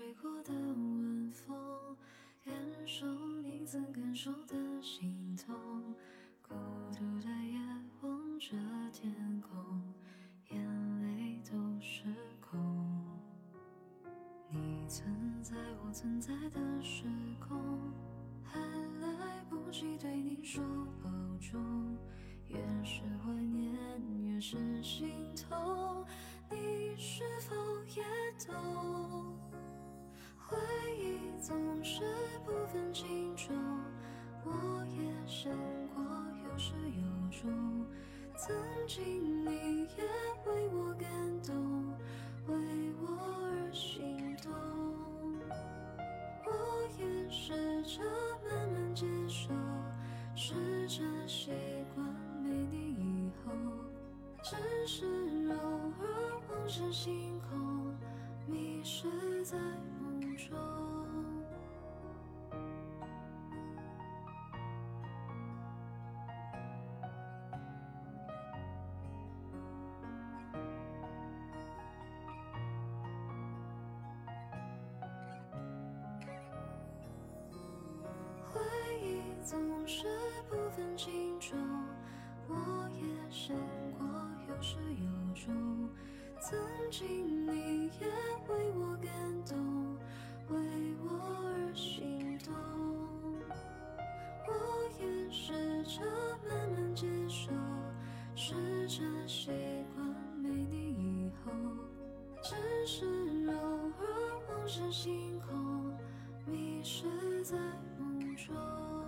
吹过的晚风，感受你曾感受的心痛。孤独的夜望着天空，眼泪都失控。你存在我存在的时空，还来不及对你说保重。越是怀念，越是心痛。你是否也懂？星空，迷失在梦中。回忆总是不分轻重，我也想过有始有终。曾经你也为我感动为我而心动。我也试着慢慢接受试着习惯没你以后只是偶尔望着星空迷失在梦中。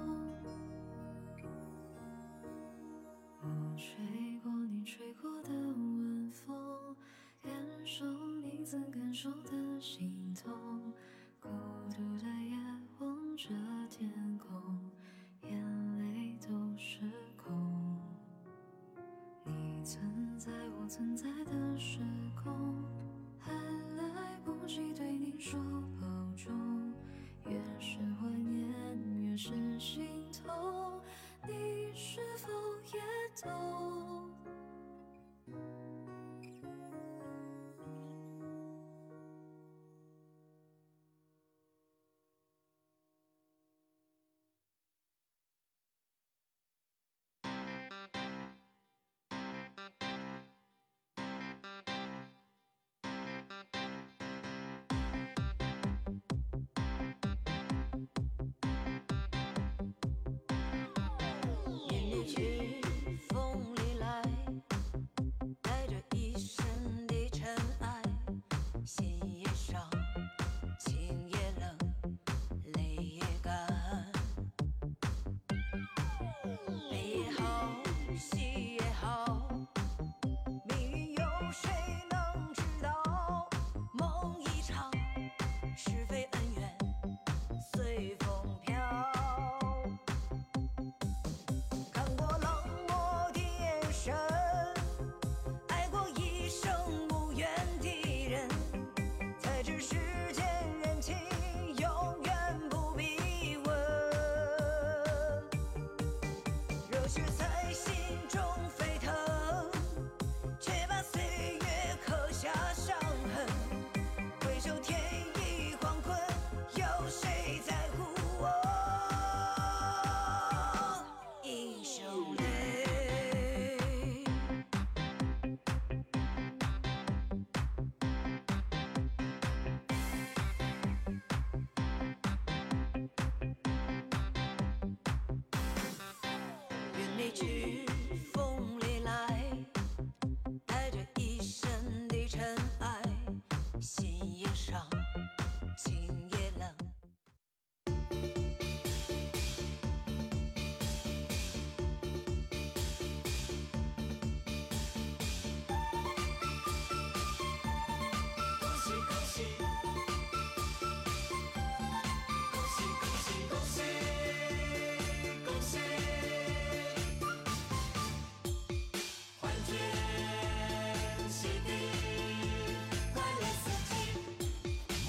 说的心痛。You.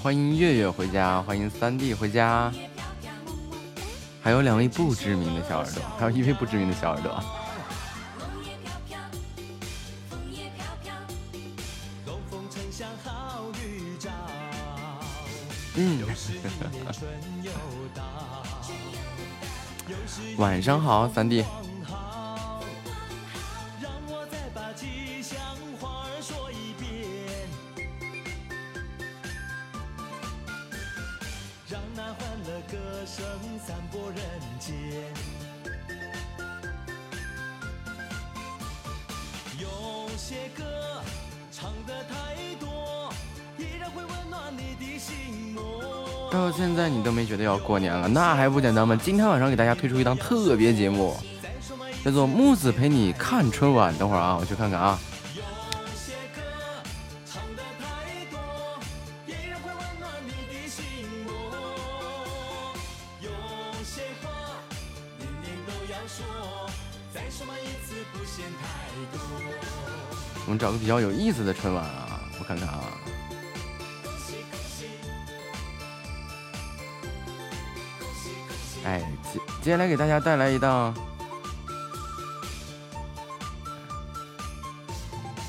欢迎月月回家，欢迎三弟回家。还有两位不知名的小耳朵，还有一位不知名的小耳朵。嗯，晚上好，三弟。年了，那还不简单吗？今天晚上给大家推出一档特别节目，叫做《木子陪你看春晚》。等会儿啊，我去看看啊。我们找个比较有意思的春晚啊，我看看啊。接下来给大家带来一道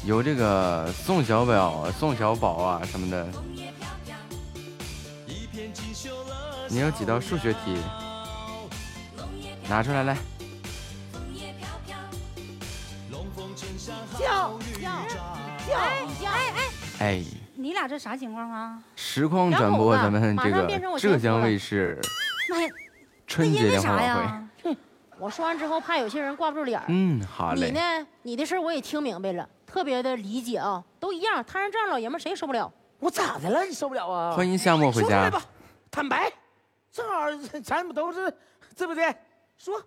由这个宋小表，宋小宝啊什么的。你有几道数学题？拿出来来。哎，你俩这啥情况啊？实况转播咱们这个浙江卫视。那因为啥呀？哼，我说完之后怕有些人挂不住脸。嗯，好。你呢？你的事我也听明白了，特别的理解啊。都一样，摊上这样老爷们谁也受不了。我咋的了？你受不了啊。欢迎夏沫回家。来吧，坦白。正好咱不都是，对不对？说。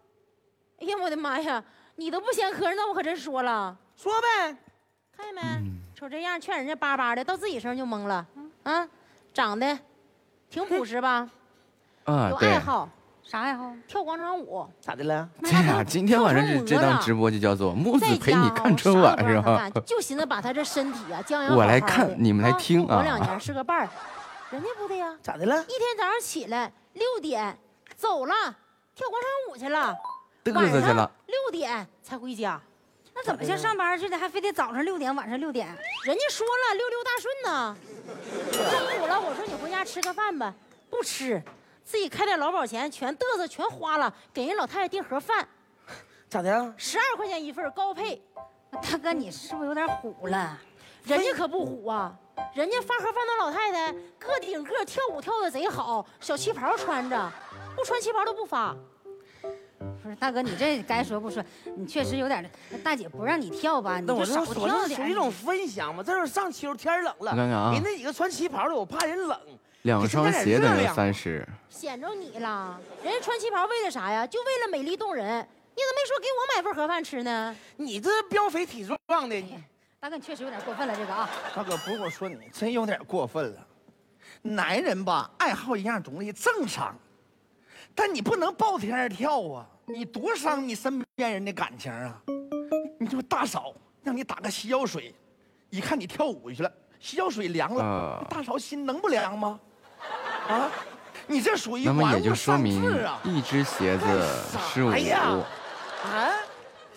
哎呀我的妈呀，你都不嫌磕碜，那我可真说了。说呗。看见没？瞅这样劝人家叭叭的，到自己身上就懵了。嗯。长得挺朴实吧。嗯。有爱好。啥爱好？跳广场舞。咋的了？这呀，今天晚上这这档直播就叫做木子在陪你看春晚是吧？就寻思把他这身体啊将养我来看你们来啊听啊活两年是个伴儿。人家不的呀，咋的了？一天早上起来六点走了，跳广场舞去了，嘚晚上瑟去了。六点才回家。那怎么像上班似的，还非得早上六点，晚上六点？人家说了六六大顺呢。中午了，我说你回家吃个饭吧，不吃，自己开点劳保钱全嘚瑟全花了，给人老太太订盒饭，咋的呀？十二块钱一份高配。大哥，你是不是有点虎了？人家可不虎啊，人家发盒饭的老太太个顶个跳舞跳的贼好，小旗袍穿着，不穿旗袍都不发。不是大哥，你这该说不说，你确实有点。大姐不让你跳吧，你就少跳点属于一种分享嘛，这是上秋天冷了，你看看啊人那几个穿旗袍的，我怕人冷。两双鞋等于三十，显着你了，人家穿旗袍为了啥呀？就为了美丽动人。你怎么没说给我买份盒饭吃呢？你这膘肥体壮的，你大哥，你确实有点过分了，这个啊。大哥，不是我说你，真有点过分了。男人吧，爱好一样东西正常，但你不能暴天儿跳啊！你多伤你身边人的感情啊！你说大嫂让你打个洗脚水，一看你跳舞去了，洗脚水凉了，啊大嫂心能不凉吗？啊，你这属于那么也就说明！一只鞋子是五，啊，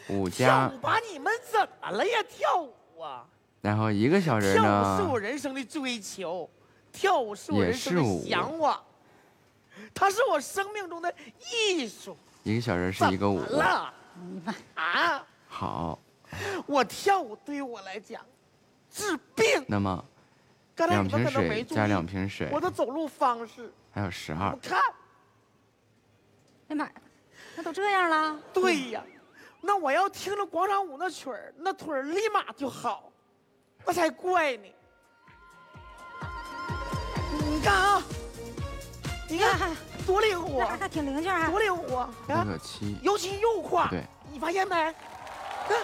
五加舞，把你们怎么了呀？跳舞啊！然后一个小人跳舞是我，人生的追求，跳舞是我也人生的向往，它是我生命中的艺术。一个小人是一个舞了，啊！好，我跳舞对于我来讲治病。那么刚才两瓶你们可能没水加注意两瓶水我，的走路方式，还有十二我，看哎妈呀，那都这样了？对呀。那我要听着广场舞那曲儿，那腿儿立马就好，那才怪呢。你看啊，你看多灵活，那挺灵劲儿，还多灵活，三啊，个七，尤其右胯，对，你发现没？看，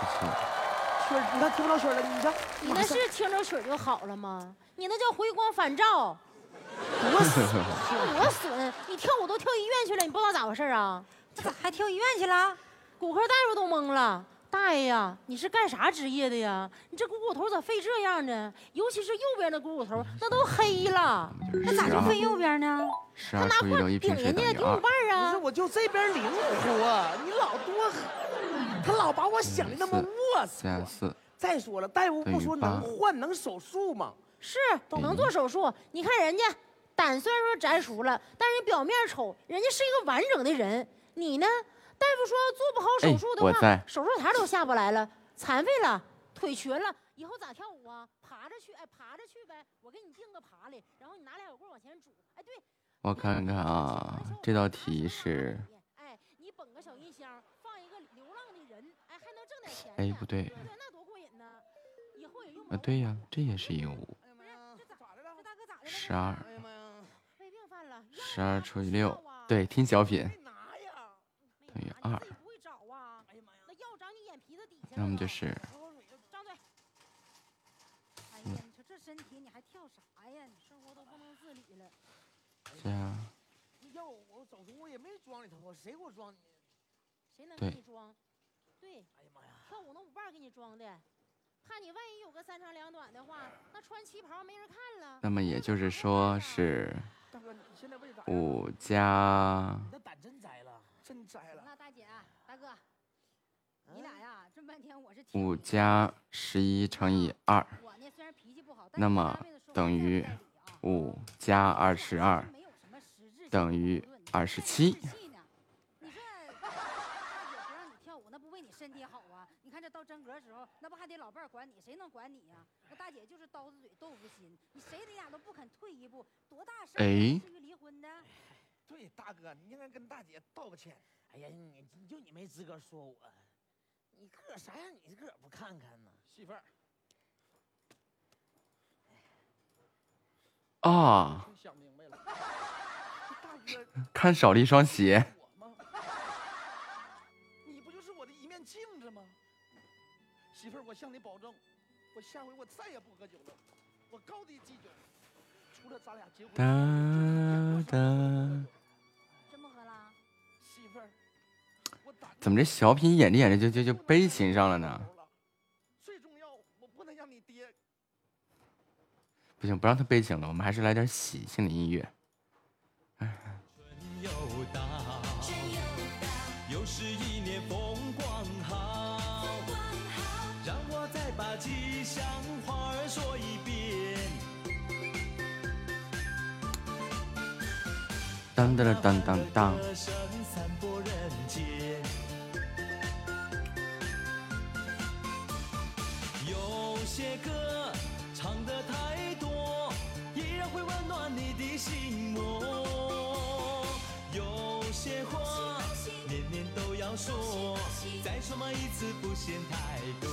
曲儿，你看听不着曲儿了，你看，你那是听着曲儿就好了吗？你那叫回光返照，多损多损！你跳舞都跳医院去了，你不知道咋回事啊？这咋还跳医院去了？骨科大夫都懵了。大爷呀，你是干啥职业的呀？你这股骨头咋废这样呢？尤其是右边的股骨头，那都黑了。那咋就废右边呢？他拿块除以六一顶人家顶五二，瓣啊不是，！我就这边灵活，你老多，他老把我想的那么龌龊。再说了，大夫不说能换能手术吗？是都能做手术。你看人家胆虽然说摘除了，但是你表面瞅人家是一个完整的人。你呢？大夫说做不好手术的话，手术台都下不来了，残废了，腿瘸了，以后咋跳舞啊？爬着去，哎，爬着去呗。我给你定个爬哩，然后你拿俩小棍往前拄。哎，对，我看看啊，这道题是，哎，你捧个小音箱，放一个流浪的人，哎，还能挣点钱。哎不对对？那多过瘾呢！以后也用不啊，对呀，这也是一个五，这咋这大哥咋的了？十二。十二除以六对，听小品！等那药长你眼皮子底下了。那么就是张嘴。哎呀，你说这身体你还跳啥呀？你生活都不能自理了。加你要我我走中我也没装里头啊，谁给我装？谁能对给你装？对，哎呀妈呀！跳舞那舞伴给你装的，怕你万一有个三长两短的话，那穿旗袍没人看了。那么也就是说是大哥，你现在胃咋样？五加你的胆真摘了，真摘了。那大姐、大哥，你俩呀，这么半天我是听五加十一乘以二，我呢虽然脾气不好，但那么等于五加二十二等于二十七生气呢你说大姐不让你跳舞，那不为你身体好到真格的时候，那不还得老伴儿管你，谁能管你呀、那大姐就是刀子嘴豆腐心，你谁你俩都不肯退一步，多大事儿至于离婚的？对，大哥，你应该跟大姐道个歉。哎呀，你你就你没资格说我，你个啥样，你自个儿不看看呢？媳妇儿，啊，想明白了，大哥，看少了一双鞋。我向你保证，我下回我再也不喝酒了，我高低忌酒。除了咱俩结婚，哒哒，真不喝了？媳妇儿，怎么这小品演着演着就就就悲情上了呢？最重要，我不能让你爹。不行，不让他悲情了，我们还是来点喜庆的音乐。又大，又是一年话年年都要说，再说嘛一次不嫌太多。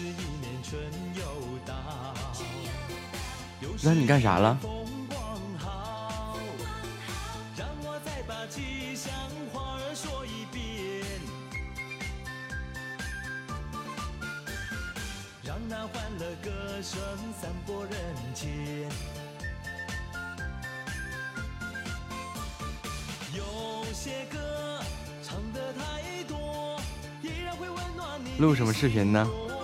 年春又到，那你干啥了？让我再把吉祥话儿说一遍。让那欢乐歌声散播人间。有些歌唱的太多，依然会温暖你。录什么视频呢？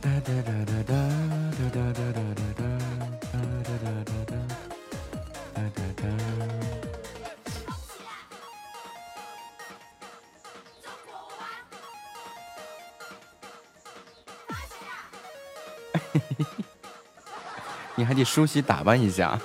哒哒哒哒哒哒哒哒哒哒哒哒哒哒哒哒哒哒。你还得梳洗打扮一下。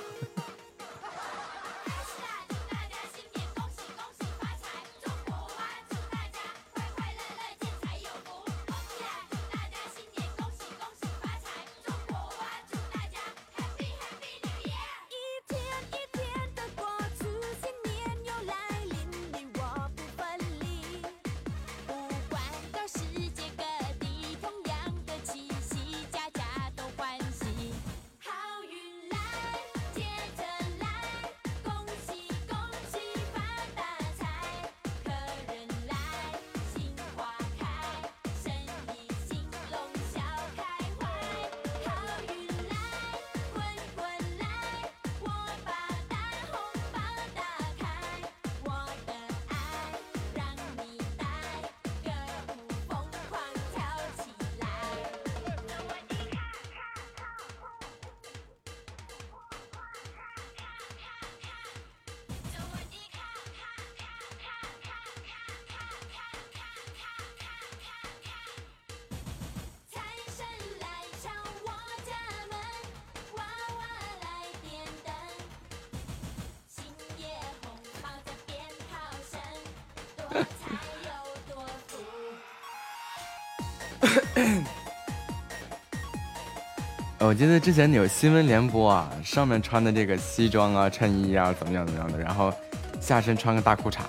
我记得之前有新闻联播啊，上面穿的这个西装啊、衬衣啊，怎么样怎么样的，然后下身穿个大裤衩。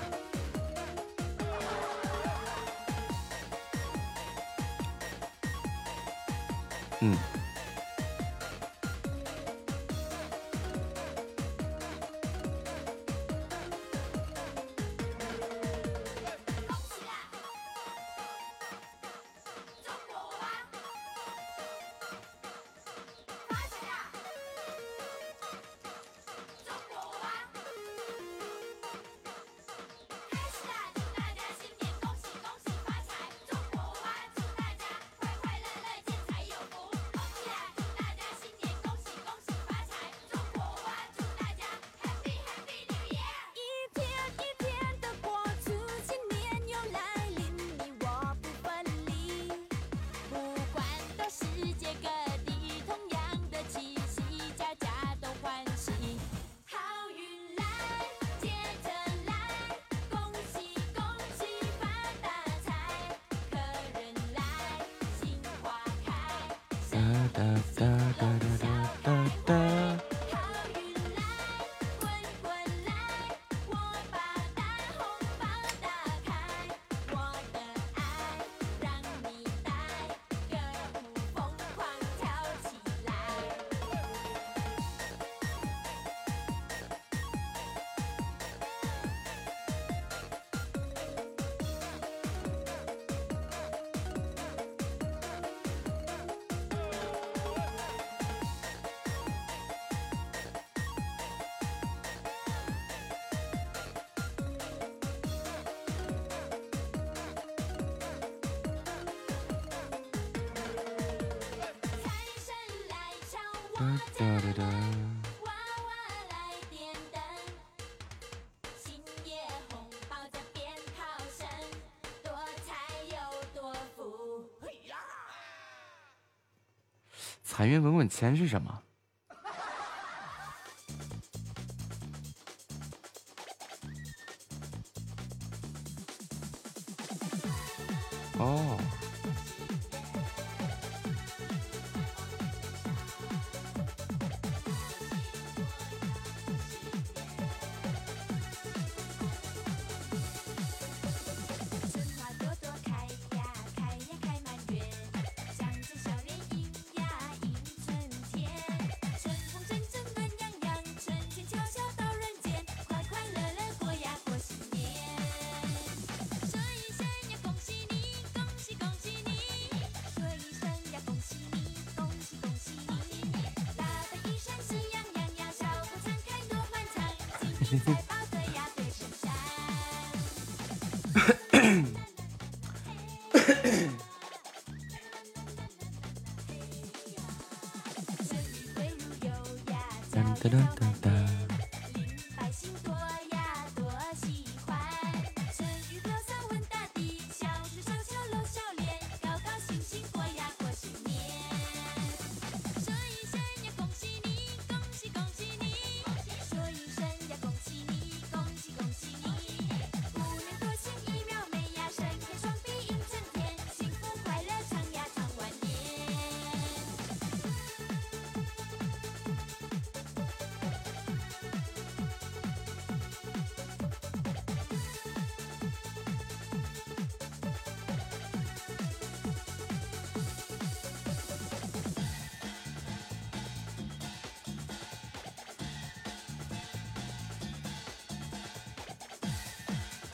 钱是什么？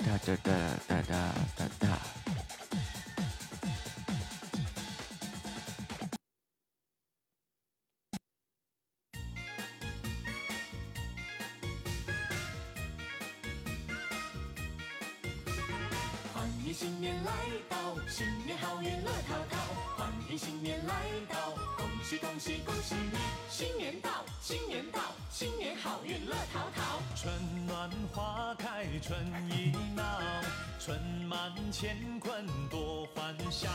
哒哒哒哒哒哒哒。欢迎新年来到，新年好运乐淘淘。欢迎新年来到，恭喜恭喜恭喜你！新年到，新年到，新年好运乐淘淘。春暖花春意闹，春满乾坤多欢笑。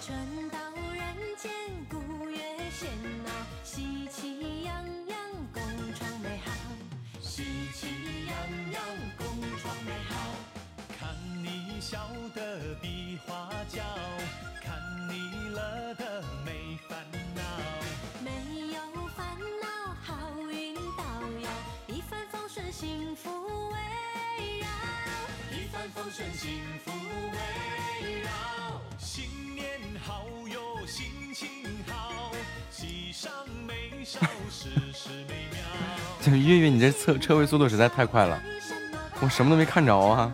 春到人间古月喧闹，喜气洋洋共创美好。喜气洋洋，共创美好。看你笑得比花娇，看你你了的没烦恼。没有烦恼，好运到遥，一帆风顺，幸福。风顺，幸福围绕。新年好哟，心情好，喜上眉梢，事事美妙。这月月，你这车车位速度实在太快了，我什么都没看着啊！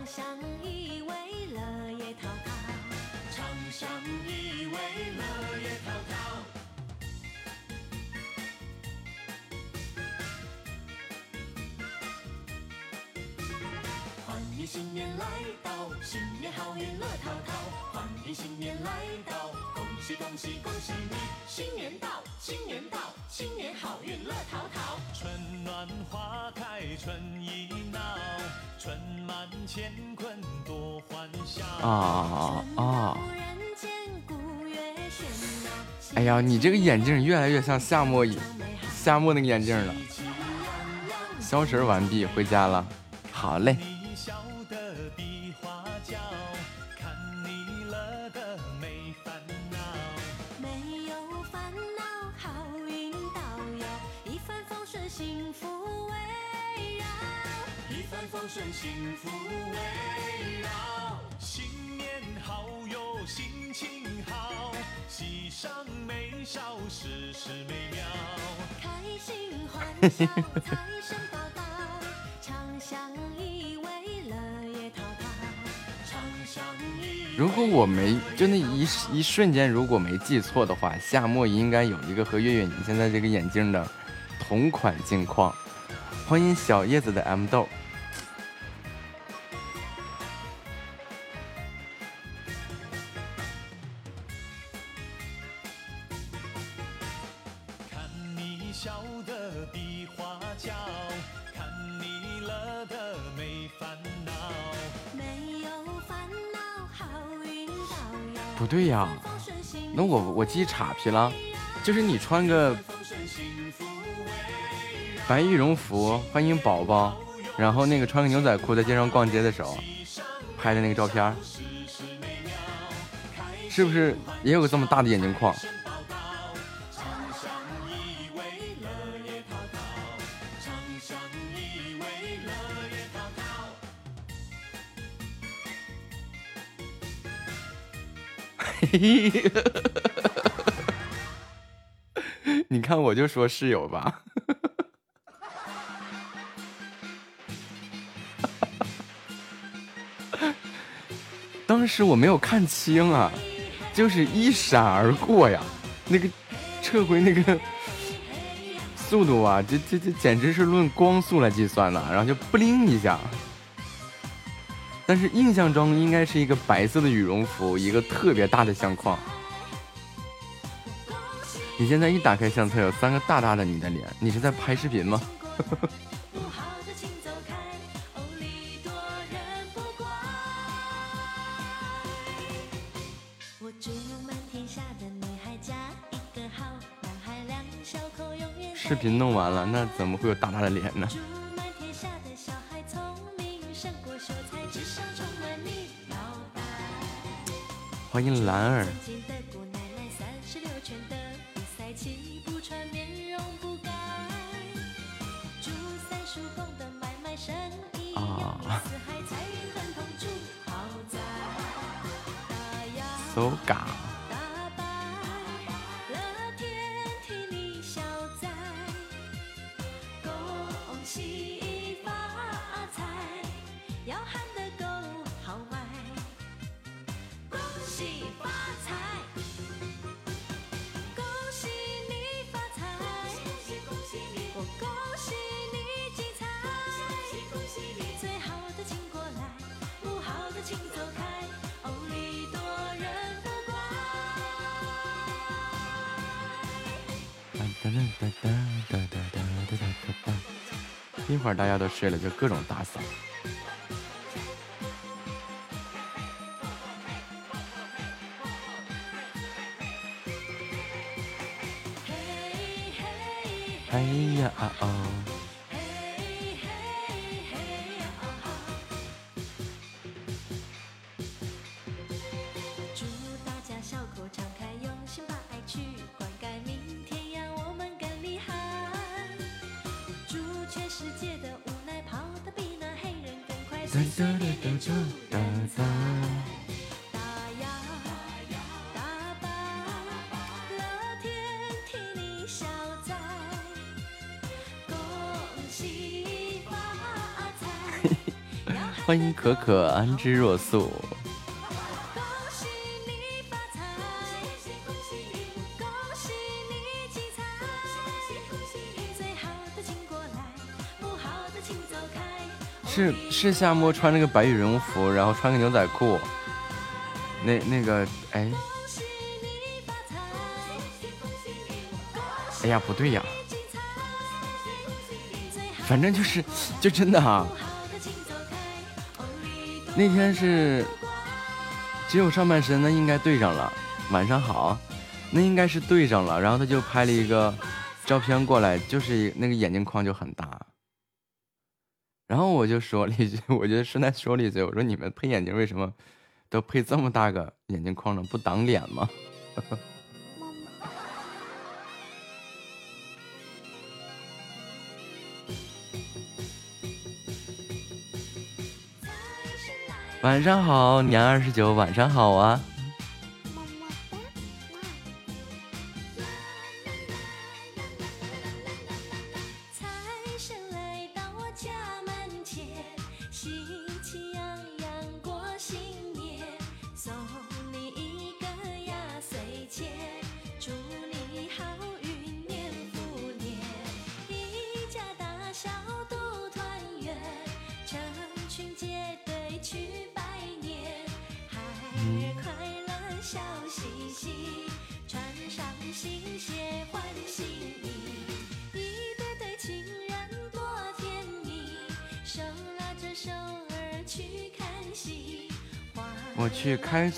春意闹，春满乾坤多欢笑。啊啊！人间古乐喧闹。哎呀，你这个眼镜越来越像夏末一夏末那个眼镜了。消食完毕，回家了。好嘞。一帆风顺，幸福围绕。新年好哟，心情好，喜上眉梢，事事美妙。开心欢笑，财神报道，长相依偎，乐也滔滔。长相依如果我没就那一一瞬间，如果没记错的话，夏末应该有一个和月月你现在这个眼镜的同款镜框。欢迎小叶子的 M 豆。不对呀，那我我记岔劈了，就是你穿个白羽绒服，欢迎宝宝，然后那个穿个牛仔裤在街上逛街的时候拍的那个照片，是不是也有个这么大的眼镜框？你看我就说室友吧。当时我没有看清啊，就是一闪而过呀，那个撤回那个速度啊，这这这简直是论光速来计算的，然后就布灵一下。但是印象中应该是一个白色的羽绒服，一个特别大的相框。你现在一打开相册，有三个大大的你的脸，你是在拍视频吗？视频弄完了，那怎么会有大大的脸呢？欢迎兰儿。曾经的哒哒哒哒哒哒哒哒哒哒。一会儿大家都睡了，就各种打扫。哎呀啊哦，欢迎可可安之若素。恭喜你发财，恭喜你，恭喜最好的请过来，不好的请走开。是是夏末穿那个白羽绒服，然后穿个牛仔裤。那那个哎，哎呀不对呀，反正就是就真的啊，的请走开。那天是只有上半身，那应该对上了。晚上好，那应该是对上了。然后他就拍了一个照片过来，就是那个眼镜框就很大。然后我就说了一句，我就顺带说了一嘴，我说你们配眼镜为什么都配这么大个眼镜框呢？不挡脸吗？晚上好，娘二十九，晚上好啊！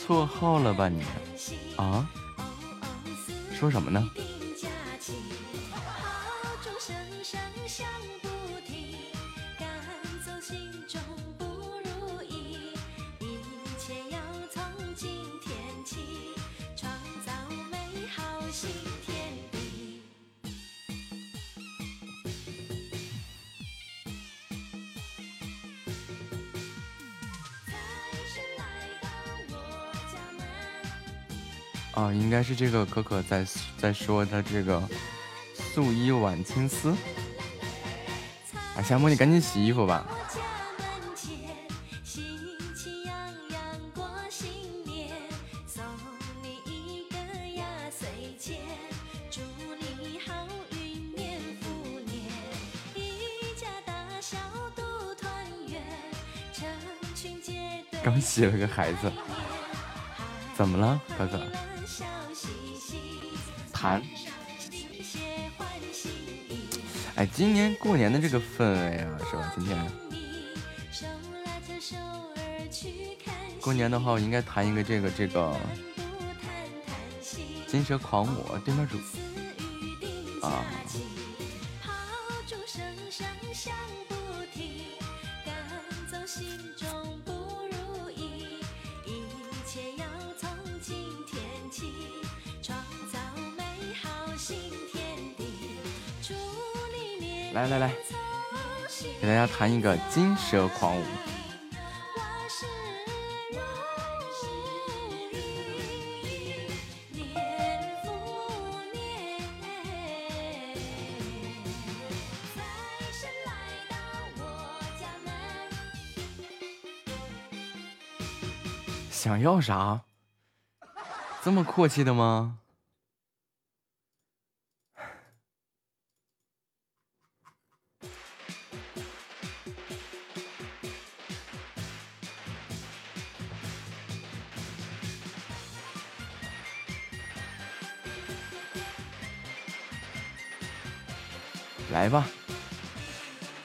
错号了吧你？啊？说什么呢？该是这个可可在在说他这个素衣挽青丝。啊，夏沫你赶紧洗衣服吧。我家门前，喜气洋洋过新年，送你一个压岁钱，祝你好运年复年，一家大小都团圆，成群结队。刚洗了个孩子，怎么了，可可？笑嘻嘻，谈。哎，今年过年的这个氛围啊，是吧？今天过年的话，我应该弹一个这个这个金蛇狂舞对面主啊。弹一个金蛇狂舞。想要啥？这么阔气的吗？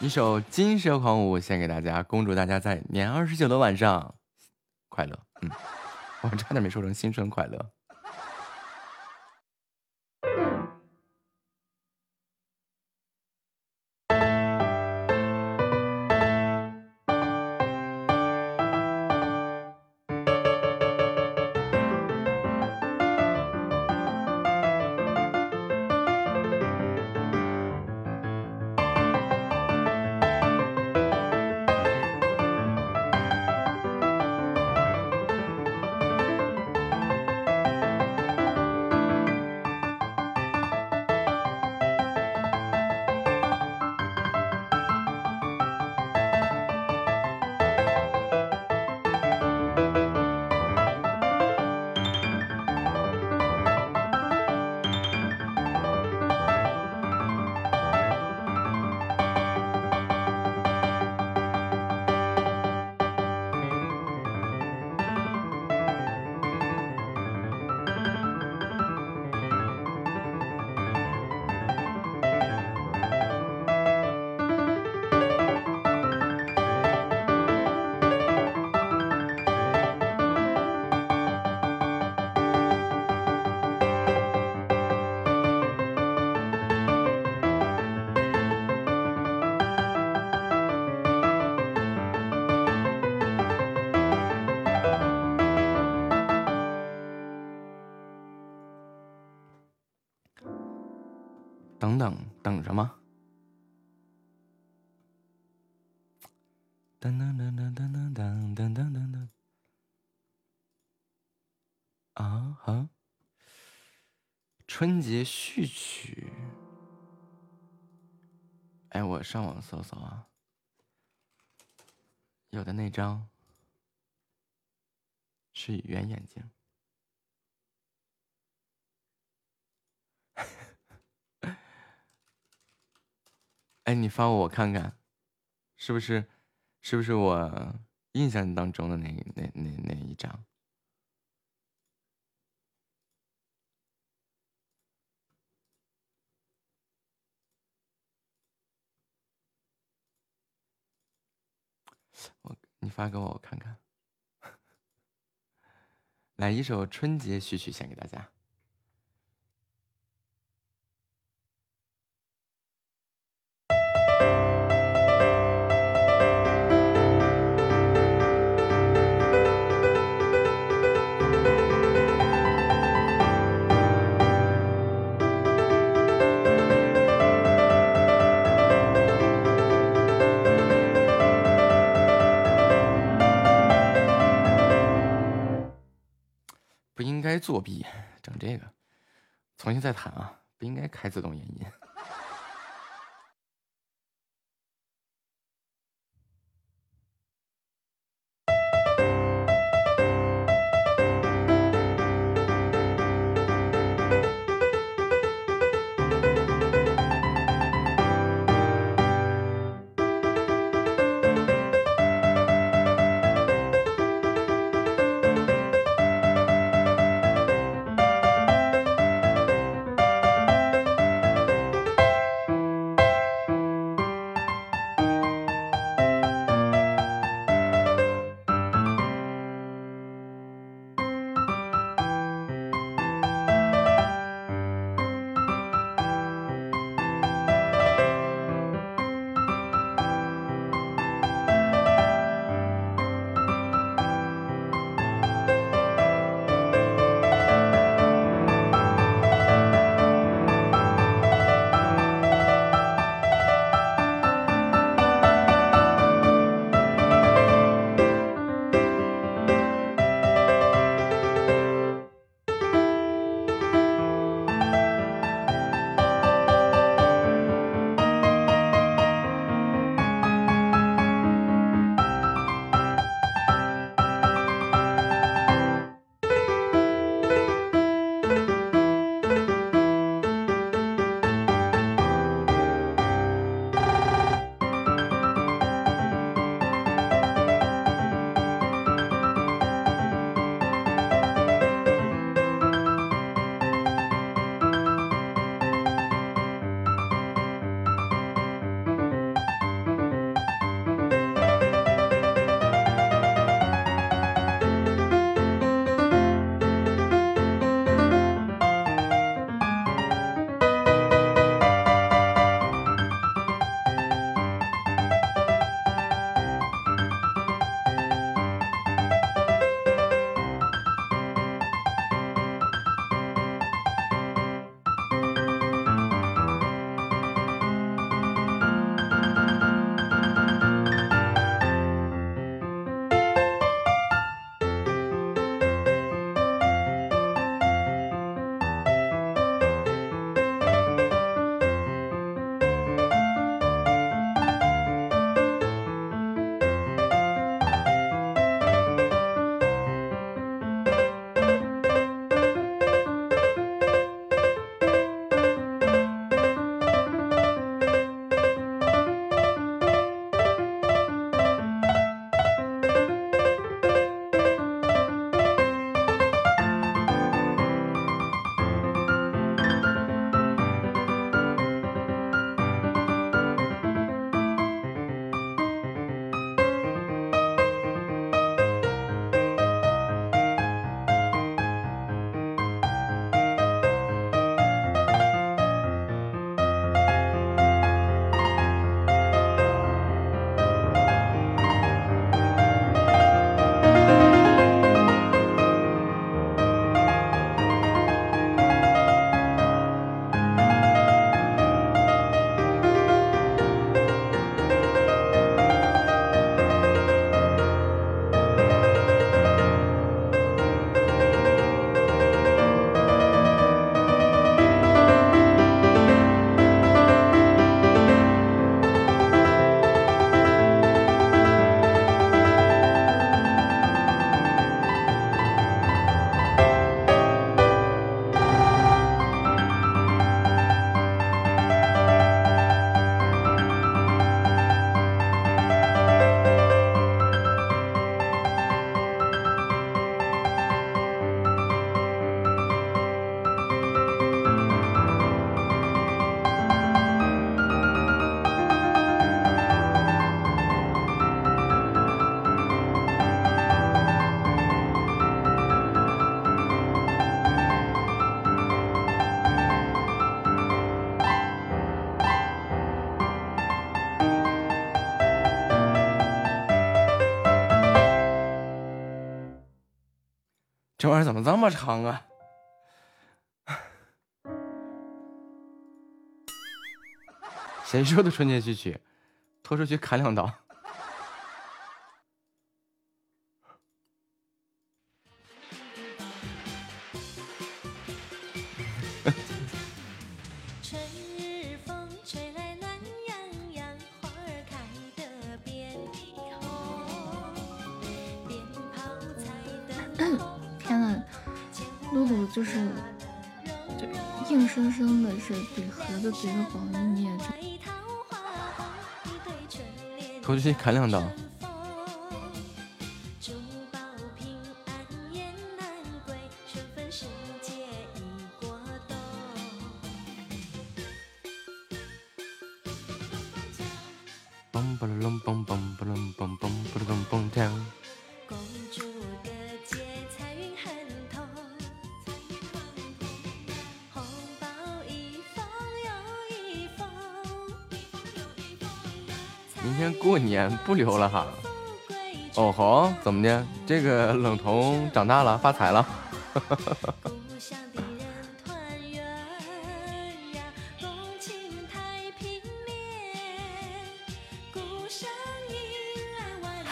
一首《金蛇狂舞》献给大家，恭祝大家在年二十九的晚上快乐。嗯，我差点没说成新春快乐。上网搜搜啊，有的那张是圆眼睛。哎，你发我我看看，是不是？是不是我印象当中的那那那那一张？我你发给我我看看。来一首春节序曲献给大家。不应该作弊，整这个，重新再弹啊！不应该开自动延音。这玩意儿怎么这么长啊？谁说的春节序曲？拖出去砍两刀。联拖出去砍两刀。不留了哈。哦吼，怎么的？这个冷童长大了，发财了。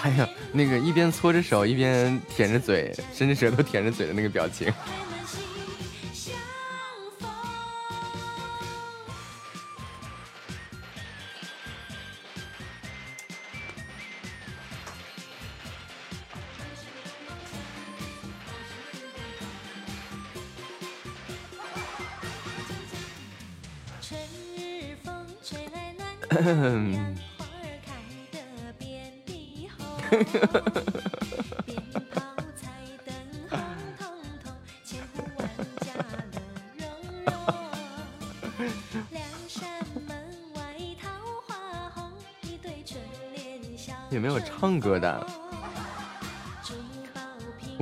哎呀，那个一边搓着手一边舔着嘴，伸着舌头舔着嘴的那个表情。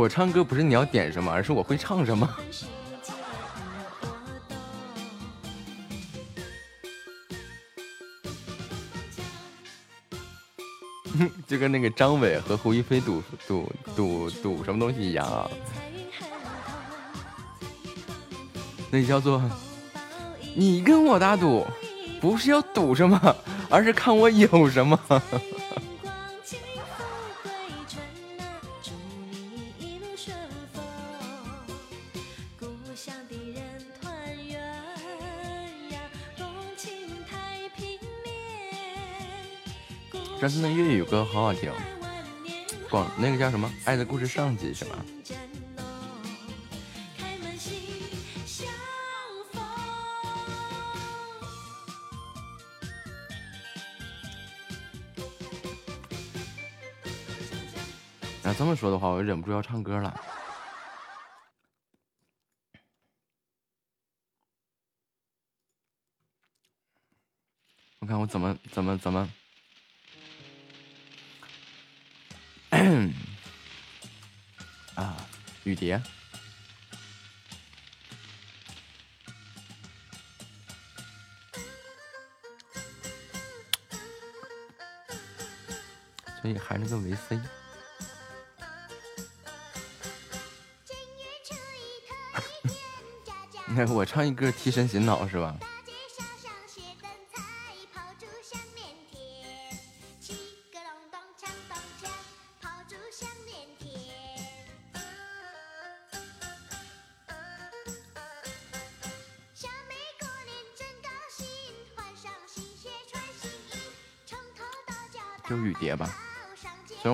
我唱歌不是你要点什么，而是我会唱什么。哼。就跟那个张伟和胡一菲赌赌赌赌什么东西一样啊，那叫做你跟我打赌，不是要赌什么，而是看我有什么。那粤语歌好好听，广那个叫什么《爱的故事上集》是吧？真浓，开门喜相逢。那这么说的话，我忍不住要唱歌了。我看我怎么怎么怎么，雨蝶，所以还是个维 C。你 看我唱一歌提神醒脑是吧？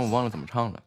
忘了怎么唱了。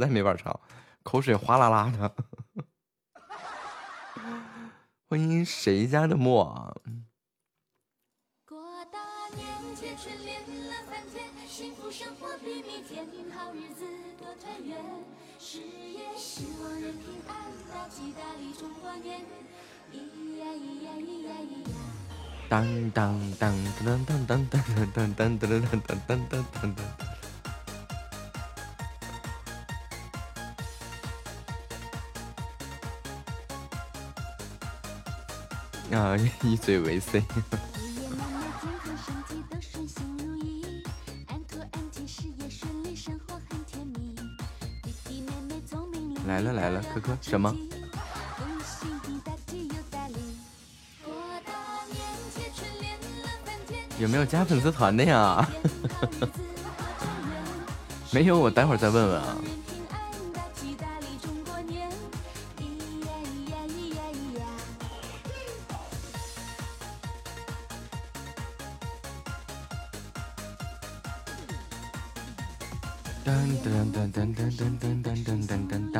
实在没法唱，口水哗啦啦的。欢迎谁家的墨？啊，一嘴为 C。来了来了，科科什么？有没有加粉丝团的呀？没有，我待会儿再问问啊。噔噔噔噔噔噔噔噔噔噔噔噔。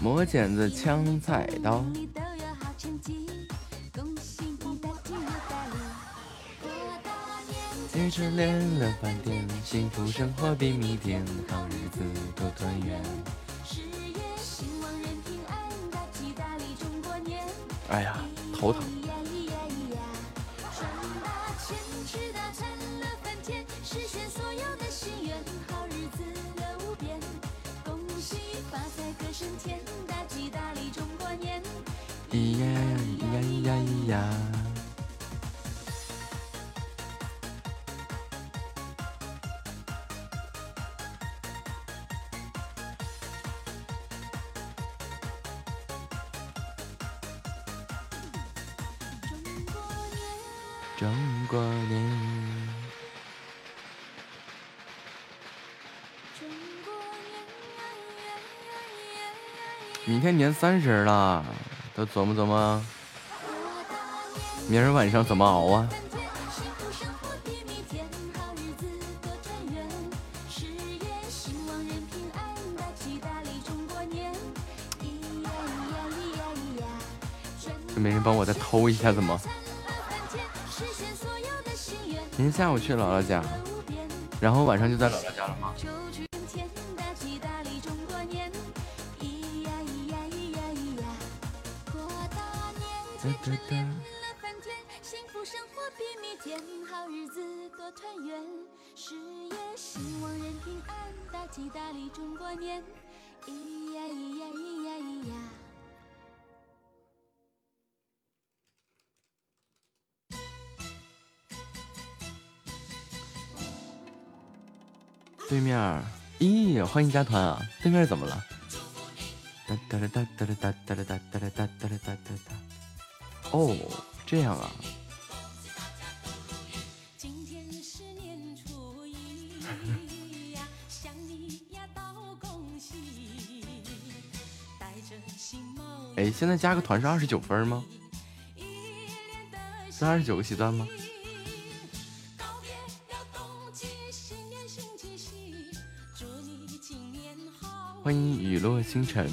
磨剪子枪菜刀。新春联了饭店，幸福生活比蜜甜，好日子多团圆。哎呀，头疼。三十了，都琢磨琢磨，明儿晚上怎么熬啊？就没人帮我再偷一下，怎么？明天下午去姥姥家，然后晚上就在姥姥家。欢迎加团啊！对面怎么了？哒哒哒哒哒哒哒哒哒哒哒哒哒哒。哦，这样啊。哎，现在加个团是二十九分吗？是二十九个喜钻吗？欢迎雨落星辰。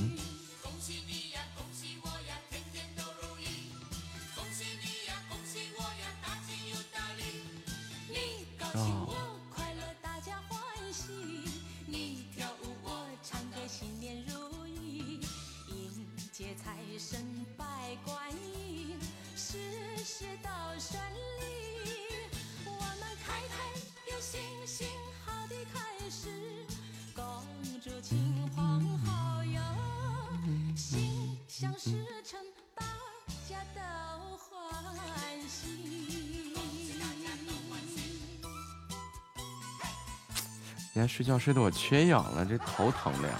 觉睡的我缺氧了这头疼的呀。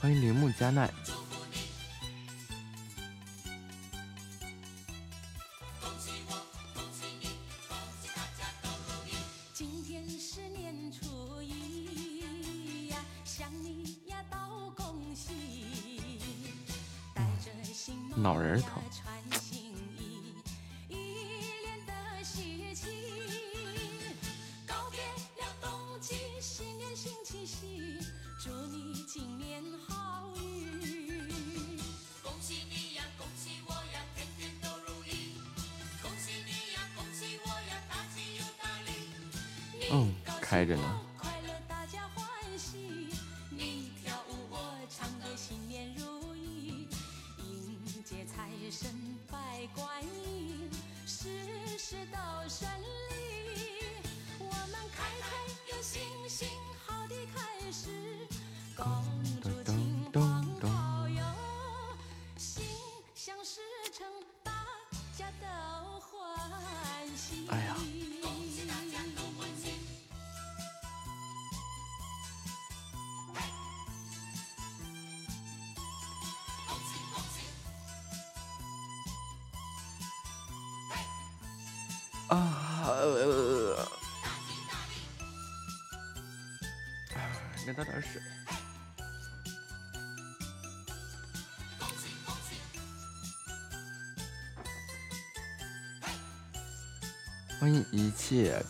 欢迎铃木加奈。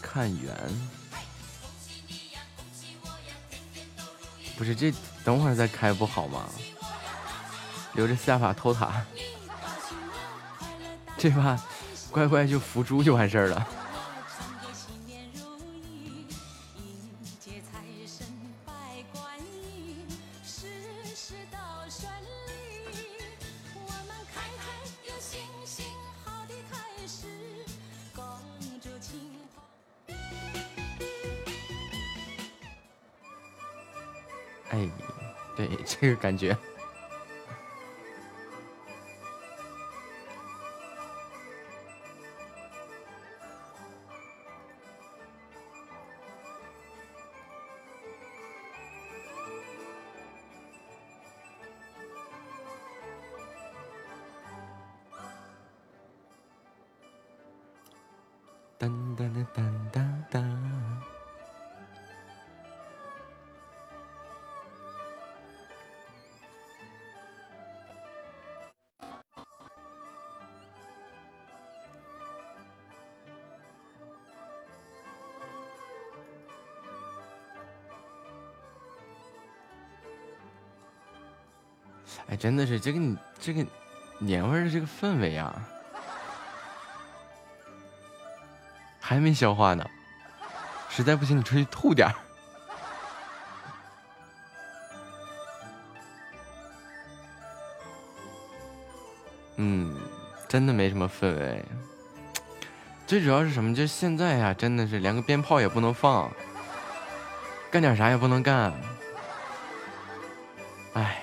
看缘。不是这，等会儿再开不好吗？留着下法偷塔，这把乖乖就伏诛就完事儿了。真的是这个你这个年味儿的这个氛围啊，还没消化呢。实在不行，你出去吐点儿。嗯，真的没什么氛围。最主要是什么？就现在呀，真的是连个鞭炮也不能放，干点啥也不能干。哎，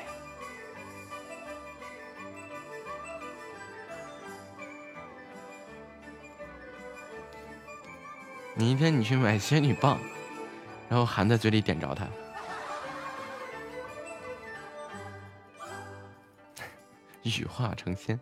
你一天你去买仙女棒，然后含在嘴里点着它，羽化成仙。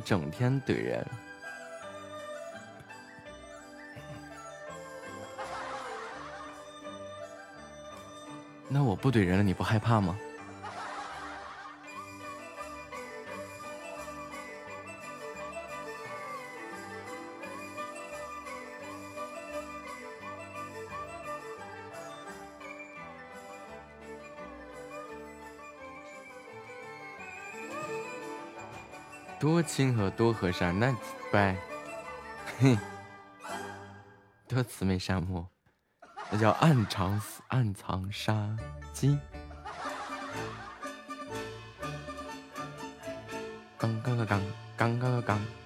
整天怼人？那我不怼人了，你不害怕吗？多亲和多和善，那乖，嘿，多慈眉善目，那叫暗藏暗藏杀机。刚刚刚刚，刚刚刚。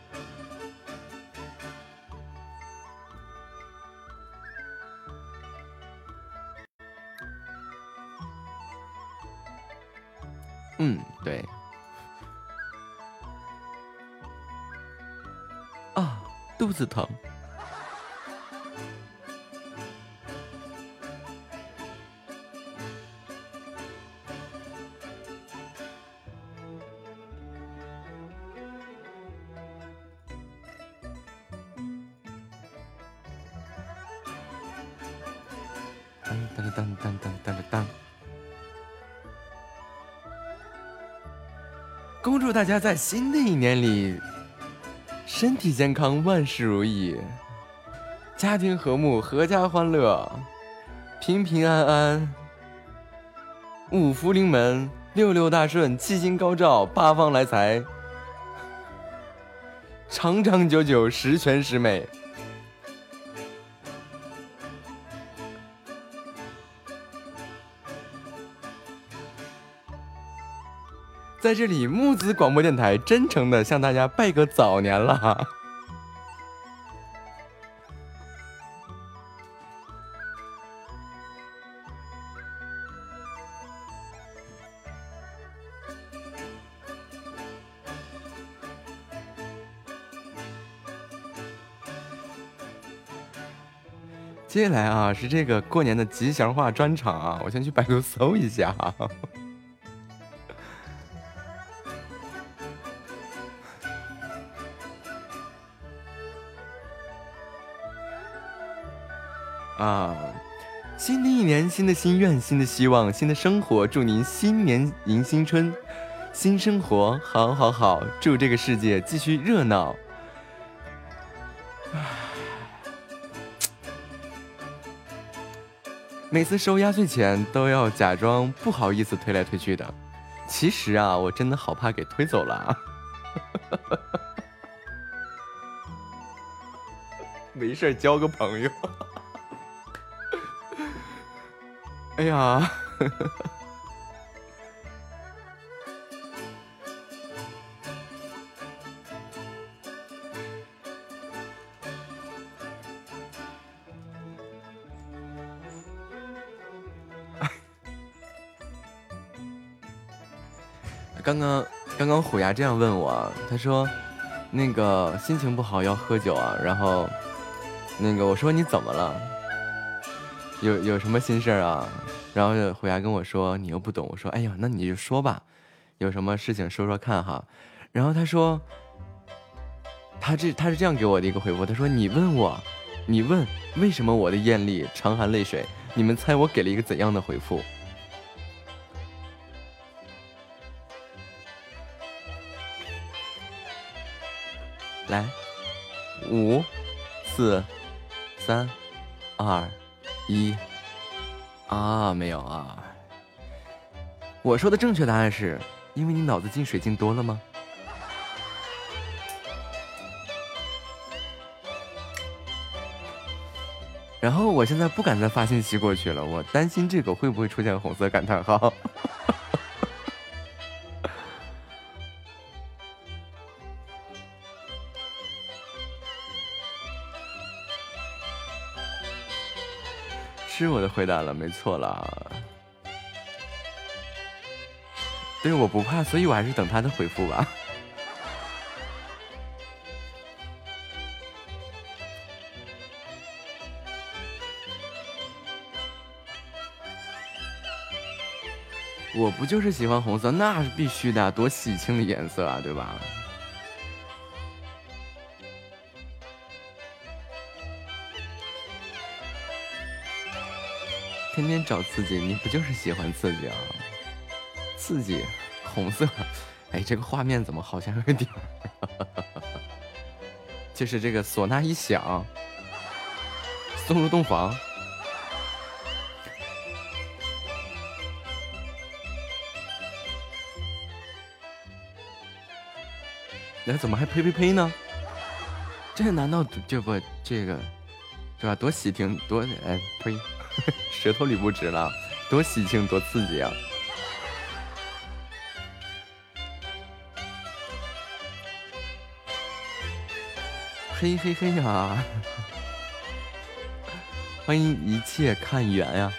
子疼。当当当当当当当。恭祝大家在新的一年里身体健康，万事如意，家庭和睦，阖家欢乐，平平安安，五福临门，六六大顺，七星高照，八方来财，长长久久，十全十美。在这里，木子广播电台真诚的向大家拜个早年了。接下来啊，是这个过年的吉祥话专场啊，我先去百度搜一下。新的心愿，新的希望，新的生活，祝您新年迎新春，新生活好好好，祝这个世界继续热闹。每次收压岁钱都要假装不好意思推来推去的，其实啊，我真的好怕给推走了啊。没事交个朋友。哎呀，刚刚刚刚虎牙这样问我，他说那个心情不好要喝酒啊，然后那个我说你怎么了？有有什么心事儿啊？然后就虎牙跟我说你又不懂，我说哎呀，那你就说吧，有什么事情说说看哈。然后他说，他这他是这样给我的一个回复，他说你问我，你问为什么我的眼里常含泪水？你们猜我给了一个怎样的回复？来，五、四、三、二、一。啊，没有啊。我说的正确答案是因为你脑子进水进多了吗？然后我现在不敢再发信息过去了，我担心这个会不会出现红色感叹号。回答了，没错了。对，我不怕，所以我还是等他的回复吧。我不就是喜欢红色，那是必须的，多喜庆的颜色啊，对吧？天天找刺激，你不就是喜欢刺激啊？刺激，红色，哎，这个画面怎么好像有点儿？就是这个唢呐一响，送入洞房。那怎么还呸呸呸呢？这难道这不这个，对吧？多喜庆，多哎呸！舌头捋不直了多喜庆多刺激啊。嘿嘿嘿啊欢迎一切看缘呀。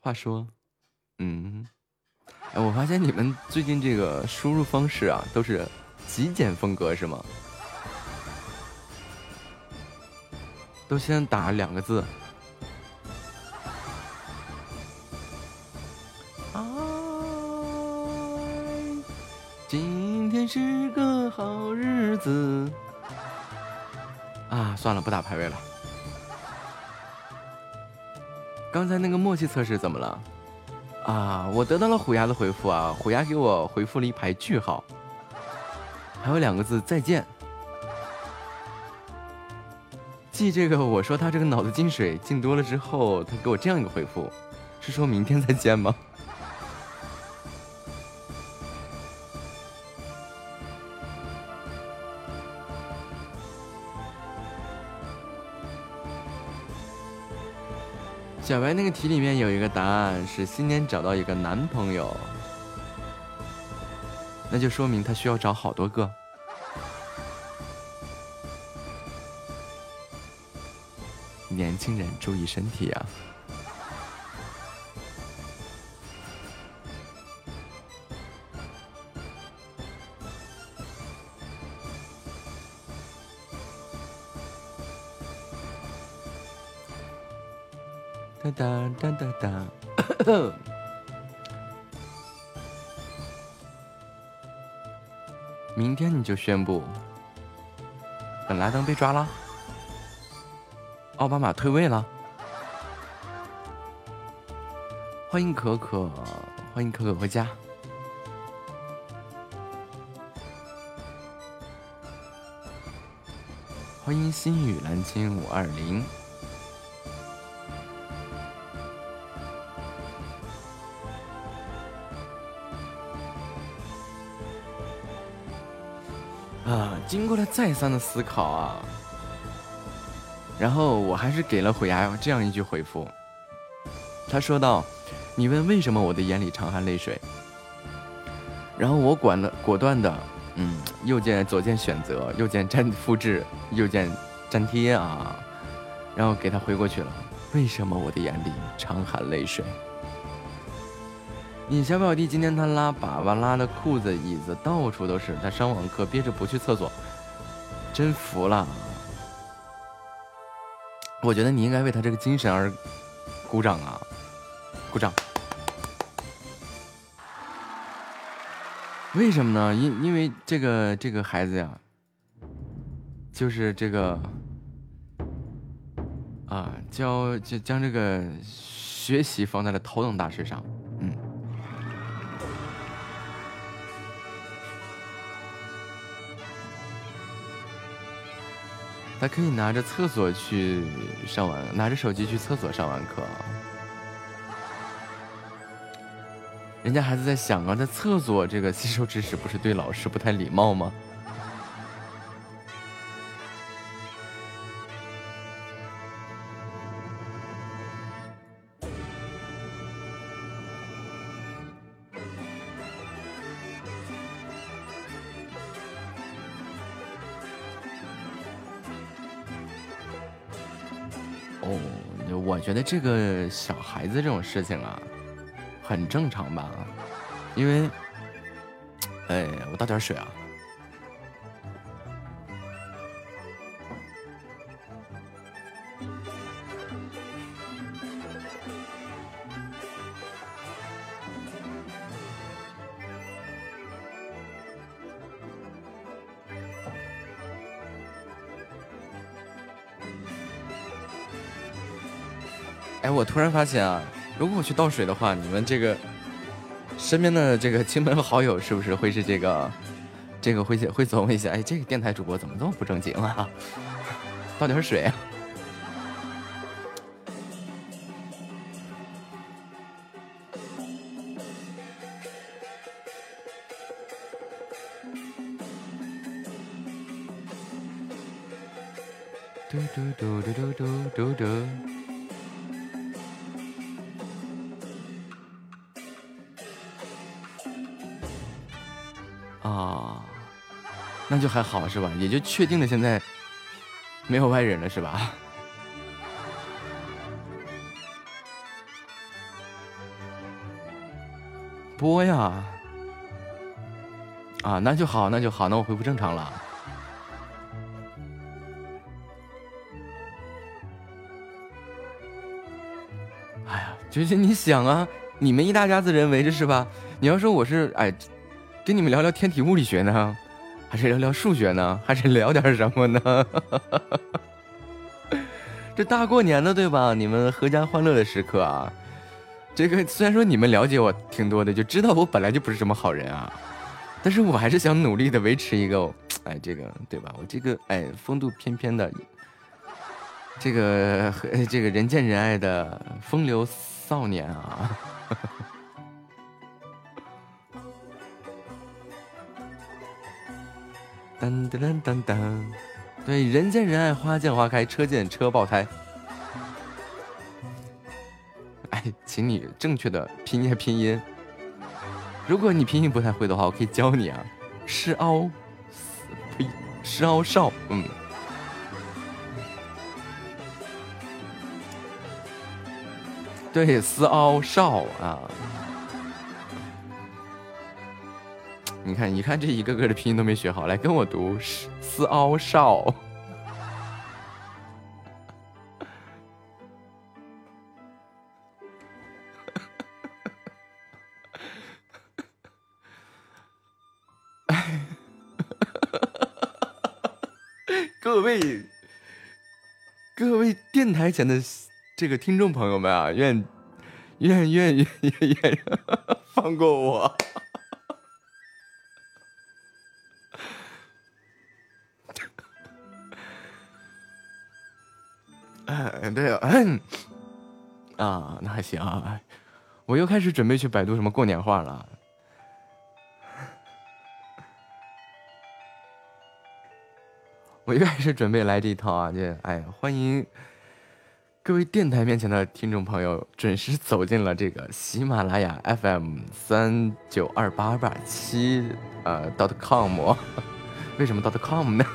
话说嗯。哎我发现你们最近这个输入方式啊都是极简风格是吗？都先打两个字。啊今天是个好日子。啊，算了，不打排位了。刚才那个默契测试怎么了？啊，我得到了虎牙的回复啊，虎牙给我回复了一排句号，还有两个字再见。记这个，我说他这个脑子进水进多了之后，他给我这样一个回复，是说明天再见吗？小白那个题里面有一个答案是新年找到一个男朋友，那就说明他需要找好多个。年轻人注意身体呀！就宣布，本拉登被抓了，奥巴马退位了。欢迎可可，欢迎可可回家。欢迎心雨蓝鲸五二零。经过了再三的思考啊，然后我还是给了虎牙这样一句回复。他说道：“你问为什么我的眼里常含泪水？”然后我管了果断的，嗯，右键左键选择，右键粘复制，右键粘贴啊，然后给他回过去了。为什么我的眼里常含泪水？你小表弟今天他拉粑粑拉的裤子椅子到处都是，他上网课憋着不去厕所，真服了。我觉得你应该为他这个精神而鼓掌啊，鼓掌。为什么呢？因因为这个这个孩子呀，就是这个啊，教就将这个学习放在了头等大事上，还可以拿着厕所去上完，拿着手机去厕所上完课。人家孩子在想啊，在厕所这个吸收知识，不是对老师不太礼貌吗？觉得这个小孩子这种事情啊，很正常吧？因为，哎，我倒点水啊。突然发现啊，如果我去倒水的话，你们这个身边的这个亲朋好友是不是会是这个这个会会琢磨一下？哎，这个电台主播怎么这么不正经啊？倒点水。啊还好是吧？也就确定了现在没有外人了是吧？播呀。啊，那就好，那就好，那我恢复正常了。哎呀，就是你想啊，你们一大家子人围着是吧？你要说我是哎，跟你们聊聊天体物理学呢，还是聊聊数学呢，还是聊点什么呢？这大过年的对吧？你们阖家欢乐的时刻啊！这个虽然说你们了解我挺多的，就知道我本来就不是什么好人啊。但是我还是想努力的维持一个，哎，这个对吧？我这个哎，风度翩翩的，这个这个人见人爱的风流少年啊！噔噔噔噔噔，对，人见人爱，花见花开，车见车爆胎。哎，请你正确的拼念拼音。如果你拼音不太会的话，我可以教你啊，是凹，呸，施凹少，嗯，对，思凹少啊，你看，你看这一个个的拼音都没学好，来跟我读，思凹少。各位，各位电台前的这个听众朋友们啊，愿愿愿愿愿愿 放过我。哎，对了，啊，那还行啊，我又开始准备去百度什么过年话了。我又开始准备来这一套啊！这哎，欢迎各位电台面前的听众朋友准时走进了这个喜马拉雅 FM 三九二八八七呃 dot com，为什么 dot com 呢？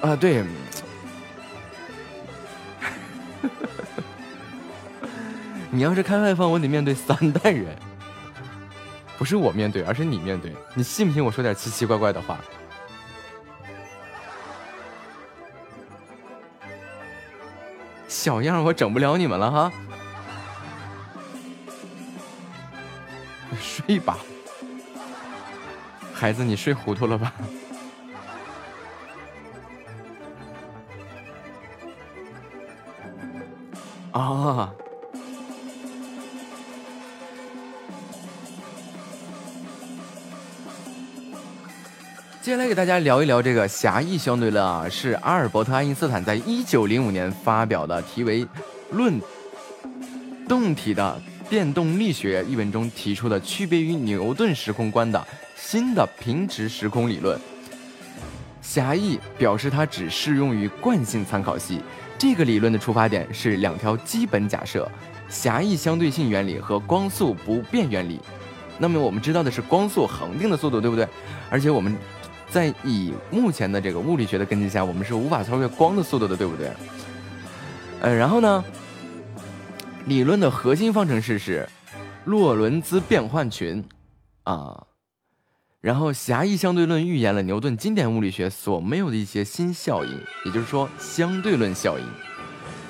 啊，对，你要是开外放，我得面对三代人，不是我面对，而是你面对。你信不信我说点奇奇怪怪的话？小样，我整不了你们了哈！睡吧，孩子，你睡糊涂了吧？啊！接下来给大家聊一聊这个狭义相对论啊，是阿尔伯特·爱因斯坦在一九零五年发表的题为《论动体的电动力学》一文中提出的区别于牛顿时空观的新的平直时空理论。狭义表示它只适用于惯性参考系。这个理论的出发点是两条基本假设：狭义相对性原理和光速不变原理。那么我们知道的是光速恒定的速度，对不对？而且我们。在以目前的这个物理学的根基下，我们是无法超越光的速度的，对不对？呃，然后呢，理论的核心方程式是洛伦兹变换群啊。然后狭义相对论预言了牛顿经典物理学所没有的一些新效应，也就是说相对论效应，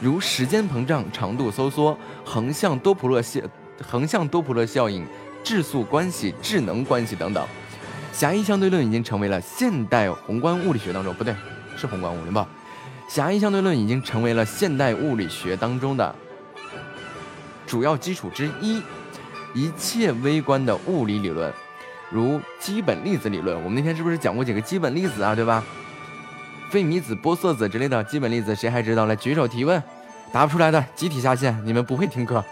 如时间膨胀、长度收缩、横向多普勒效、横向多普勒效应、质速关系、质能关系等等。狭义相对论已经成为了现代宏观物理学当中不对，是宏观物理吧？狭义相对论已经成为了现代物理学当中的主要基础之一。一切微观的物理理论，如基本粒子理论，我们那天是不是讲过几个基本粒子啊？对吧？费米子、玻色子之类的基本粒子，谁还知道？来举手提问，答不出来的集体下线，你们不会听课。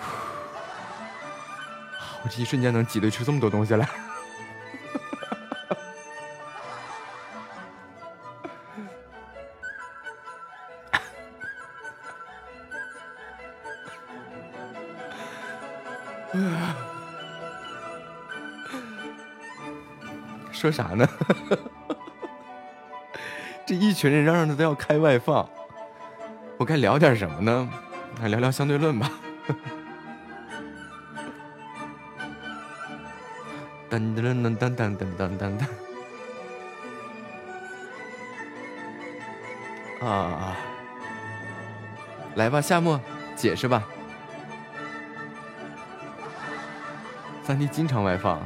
我这一瞬间能挤兑出这么多东西来。说啥呢？这一群人嚷嚷着都要开外放，我该聊点什么呢？来聊聊相对论吧。噔噔噔噔噔噔噔噔。啊啊，来吧，夏沫，解释吧。三弟经常外放。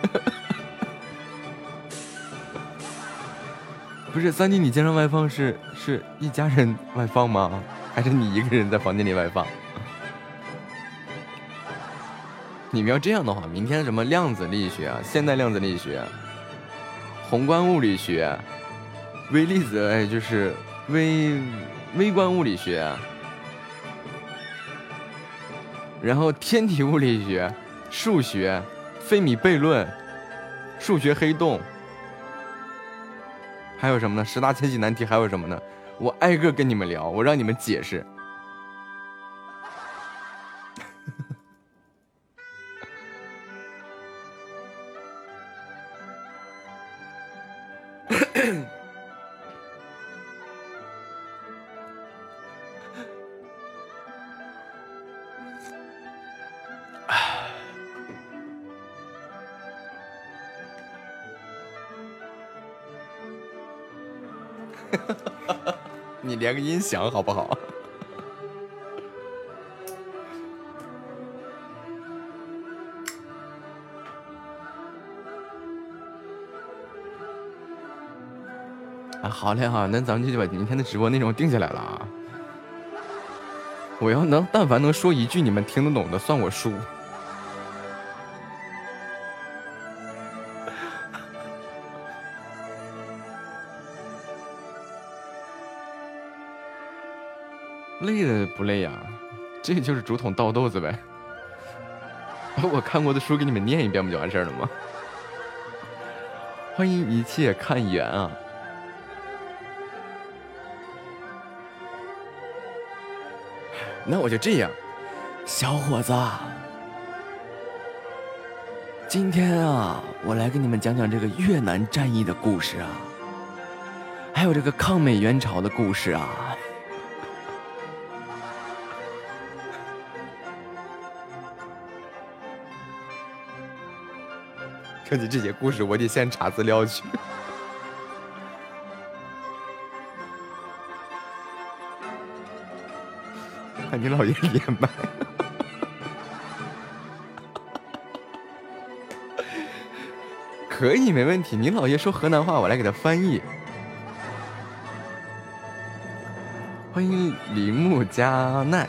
不是三弟，你经常外放是是一家人外放吗？还是你一个人在房间里外放？你们要这样的话，明天什么量子力学啊、现代量子力学、宏观物理学、微粒子，哎，就是微微观物理学，然后天体物理学、数学、费米悖论、数学黑洞，还有什么呢？十大千禧难题还有什么呢？我挨个跟你们聊，我让你们解释。连个音响好不好？啊，好嘞哈，那咱们就把明天的直播内容定下来了啊！我要能，但凡能说一句你们听得懂的，算我输。累的不累呀？这就是竹筒倒豆子呗。把 我看过的书给你们念一遍，不就完事儿了吗？欢迎一切看缘啊！那我就这样，小伙子，今天啊，我来给你们讲讲这个越南战役的故事啊，还有这个抗美援朝的故事啊。说起这些故事，我得先查资料去。看你姥爷连麦，可以没问题。你姥爷说河南话，我来给他翻译。欢迎铃木佳奈。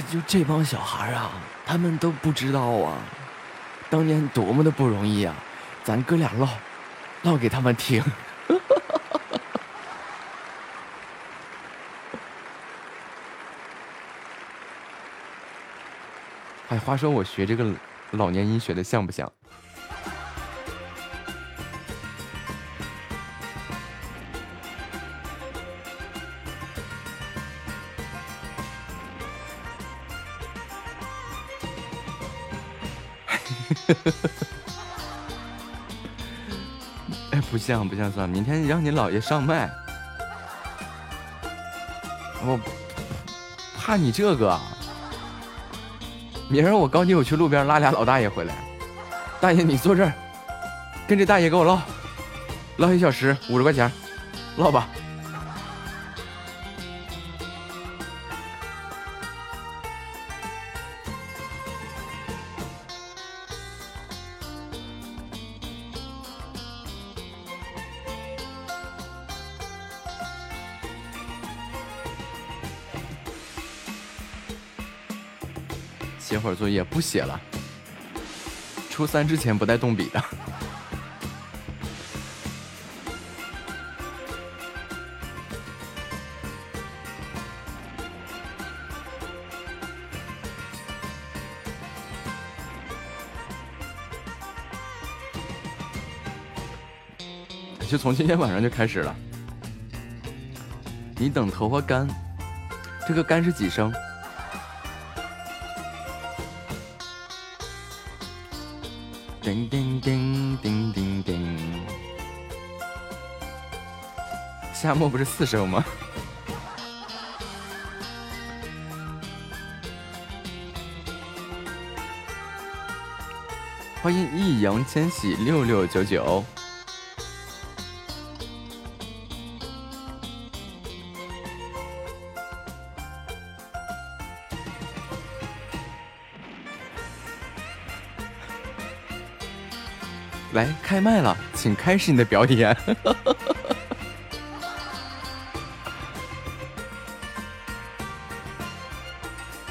就这帮小孩啊，他们都不知道啊，当年多么的不容易啊！咱哥俩唠，唠给他们听。哎，话说我学这个老年音学的像不像？呵呵呵哎，不像不像，算了明天让你姥爷上麦，我怕你这个。明儿我告你，我去路边拉俩老大爷回来，大爷你坐这儿，跟这大爷给我唠，唠一小时五十块钱，唠吧。初三之前不带动笔的。就从今天晚上就开始了。你等头发干这个干是几升叮叮叮叮叮叮，夏末不是四声吗？欢迎易烊千玺六六九九。来开麦了，请开始你的表演。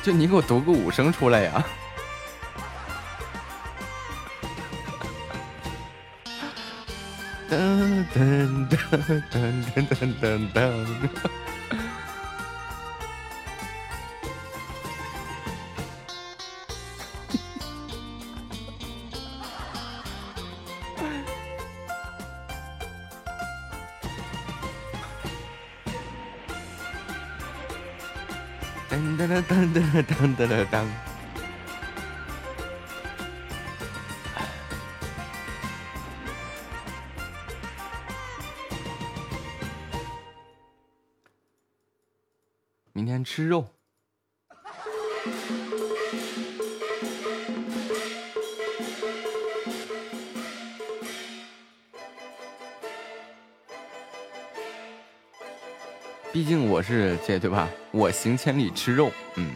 就你给我读个五声出来呀！噔噔噔噔噔噔噔。噔噔噔噔噔噔。明天吃肉。毕竟我是这对吧？我行千里吃肉，嗯。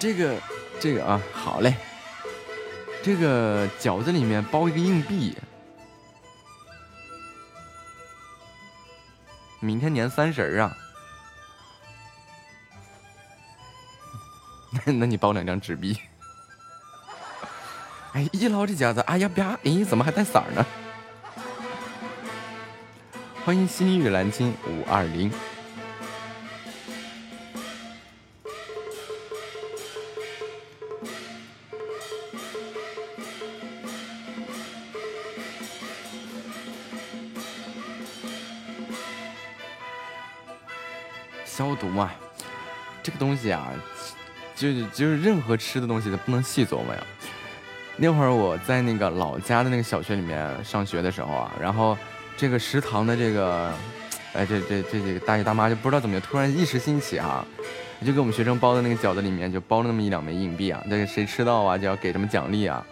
这个这个啊，好嘞。这个饺子里面包一个硬币。明天年三十啊。那 那你包两张纸币。哎，一捞这饺子，哎呀吧，哎，怎么还带色儿呢？欢迎心玉蓝金五二零。西啊。就就是任何吃的东西都不能细琢磨呀。那会儿我在那个老家的那个小学里面上学的时候啊，然后这个食堂的这个，哎，这这这几个大爷大妈就不知道怎么就突然一时兴起哈，就给我们学生包的那个饺子里面就包了那么一两枚硬币啊，那个谁吃到啊就要给什么奖励啊。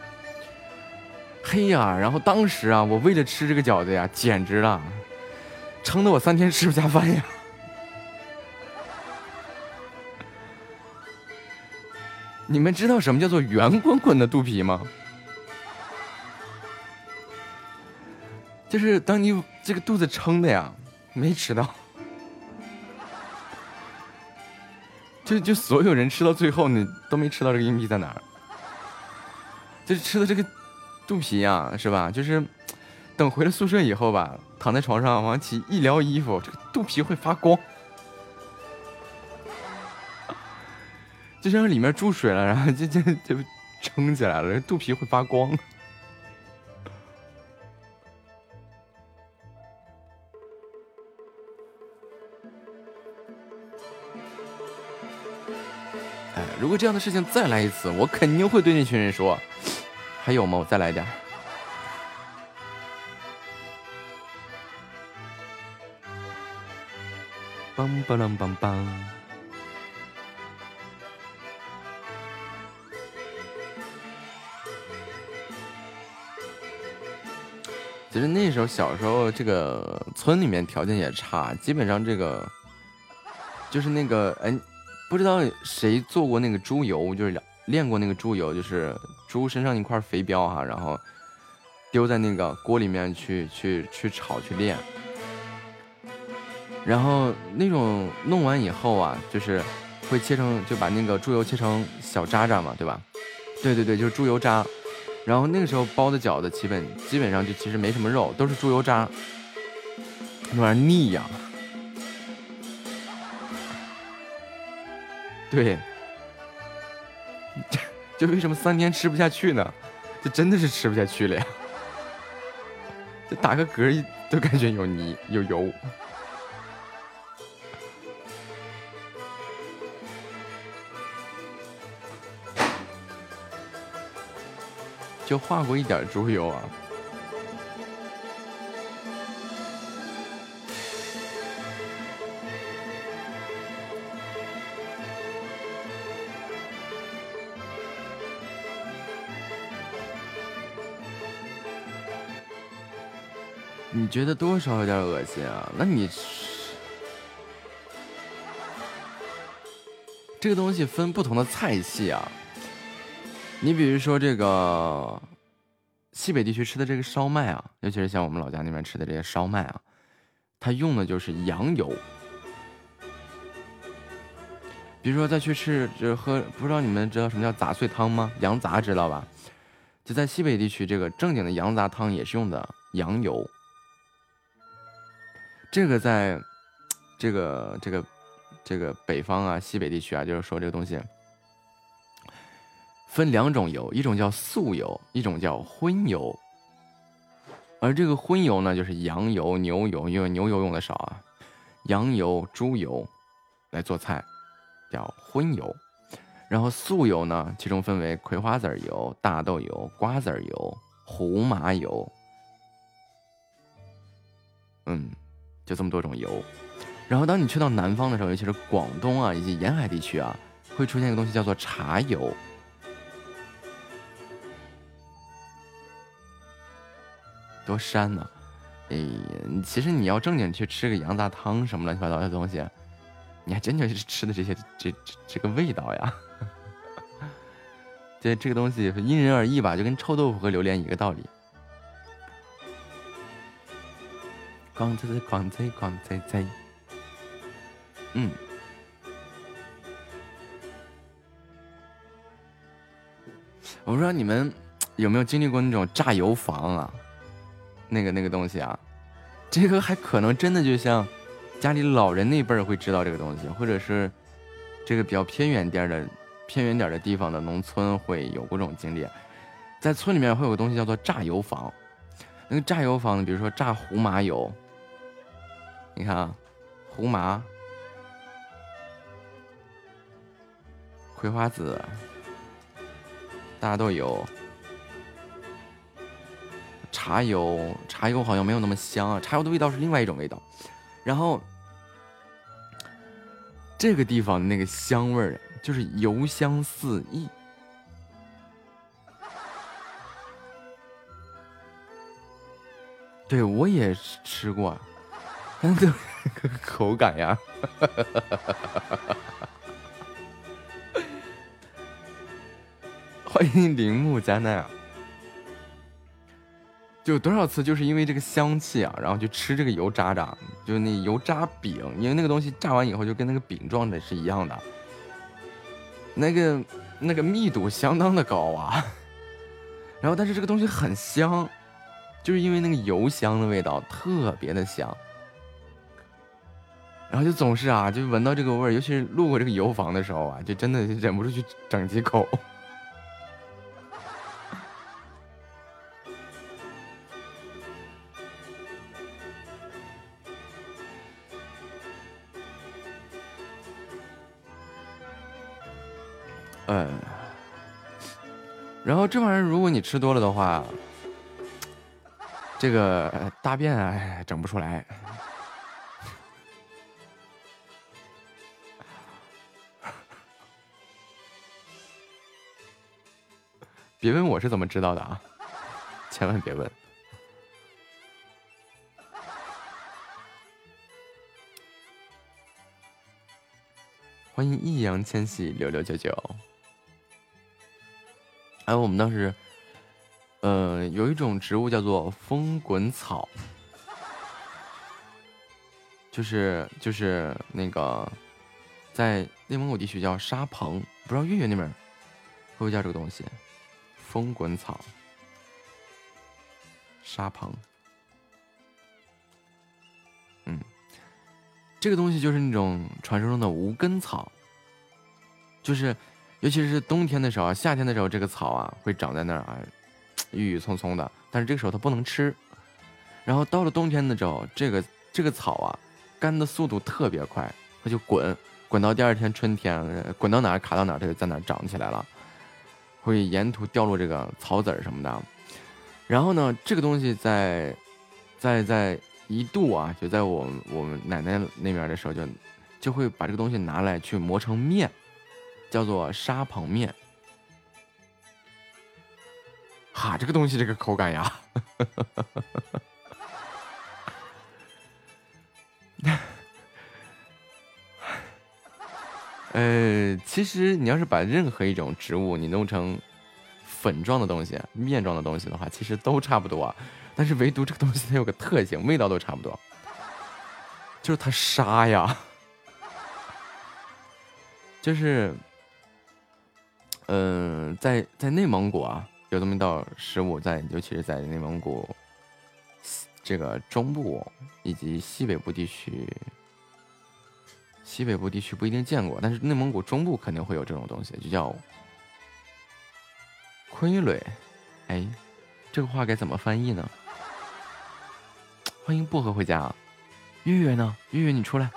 嘿呀，然后当时啊，我为了吃这个饺子呀，简直了，撑得我三天吃不下饭呀。你们知道什么叫做圆滚滚的肚皮吗？就是当你这个肚子撑的呀，没吃到，就就所有人吃到最后，你都没吃到这个硬币在哪儿，就是吃的这个肚皮呀，是吧？就是等回了宿舍以后吧，躺在床上往起一撩衣服，这个肚皮会发光。就像里面注水了，然后就就就撑起来了，肚皮会发光。哎，如果这样的事情再来一次，我肯定会对那群人说：“还有吗？我再来点。”梆梆啷梆梆。其实那时候小时候，这个村里面条件也差，基本上这个就是那个哎，不知道谁做过那个猪油，就是练过那个猪油，就是猪身上一块肥膘哈，然后丢在那个锅里面去去去炒去炼，然后那种弄完以后啊，就是会切成就把那个猪油切成小渣渣嘛，对吧？对对对，就是猪油渣。然后那个时候包的饺子，基本基本上就其实没什么肉，都是猪油渣。那玩意儿腻呀。对，就为什么三天吃不下去呢？就真的是吃不下去了呀。就打个嗝都感觉有泥有油。就化过一点猪油啊。你觉得多少有点恶心啊？那你这个东西分不同的菜系啊。你比如说这个西北地区吃的这个烧麦啊，尤其是像我们老家那边吃的这些烧麦啊，它用的就是羊油。比如说再去吃就喝，不知道你们知道什么叫杂碎汤吗？羊杂知道吧？就在西北地区，这个正经的羊杂汤也是用的羊油。这个在这个这个这个北方啊，西北地区啊，就是说这个东西分两种油，一种叫素油，一种叫荤油。而这个荤油呢，就是羊油、牛油，因为牛油用的少啊，羊油、猪油来做菜，叫荤油。然后素油呢，其中分为葵花籽油、大豆油、瓜子油、胡麻油，嗯。就这么多种油，然后当你去到南方的时候，尤其是广东啊以及沿海地区啊，会出现一个东西叫做茶油，多膻呢！哎呀，其实你要正经去吃个羊杂汤什么乱七八糟的东西，你还真就是吃的这些这这这个味道呀。这这个东西因人而异吧，就跟臭豆腐和榴莲一个道理。光仔仔，光仔光仔仔，嗯，我不知道你们有没有经历过那种榨油房啊？那个那个东西啊，这个还可能真的就像家里老人那辈儿会知道这个东西，或者是这个比较偏远点的偏远点的地方的农村会有过这种经历，在村里面会有个东西叫做榨油坊，那个榨油坊，比如说榨胡麻油。你看啊，胡麻、葵花籽、大豆油、茶油，茶油好像没有那么香啊，茶油的味道是另外一种味道。然后这个地方的那个香味儿，就是油香四溢。对我也吃过。那个口感呀，欢迎铃木佳奈啊！就多少次就是因为这个香气啊，然后就吃这个油渣渣，就是那油渣饼，因为那个东西炸完以后就跟那个饼状的是一样的，那个那个密度相当的高啊。然后但是这个东西很香，就是因为那个油香的味道特别的香。然后就总是啊，就闻到这个味儿，尤其是路过这个油房的时候啊，就真的忍不住去整几口。嗯，然后这玩意儿，如果你吃多了的话，这个大便啊，整不出来。别问我是怎么知道的啊！千万别问。欢迎易烊千玺六六九九。还有我们当时，呃，有一种植物叫做风滚草，就是就是那个在内蒙古地区叫沙蓬，不知道月月那边会不会叫这个东西？风滚草，沙蓬，嗯，这个东西就是那种传说中的无根草，就是尤其是冬天的时候，夏天的时候，这个草啊会长在那儿啊，郁郁葱葱的，但是这个时候它不能吃。然后到了冬天的时候，这个这个草啊，干的速度特别快，它就滚，滚到第二天春天，滚到哪儿卡到哪儿，它就在哪儿长起来了，会沿途掉落这个草籽儿什么的。然后呢，这个东西在在在一度啊，就在我我们奶奶那边的时候，就就会把这个东西拿来去磨成面，叫做沙捧面。哈，这个东西这个口感呀。呃，其实你要是把任何一种植物你弄成粉状的东西、面状的东西的话，其实都差不多。但是唯独这个东西它有个特性，味道都差不多，就是它沙呀。就是，嗯，在在内蒙古啊，有这么一道食物，在尤其是在内蒙古这个中部以及西北部地区。西北部地区不一定见过，但是内蒙古中部肯定会有这种东西，就叫傀儡。哎，这个话该怎么翻译呢？欢迎薄荷回家。月月呢？月月你出来。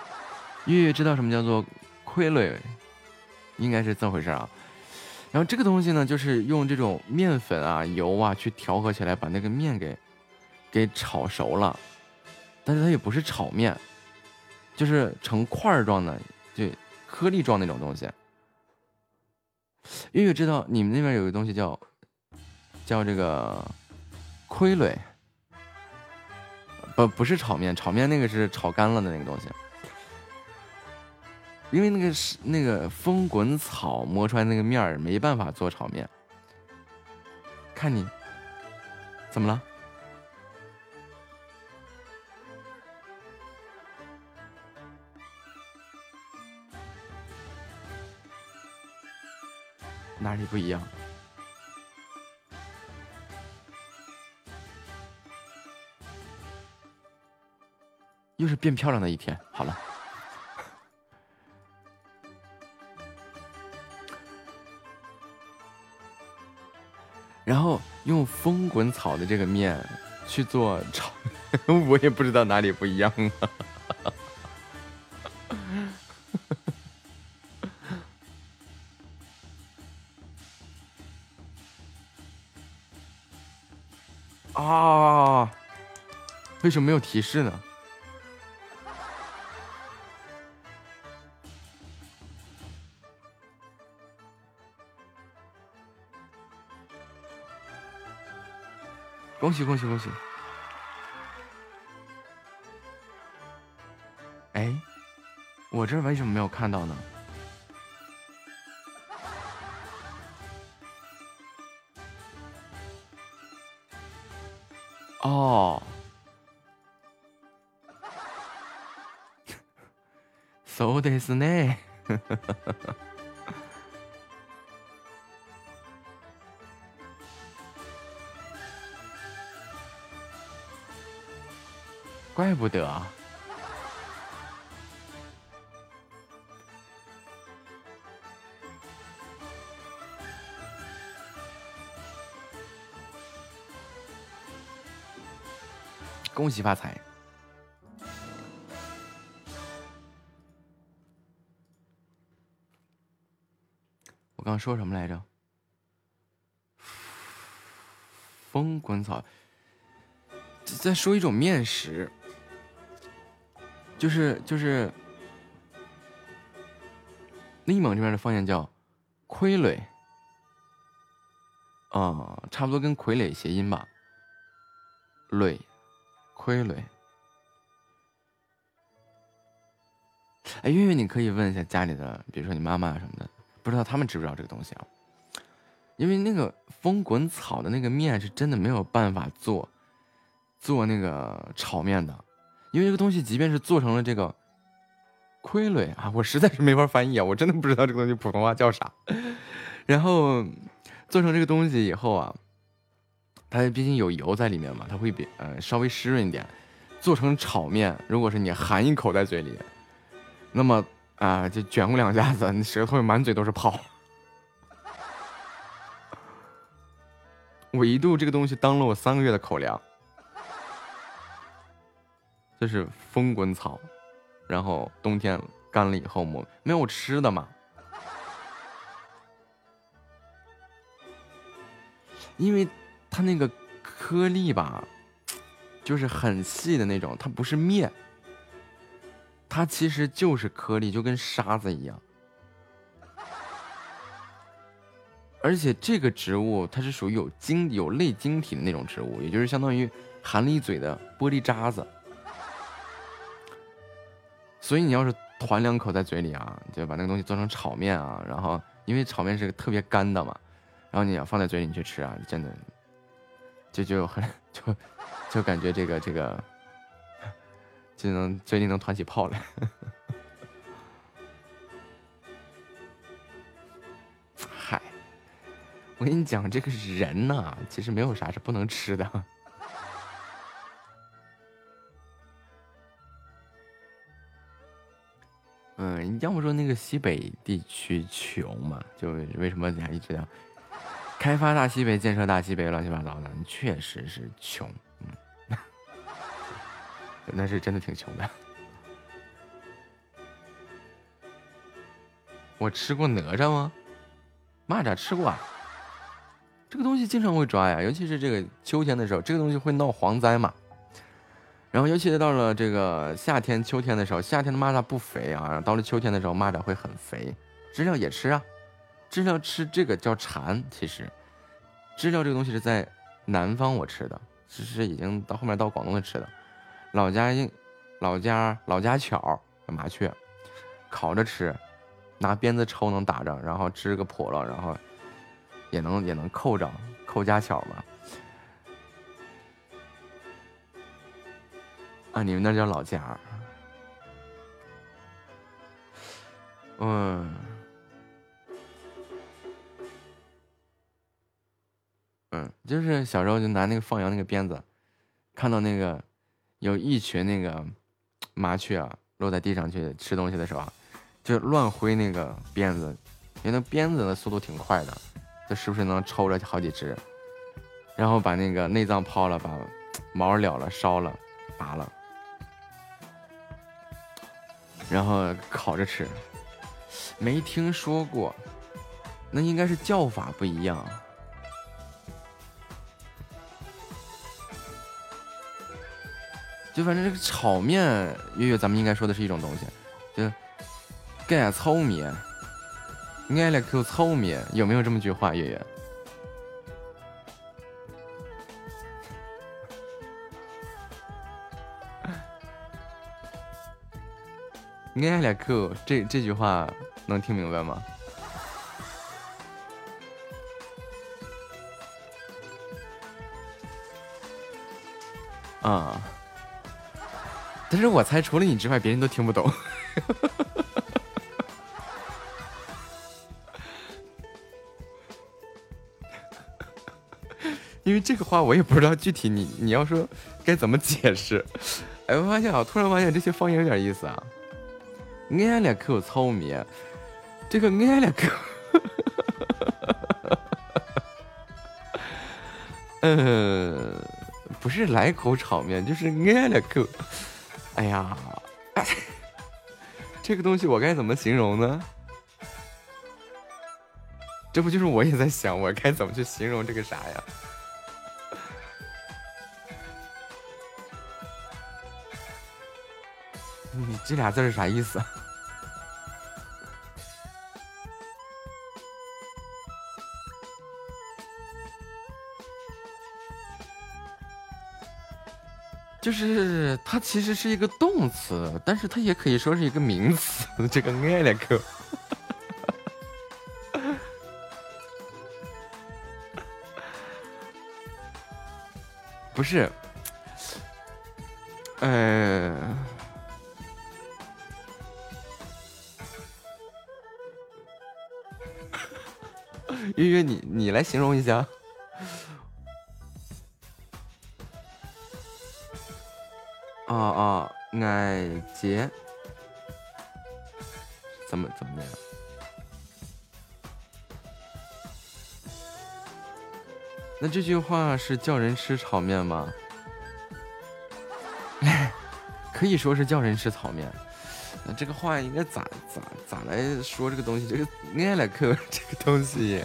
月月知道什么叫做傀儡？应该是这么回事啊。然后这个东西呢，就是用这种面粉啊、油啊去调和起来，把那个面给给炒熟了。但是它也不是炒面。就是成块儿状的，就颗粒状那种东西。月月知道你们那边有个东西叫叫这个傀儡，不不是炒面，炒面那个是炒干了的那个东西。因为那个是那个风滚草磨出来那个面儿，没办法做炒面。看你怎么了？哪里不一样？又是变漂亮的一天。好了，然后用风滚草的这个面去做炒，我也不知道哪里不一样了。啊！为什么没有提示呢？恭喜恭喜恭喜！哎，我这为什么没有看到呢？哦，so this name 怪不得。恭喜发财！我刚刚说什么来着？风滚草，在说一种面食，就是就是内蒙这边的方言叫傀儡，啊，差不多跟傀儡谐音吧，累。傀儡，哎，月月，你可以问一下家里的，比如说你妈妈什么的，不知道他们知不知道这个东西啊？因为那个风滚草的那个面是真的没有办法做，做那个炒面的，因为这个东西即便是做成了这个傀儡啊，我实在是没法翻译啊，我真的不知道这个东西普通话叫啥。然后做成这个东西以后啊。它毕竟有油在里面嘛，它会比呃稍微湿润一点，做成炒面，如果是你含一口在嘴里，那么啊，就卷过两下子，你舌头满嘴都是泡。我一度这个东西当了我三个月的口粮，就是风滚草，然后冬天干了以后没没有吃的嘛，因为它那个颗粒吧，就是很细的那种，它不是面，它其实就是颗粒，就跟沙子一样。而且这个植物它是属于有晶有类晶体的那种植物，也就是相当于含了一嘴的玻璃渣子。所以你要是团两口在嘴里啊，就把那个东西做成炒面啊，然后因为炒面是个特别干的嘛，然后你要放在嘴里你去吃啊，真的就就很就就感觉这个这个就能嘴里能团起泡来。嗨。我跟你讲，这个人呐，其实没有啥是不能吃的。要不说那个西北地区穷嘛，就为什么你还一直要开发大西北、建设大西北，乱七八糟的，确实是穷。嗯，那是真的挺穷的。我吃过哪吒吗？蚂蚱吃过啊。这个东西经常会抓呀，尤其是这个秋天的时候，这个东西会闹蝗灾嘛。然后，尤其是到了这个夏天、秋天的时候，夏天的蚂蚱不肥啊，到了秋天的时候，蚂蚱会很肥。知了也吃啊，知了吃这个叫蝉。其实，知了这个东西是在南方我吃的，其实已经到后面到广东的吃的。老家应老家老家巧麻雀，烤着吃，拿鞭子抽能打着，然后支个笸箩，然后。也能也能扣着扣家巧嘛？啊，你们那叫老家？嗯，嗯，就是小时候就拿那个放羊那个鞭子，看到那个有一群那个麻雀啊落在地上去吃东西的时候，就乱挥那个鞭子，因为那鞭子的速度挺快的。是不是能抽着好几只，然后把那个内脏抛了，把毛了了，烧了，拔了，然后烤着吃。没听说过，那应该是叫法不一样。就反正这个炒面，月月咱们应该说的是一种东西，就干糙米。爱了口糙米，有没有这么句话？月月，你爱俩 Q，这这句话能听明白吗？啊！但是我猜除了你之外，别人都听不懂。因为这个话我也不知道具体你你要说该怎么解释，哎，我发现啊，突然发现这些方言有点意思啊。俺两口糙米，这个俺俩口，嗯，不是来口炒面，就是俺两口。哎呀，这个东西我该怎么形容呢？这不就是我也在想，我该怎么去形容这个啥呀？你这俩字是啥意思？就是它其实是一个动词，但是它也可以说是一个名词。这个爱两口，不是，呃。月月，你你来形容一下。啊啊，矮杰，怎么怎么念？那这句话是叫人吃炒面吗？可以说是叫人吃炒面。那这个话应该咋咋咋来说这个东西？这个爱了克这个东西，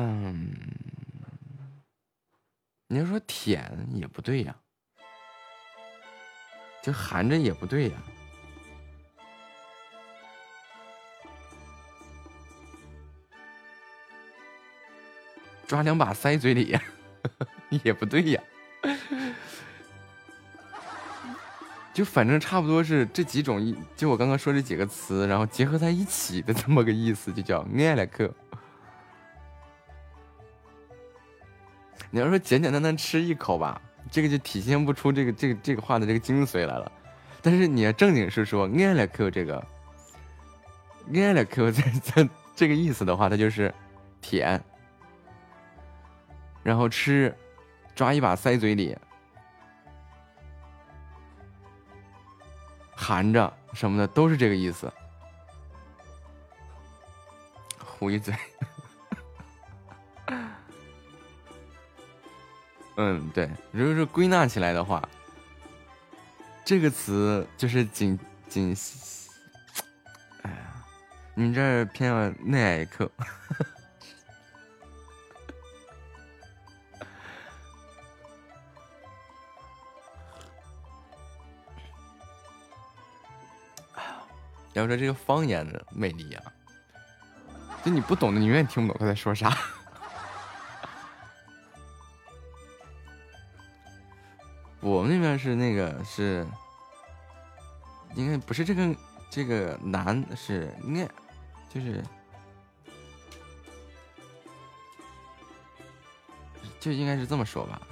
嗯，你要说舔也不对呀，就含着也不对呀。抓两把塞嘴里，也不对呀。就反正差不多是这几种，就我刚刚说这几个词，然后结合在一起的这么个意思，就叫爱了克。你要说简简单单吃一口吧，这个就体现不出这个这个这个话的这个精髓来了。但是你要正经是说爱了克这个，爱了克这这这个意思的话，它就是舔。然后吃，抓一把塞嘴里，含着什么的都是这个意思。糊一嘴，嗯，对。如果说归纳起来的话，这个词就是仅仅，哎呀，你这偏要耐克。要说这个方言的魅力啊，就你不懂的，你永远听不懂他在说啥。我们那边是那个是，应该不是这个这个男是爱，就是就应该是这么说吧，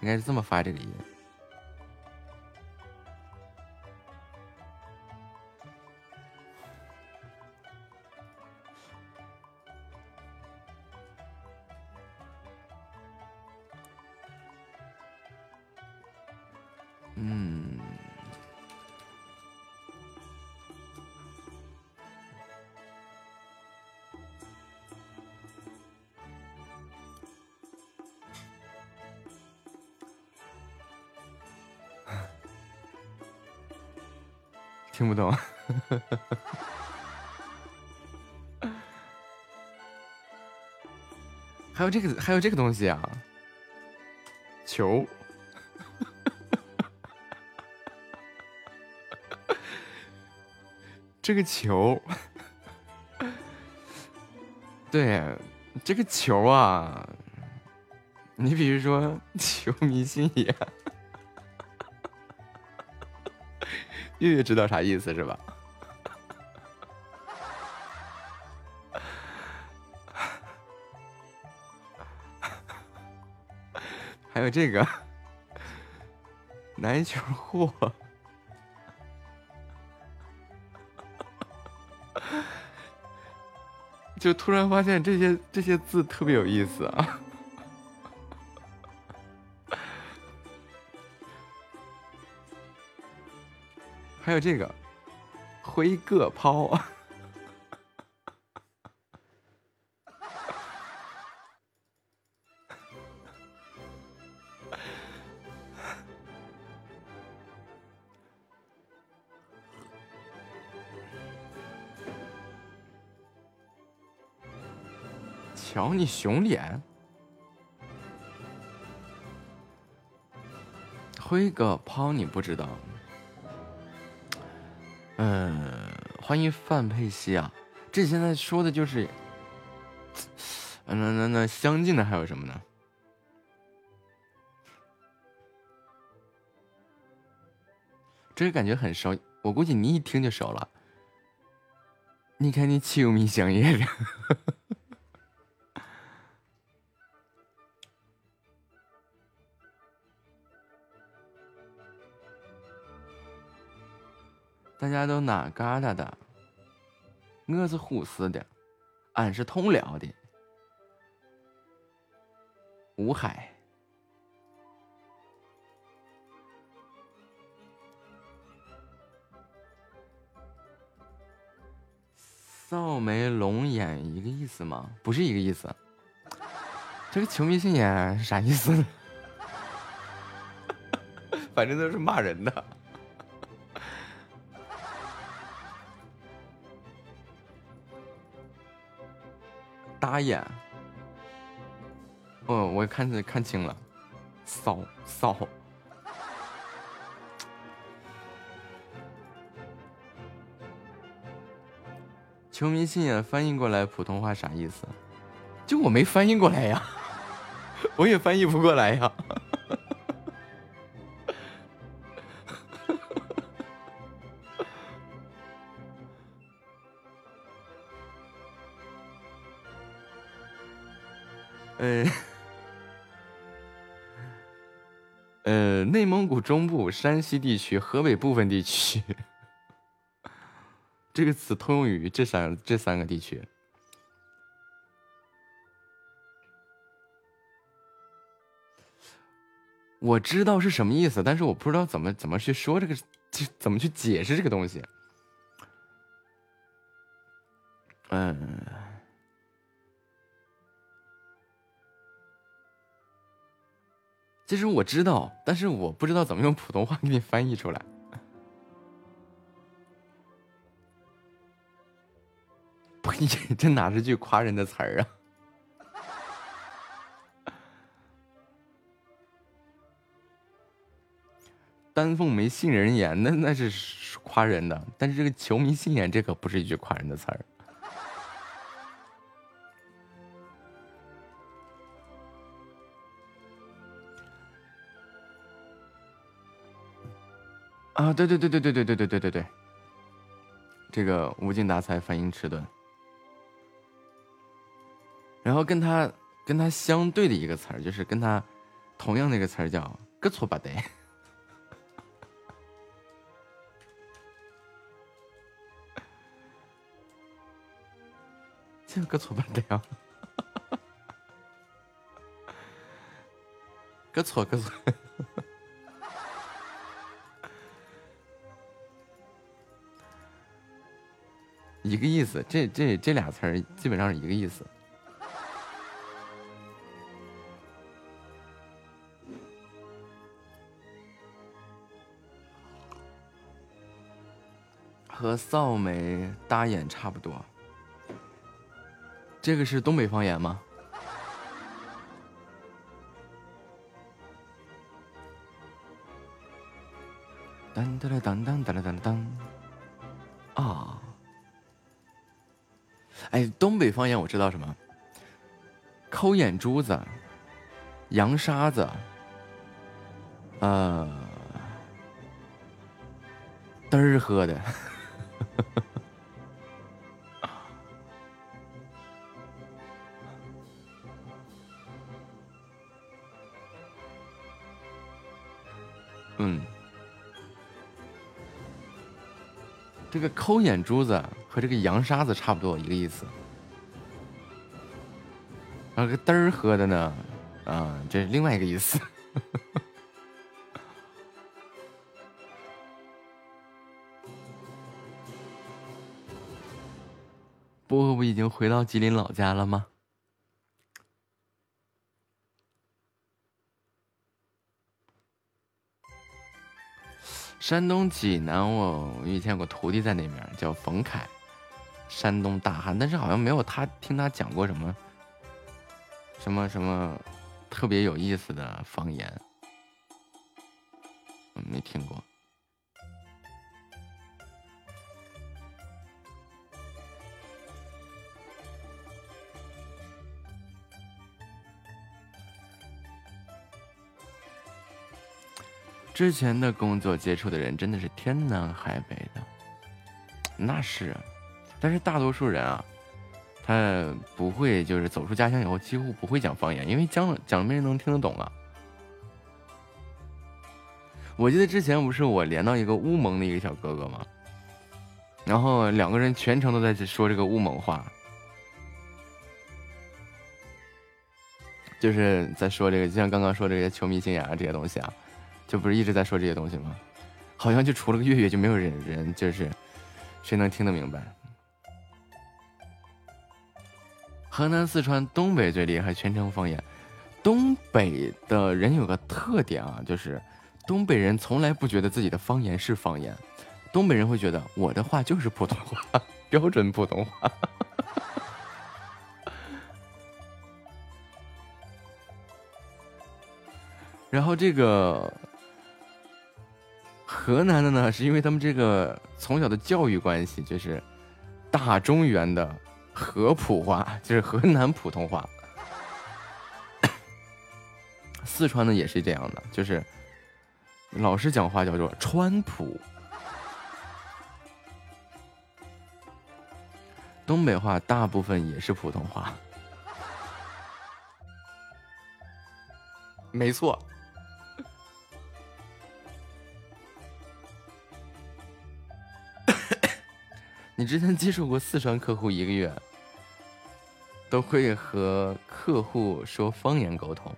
应该是这么发这个音。不懂。还有这个，还有这个东西啊，球。这个球，对，这个球啊，你比如说球迷心也，月月知道啥意思是吧？还有这个篮球货。就突然发现这些这些字特别有意思啊，还有这个挥个抛，瞧你熊脸，挥个抛你不知道？嗯，欢迎范佩西啊！这现在说的就是，那那那相近的还有什么呢？这个感觉很熟，我估计你一听就熟了。你看你秋米香叶的。大家都哪旮瘩的？我是呼市的，俺是通辽的。吴海，扫眉龙眼一个意思吗？不是一个意思。这个球迷心眼是啥意思？反正都是骂人的。打眼，哦，我看着看清了，骚骚。球迷信眼翻译过来普通话啥意思？就我没翻译过来呀，我也翻译不过来呀。中部、山西地区、河北部分地区，这个词通用于这三这三个地区。我知道是什么意思，但是我不知道怎么怎么去说这个，怎么去解释这个东西。嗯，其实我知道，但是我不知道怎么用普通话给你翻译出来。呸！这哪是句夸人的词儿啊？丹凤眉杏仁眼，那那是夸人的，但是这个球迷信眼，这可不是一句夸人的词儿。啊，对对对对对对对对对对对，这个无精打采，反应迟钝。然后跟他跟他相对的一个词儿，就是跟他同样的一个词儿叫“个错吧得 ”。这个错吧得 啊，个错个错，一个意思。这这这俩词儿基本上是一个意思。和臊眉搭眼差不多，这个是东北方言吗？当当当当当当当，啊！哎，东北方言我知道什么？抠眼珠子，扬沙子，呃，嘚儿喝的。这个抠眼珠子和这个扬沙子差不多一个意思。然后个嘚儿喝的呢，啊，这是另外一个意思。波波不已经回到吉林老家了吗？山东济南，我以前有个徒弟在那边，叫冯凯，山东大汉，但是好像没有他听他讲过什么，什么什么特别有意思的方言，没听过。之前的工作接触的人真的是天南海北的，那是，但是大多数人啊，他不会就是走出家乡以后几乎不会讲方言，因为讲讲没人能听得懂啊。我记得之前不是我连到一个乌蒙的一个小哥哥吗？然后两个人全程都在说这个乌蒙话，就是在说这个，就像刚刚说这些球迷信仰啊这些东西啊，就不是一直在说这些东西吗？好像就除了个月月，就没有人人就是谁能听得明白。河南、四川、东北最厉害，全程方言。东北的人有个特点啊，就是东北人从来不觉得自己的方言是方言，东北人会觉得我的话就是普通话，标准普通话。然后这个河南的呢，是因为他们这个从小的教育关系，就是大中原的河普话，就是河南普通话。四川的也是这样的，就是老师讲话叫做川普。东北话大部分也是普通话，没错。你之前接触过四川客户一个月，都会和客户说方言沟通。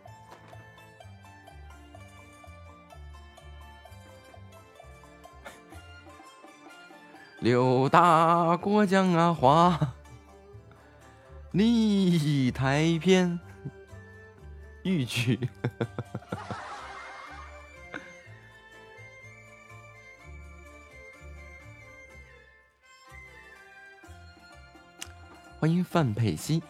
刘大过江啊，花丽台偏，豫剧。欢迎范佩西。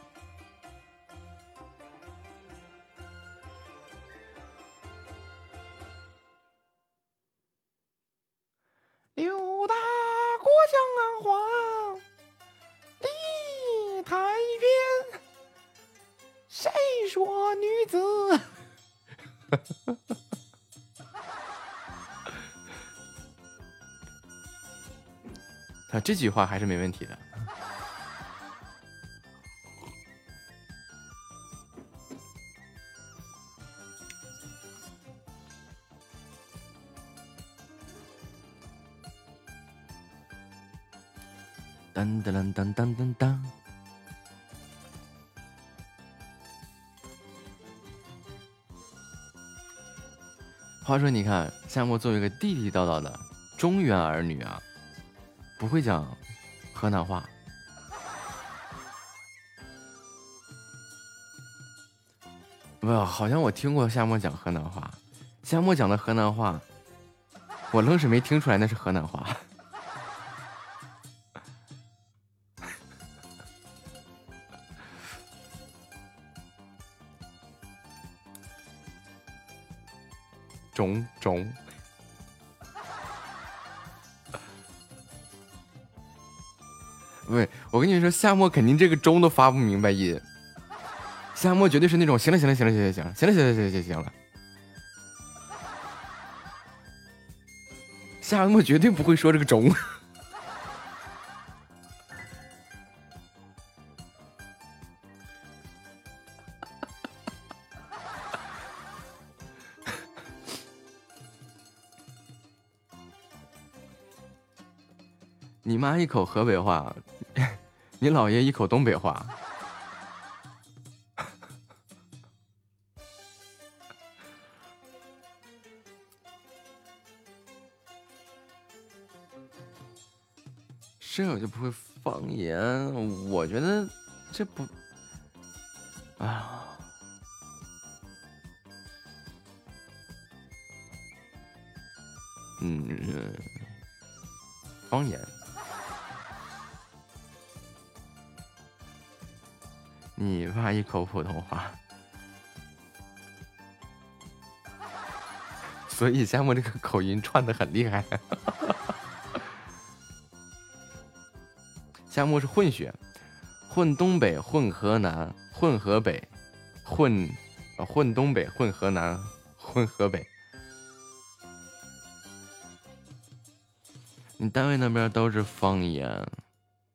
六大哥江啊，花丽台边，谁说女子？啊，这句话还是没问题的。当当当当当当。话说，你看夏沫作为一个地地道道的中原儿女啊，不会讲河南话。不，好像我听过夏沫讲河南话。夏沫讲的河南话，我愣是没听出来那是河南话。中中，喂，我跟你说，夏沫肯定这个中都发不明白音。夏沫绝对是那种，行了行了行了行了行了行了行了行了行了行了，夏沫绝对不会说这个中。一口河北话，你姥爷一口东北话。舍友就不会方言，我觉得这不，哎呀，嗯，方言。你爸一口普通话，所以夏木这个口音串的很厉害。夏木是混血，混东北，混河南，混河北，混啊混东北，混河南，混河北。你单位那边都是方言。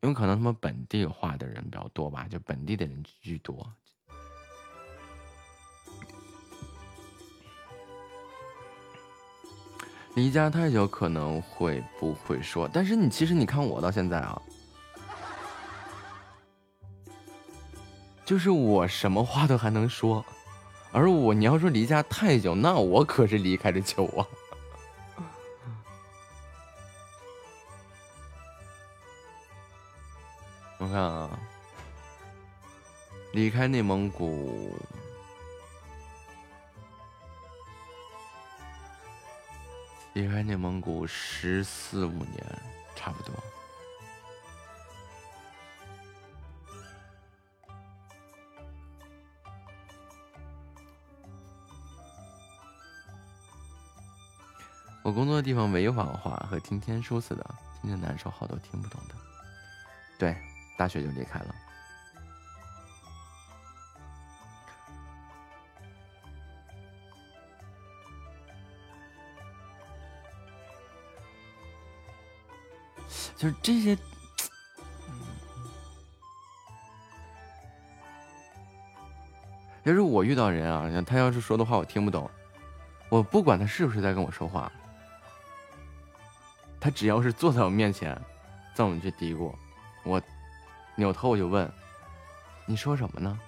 有可能他们本地化的人比较多吧，就本地的人居多。离家太久可能会不会说，但是你其实你看我到现在啊，就是我什么话都还能说，而我你要说离家太久，那我可是离开的久啊。我看啊，离开内蒙古。离开内蒙古十四五年，差不多。我工作的地方潍坊话和听天说似的，听着难受，好多听不懂的。对，大学就离开了。就是这些，要是我遇到人啊，他要是说的话我听不懂，我不管他是不是在跟我说话，他只要是坐在我面前，在我们这嘀咕，我扭头我就问，你说什么呢？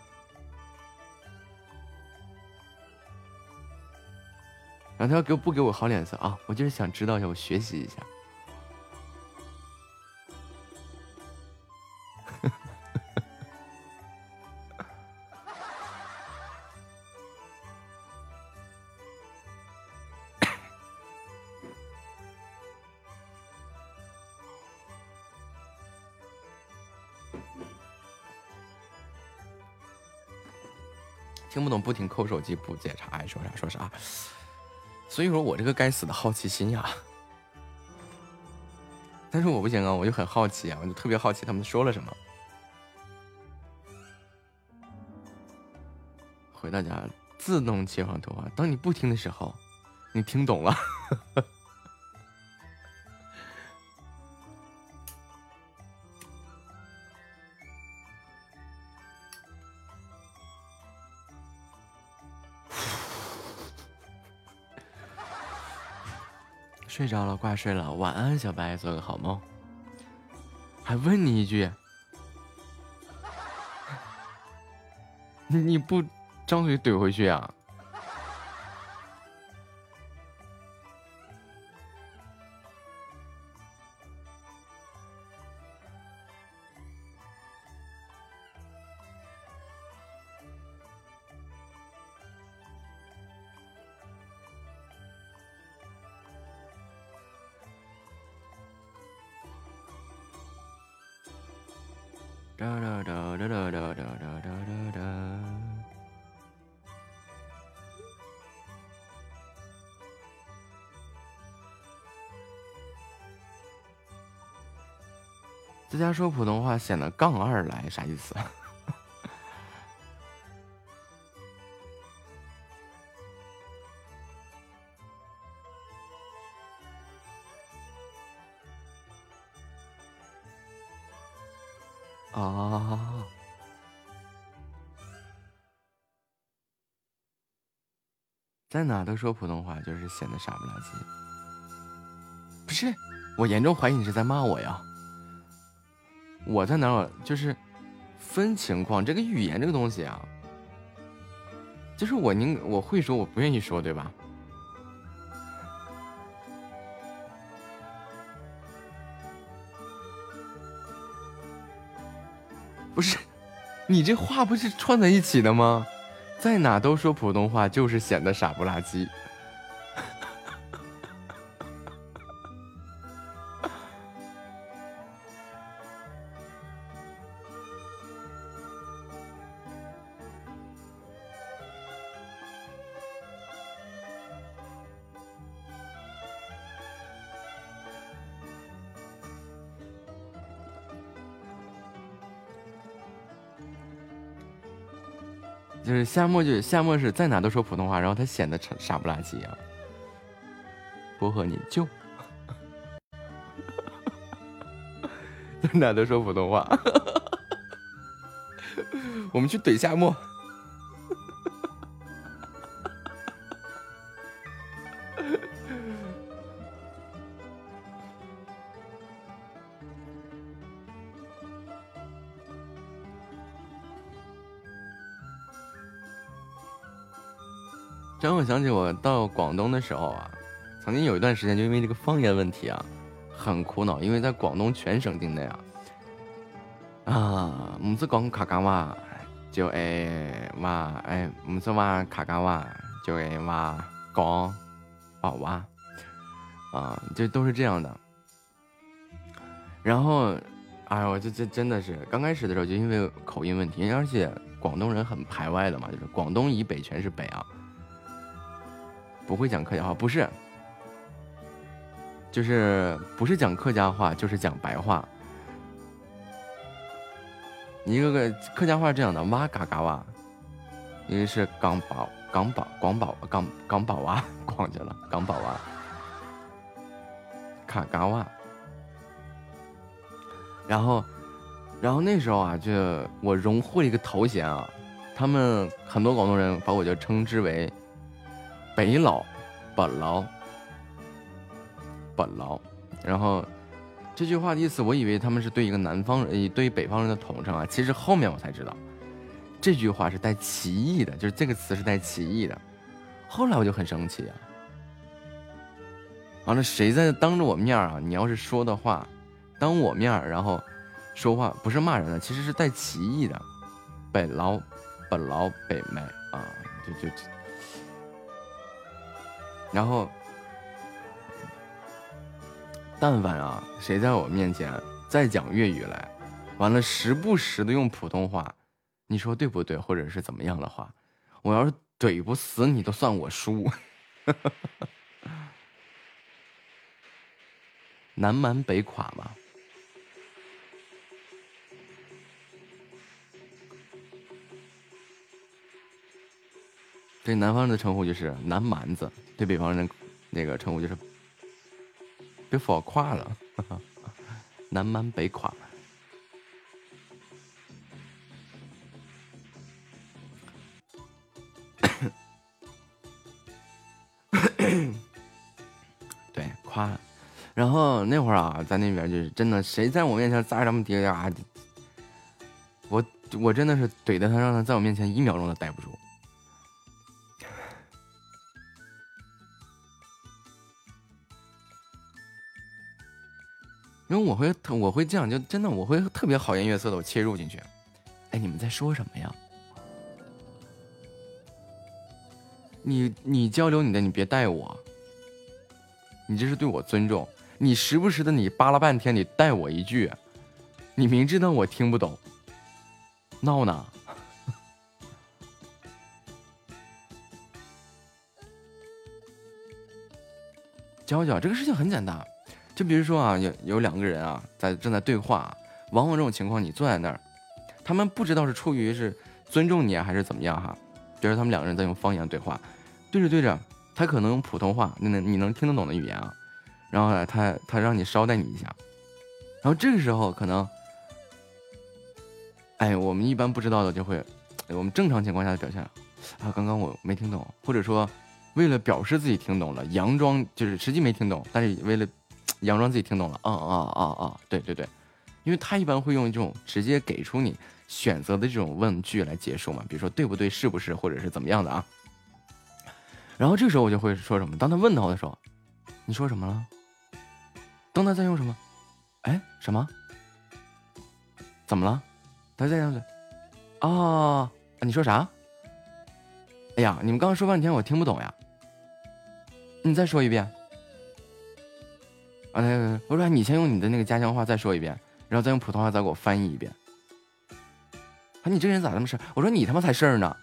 然后他要给不给我好脸色啊？我就是想知道一下，我学习一下。不停扣手机不检查，爱说啥说啥。所以说我这个该死的好奇心呀！但是我不行啊，我就很好奇啊，我就特别好奇他们说了什么。回到家自动切换通话，当你不听的时候，你听懂了。睡着了，挂睡了，晚安，小白，做个好梦。还问你一句，你不张嘴怼回去啊？说普通话显得杠二来，啥意思？啊！在哪都说普通话，就是显得傻不拉几。不是，我严重怀疑你是在骂我呀！我在哪儿就是分情况，这个语言这个东西啊，就是我宁我会说，我不愿意说，对吧？不是，你这话不是串在一起的吗？在哪都说普通话，就是显得傻不拉几。夏末，就是夏末是在哪都说普通话，然后他显得傻傻不拉几啊。薄荷，你就在哪都说普通话，我们去怼夏末。想起我到广东的时候啊，曾经有一段时间就因为这个方言问题啊，很苦恼，因为在广东全省境内啊，啊，唔是讲客家話，就誒話誒唔識話客家話，就誒話講白話，啊，就都是这样的。然后，哎呦，這這真的是刚开始的时候就因为口音问题，而且广东人很排外的嘛，就是广东以北全是北啊，不会讲客家话，不是，就是不是讲客家话，就是讲白话。一个个客家话这样的哇嘎嘎哇，一個是港宝港宝广宝港港宝哇，逛去了港宝哇，卡嘎哇。然后，然后那时候啊，就我荣获了一个头衔啊，他们很多广东人把我就称之为北佬、北佬、北佬。然后这句话的意思，我以为他们是对一个南方人、對於北方人的统称啊，其实后面我才知道，这句话是带歧义的，就是这个词是带歧义的。后来我就很生气啊，完了，谁在当着我面啊？你要是说的话，当我面，然后说话不是骂人的，其实是带歧义的，北佬、北佬、北妹啊，就就，然后，但凡啊，谁在我面前再讲粤语来，完了时不时的用普通话，你说对不对，或者是怎么样的话，我要是怼不死你，都算我输。南蛮北垮嘛。对南方人的称呼就是南蛮子，对北方人那个称呼就是被否垮了，南蛮北垮。对，夸。然后那会儿啊，在那边就是真的，谁在我面前咋這麼低呀？我我真的是怼的他，让他在我面前一秒钟都待不住。我会我会这样，就真的我会特别好言悦色的我切入进去。哎，你们在说什么呀？你你交流你的，你别带我。你这是对我尊重。你时不时的你扒拉半天，你带我一句，你明知道我听不懂，闹呢？娇娇，这个事情很简单。就比如说啊，有有两个人啊，在正在對話，往往这种情况，你坐在那儿，他们不知道是出于是尊重你啊，還是怎么样哈。比如他们两个人在用方言对话，对着对着，他可能用普通话，那能你能听得懂的语言啊，然后呢，他他让你捎带你一下，然后这个时候可能，哎，我们一般不知道的就会，我们正常情况下的表现啊，刚刚我没听懂，或者说为了表示自己听懂了，佯装就是实际没听懂，但是为了。佯装自己听懂了，啊啊啊啊，对对对，因为他一般会用这种直接给出你选择的这种问句来结束嘛，比如说对不对，是不是，或者是怎么样的啊。然后这时候我就会说什么，当他问到的时候，你说什么了？当他在用什么？哎，什么？怎么了？他在用嘴？啊，你说啥？哎呀，你们刚刚说半天我听不懂呀，你再说一遍。啊，我说你先用你的那个家乡话再说一遍，然后再用普通话再给我翻译一遍。啊，你這個人咋這麼事兒？我说你他妈才事儿呢！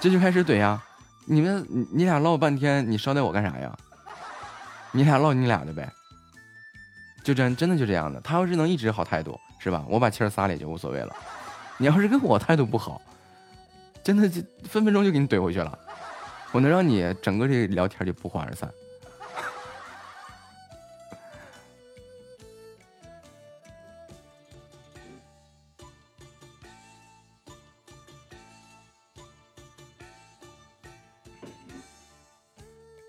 这就开始怼呀！你们你俩唠半天，你捎带我干啥呀？你俩唠你俩的呗。就真真的就这样的。他要是能一直好态度，是吧？我把气儿撒了也就无所谓了。你要是跟我态度不好，真的就分分钟就给你怼回去了。我能让你整个这聊天就不欢而散。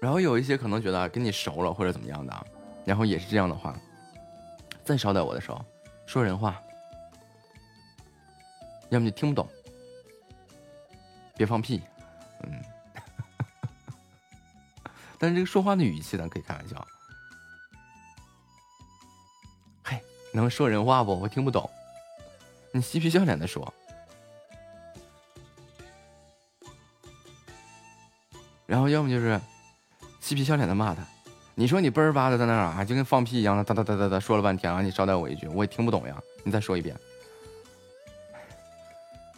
然后有一些可能觉得跟你熟了或者怎么样的，然后也是这样的话，再捎带我的时候说人话，要么你听不懂，别放屁，嗯。但是这个说话的语气咱可以开玩笑。嘿，能说人话不？我听不懂。你嬉皮笑脸的说，然后要么就是嬉皮笑脸的骂他。你说你嘣儿吧的在那啊，就跟放屁一样的哒哒哒哒哒说了半天啊，你捎带我一句，我也听不懂呀。你再说一遍。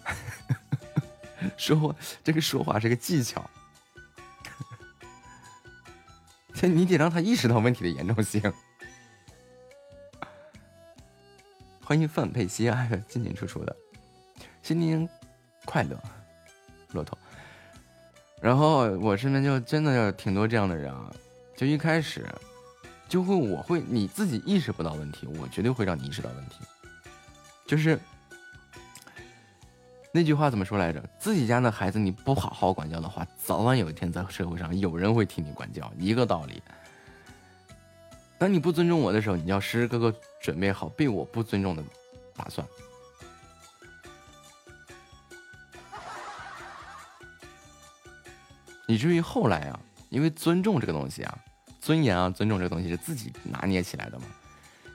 说话这个说话是个技巧，你得让他意识到问题的严重性。欢迎范佩西啊，进进出出的，新年快乐，骆驼。然后我身边就真的有挺多这样的人啊，就一开始就会我会你自己意识不到问题，我绝对会让你意识到问题，就是那句话怎么说来着？自己家的孩子你不好好管教的话，早晚有一天在社会上有人会替你管教，一个道理。当你不尊重我的时候，你要时时刻刻准备好被我不尊重的打算。以至于后来啊，因为尊重这个东西啊，尊严啊，尊重这个东西是自己拿捏起来的嘛。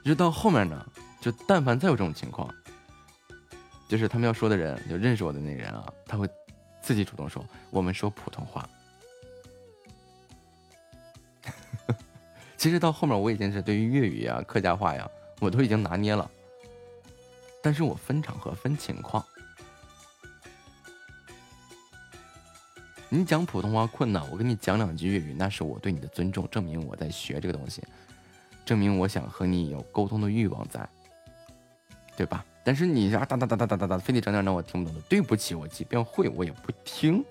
就到后面呢，就但凡再有这种情况，就是他们要说的人，就认识我的那人啊，他会自己主动说，我们说普通话。其实到后面我已经是对于粤语啊、客家话呀，我都已经拿捏了。但是我分场合、分情况。你讲普通话困难，我跟你讲两句粤语，那是我对你的尊重，证明我在学这个东西，证明我想和你有沟通的欲望在，对吧？但是你啊哒哒哒哒哒哒哒，非得整点让我听不懂的，对不起，我即便会，我也不听。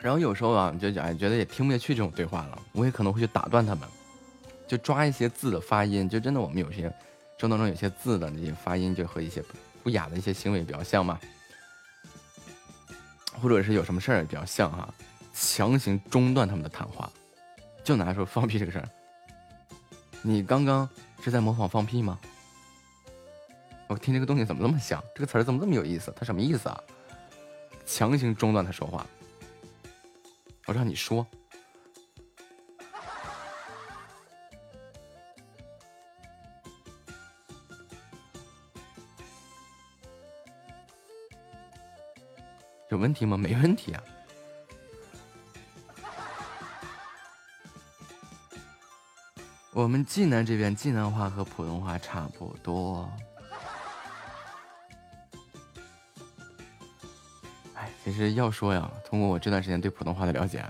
然后有时候啊，就哎觉得也听不下去这种对话了，我也可能会去打断他们，就抓一些字的发音，就真的我们有些生当中有些字的那些发音，就和一些不雅的一些行为比较像嘛，或者是有什么事儿比较像哈，强行中断他们的谈话，就拿说放屁这个事儿，你刚刚是在模仿放屁吗？我听这个东西怎么那么像？这个词儿怎么这么有意思？它什么意思啊？强行中断他说话。我让你说，有问题吗？没问题啊。我们济南这边济南话和普通话差不多。哎其实要说呀，通过我这段时间对普通话的了解，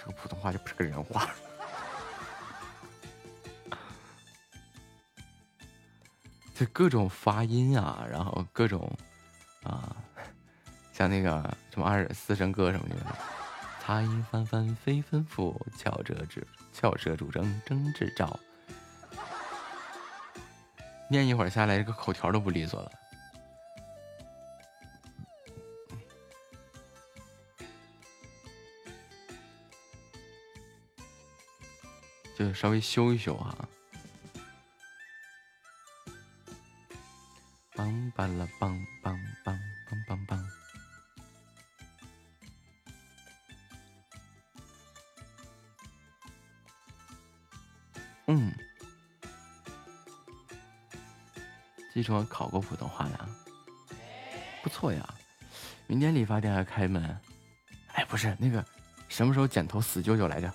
这个普通话就不是个人话，就各种发音啊，然后各种，像那个什么二四声歌什么的，擦音翻翻飞奔赴，翘舌指翘舌主争争执照，念一会儿下来，这个口条都不利索了。就稍微修一修哈。梆巴拉梆梆梆记住我考过普通话呀，不错呀。明天理发店还开门？哎，不是那个，什么时候剪头死舅舅来着？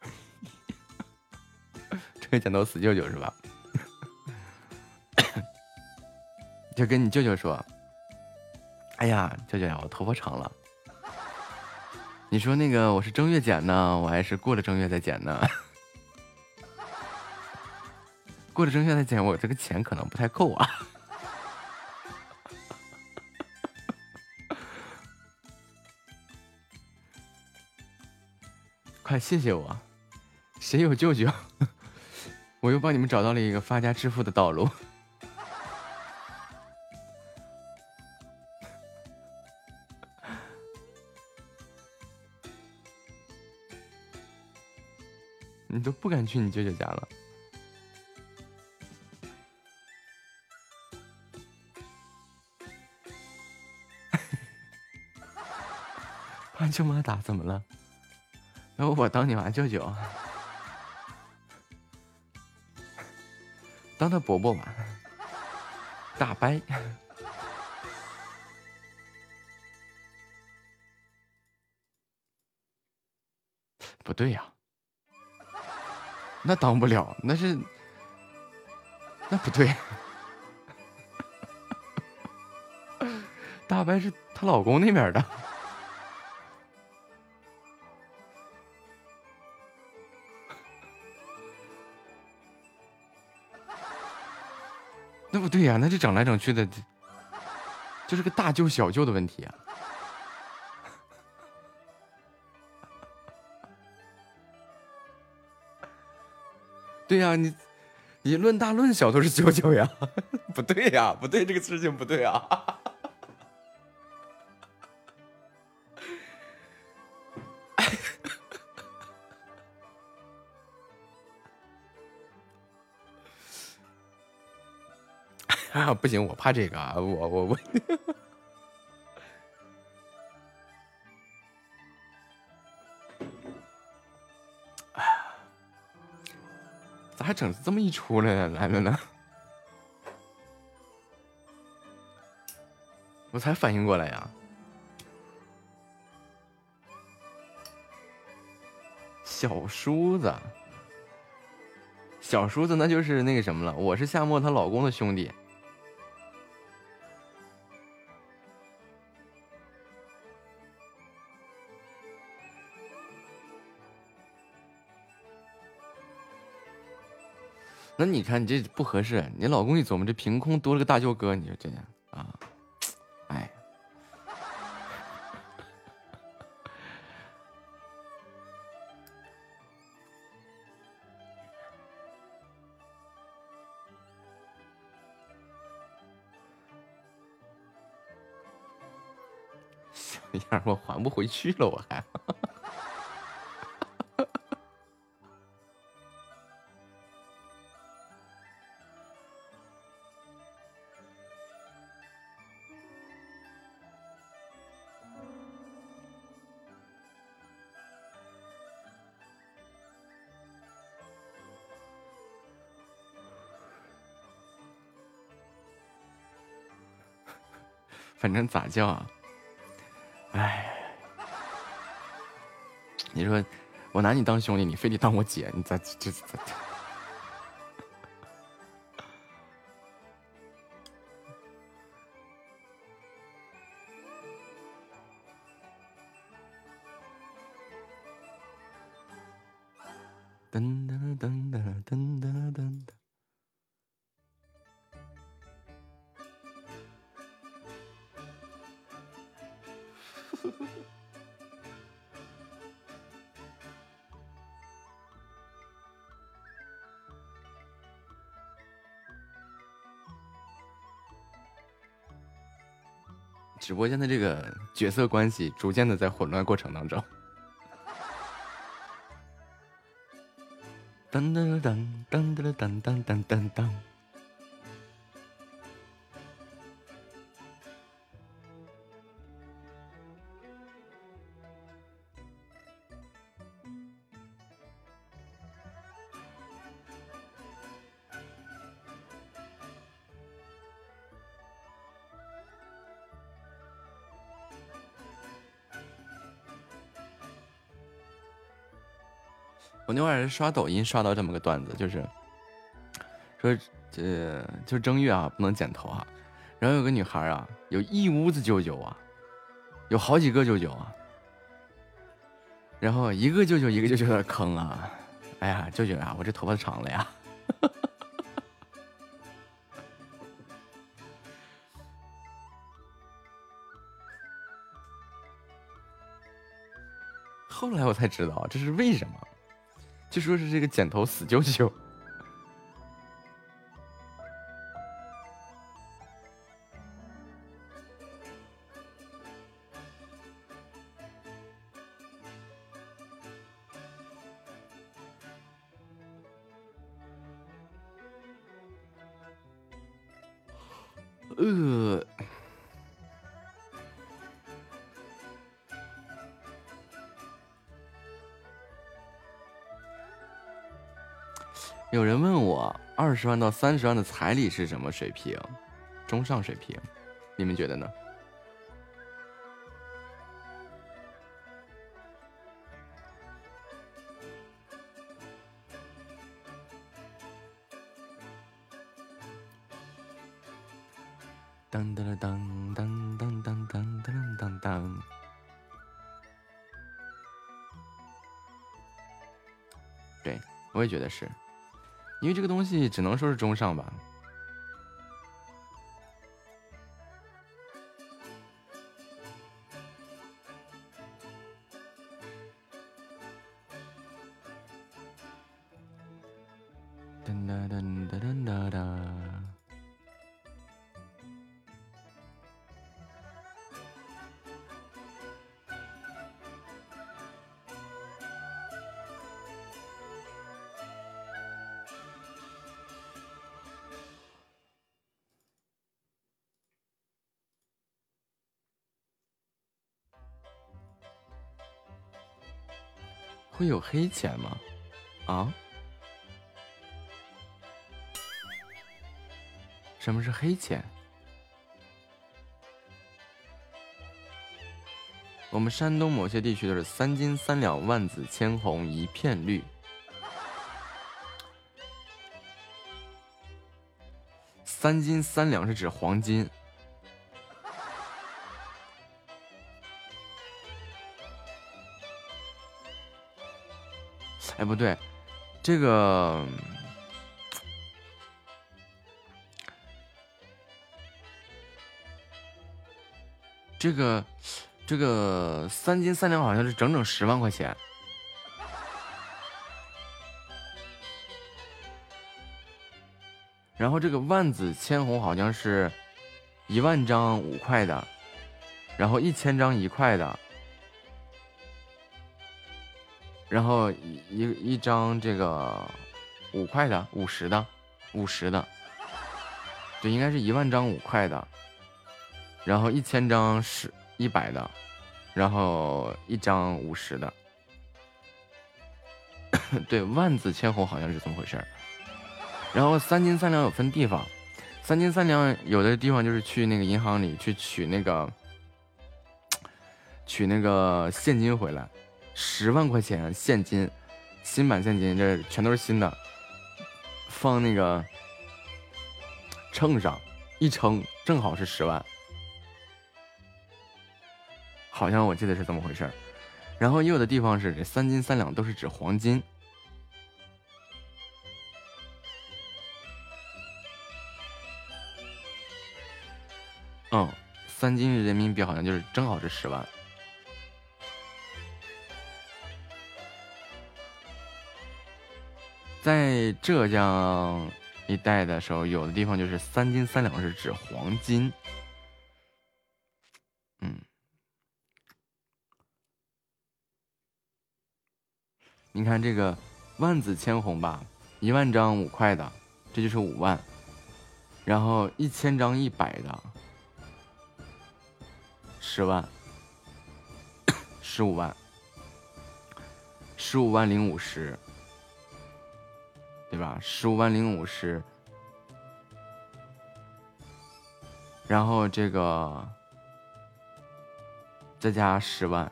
这个剪头死舅舅是吧？就跟你舅舅说：“哎呀，舅舅呀，我头发长了。你说那个我是正月剪呢，我还是过了正月再剪呢？过了正月再剪，我这个钱可能不太够啊。快谢谢我，谁有舅舅？” 我又帮你们找到了一个发家致富的道路。去你舅舅家了。把舅妈打怎么了？那我当你妈舅舅，当他伯伯吧，大伯。不对呀、那当不了，那是那不对。大白是她老公那边的。那不对呀、那这整来整去的，就是个大舅小舅的问题啊。对呀、你你论大论小都是舅舅呀，不对呀、不对，这个事情不对啊。啊，不行，我怕这个啊，我我我。还整这么一出来来了呢？我才反应过来呀。小叔子，小叔子那就是那个什么了，我是夏沫她老公的兄弟。那你看你这不合适，你老公一琢磨，这凭空多了个大舅哥，你说这样啊？哎，小样，我还不回去了，我还。咋叫啊？哎，你说我拿你当兄弟，你非得当我姐，你咋这这？这角色关系逐渐的在混乱过程当中。噔噔噔噔噔噔噔噔噔噔。我那会儿刷抖音刷到这么个段子，就是说这就正月啊不能剪头啊，然后有个女孩啊，有一屋子舅舅啊，有好几个舅舅啊，然后一个舅舅一个舅舅的坑啊，哎呀舅舅啊，我这头发长了呀。后来我才知道这是为什么，据说是这个剪头死舅舅。十万到三十万的彩礼是什么水平？中上水平，你们觉得呢？当当当当当当当当当当。对，我也觉得是，因为这个东西只能说是中上吧。会有黑钱吗？啊？什么是黑钱？我们山东某些地区都是三金三两，万紫千红一片绿。三金三两是指黄金。不对，这个这个这个三斤三两好像是整整十万块钱。然后这个万紫千红好像是一万张五块的，然后一千张一块的，然后一一张这个五块的、五十的、五十的，对，应该是一万张五块的，然后一千张十一百的，然后一张五十的，对，万紫千红好像是这么回事儿。然后三金三两有分地方，三金三两有的地方就是去那个银行里去取那个取那个现金回来，十万块钱现金，新版现金，这全都是新的，放那个秤上一称，正好是十万，好像我记得是这么回事儿。然后也有的地方是这三金三两都是指黄金。嗯，三金人民币好像就是正好是十万。在浙江一带的时候，有的地方就是三金三两是指黄金。嗯，你看这个万紫千红吧，一万张五块的，这就是五万，然后一千张一百的。十万，十五万，十五万零五十，对吧？十五万零五十，然后这个再加十万，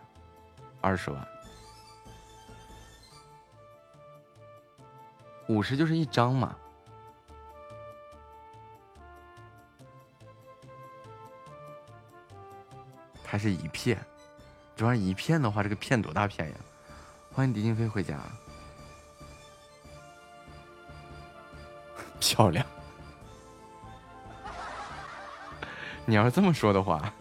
二十万，五十就是一张嘛。还是一片，主要一片的话，这个片多大片呀？欢迎狄金飞回家，漂亮。你要是这么说的话，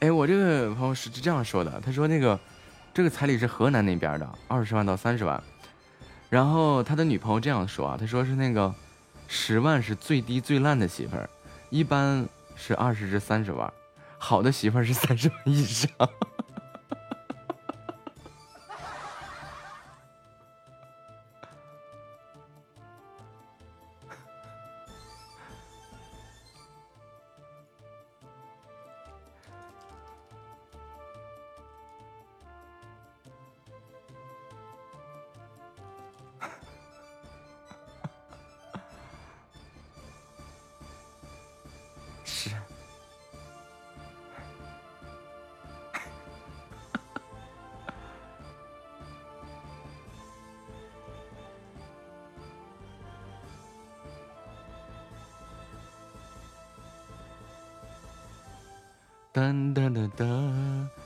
哎，我这个朋友是这样说的，他说那个这个彩礼是河南那边的，二十万到三十万，然后他的女朋友这样说啊，他说是那个十万是最低最烂的媳妇儿，一般是二十至三十万，好的媳妇儿是三十万以上。噔噔噔噔。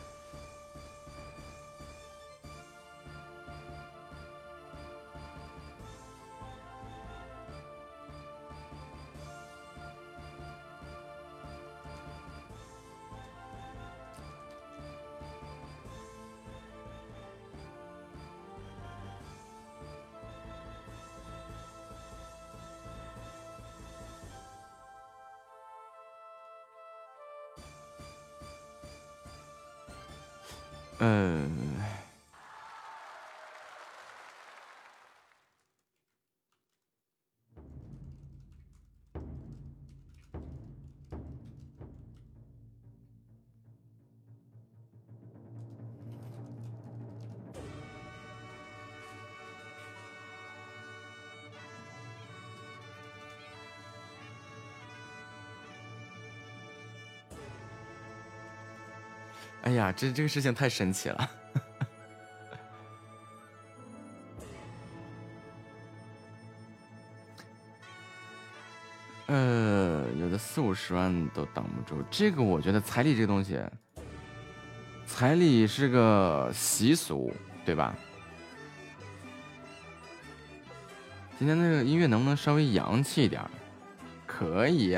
哎呀，这这个事情太神奇了。呃，有的四五十万都挡不住。这个我觉得彩礼这个东西，彩礼是个习俗，对吧？今天那个音乐能不能稍微洋气一点？可以。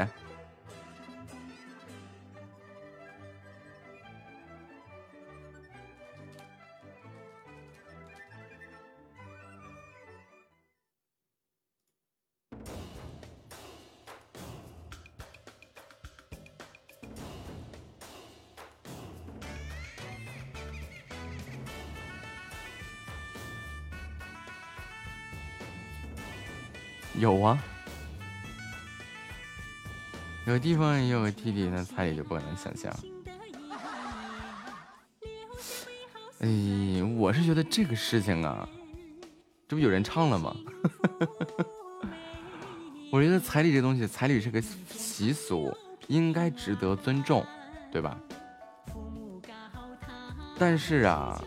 地方也有个弟弟，那彩礼就不能想象。哎，我是觉得这个事情啊，这不有人唱了吗？我觉得彩礼这东西，彩礼是个习俗，应该值得尊重，对吧？但是啊，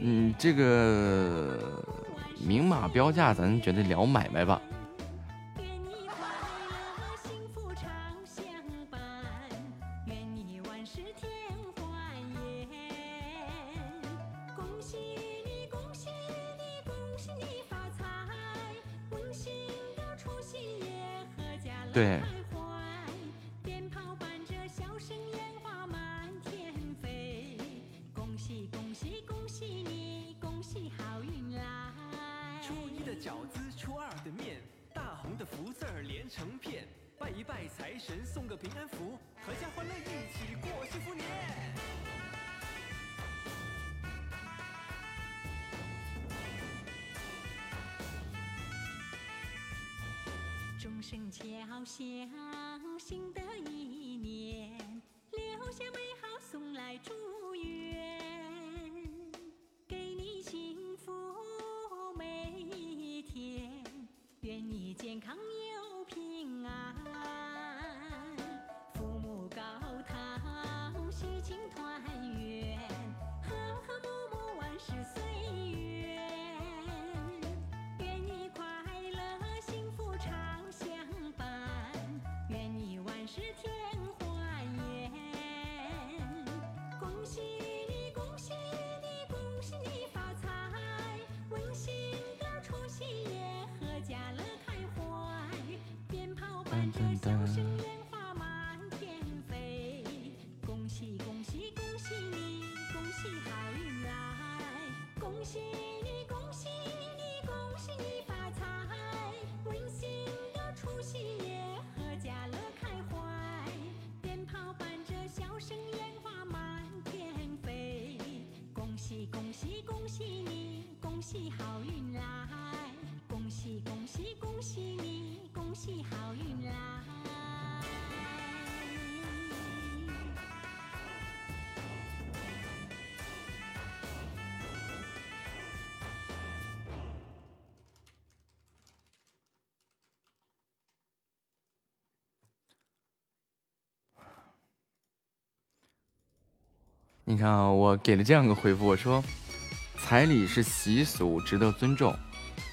嗯，这个明码标价，咱觉得聊买卖吧。看啊，我给了这样一个回复，我说彩礼是习俗，值得尊重，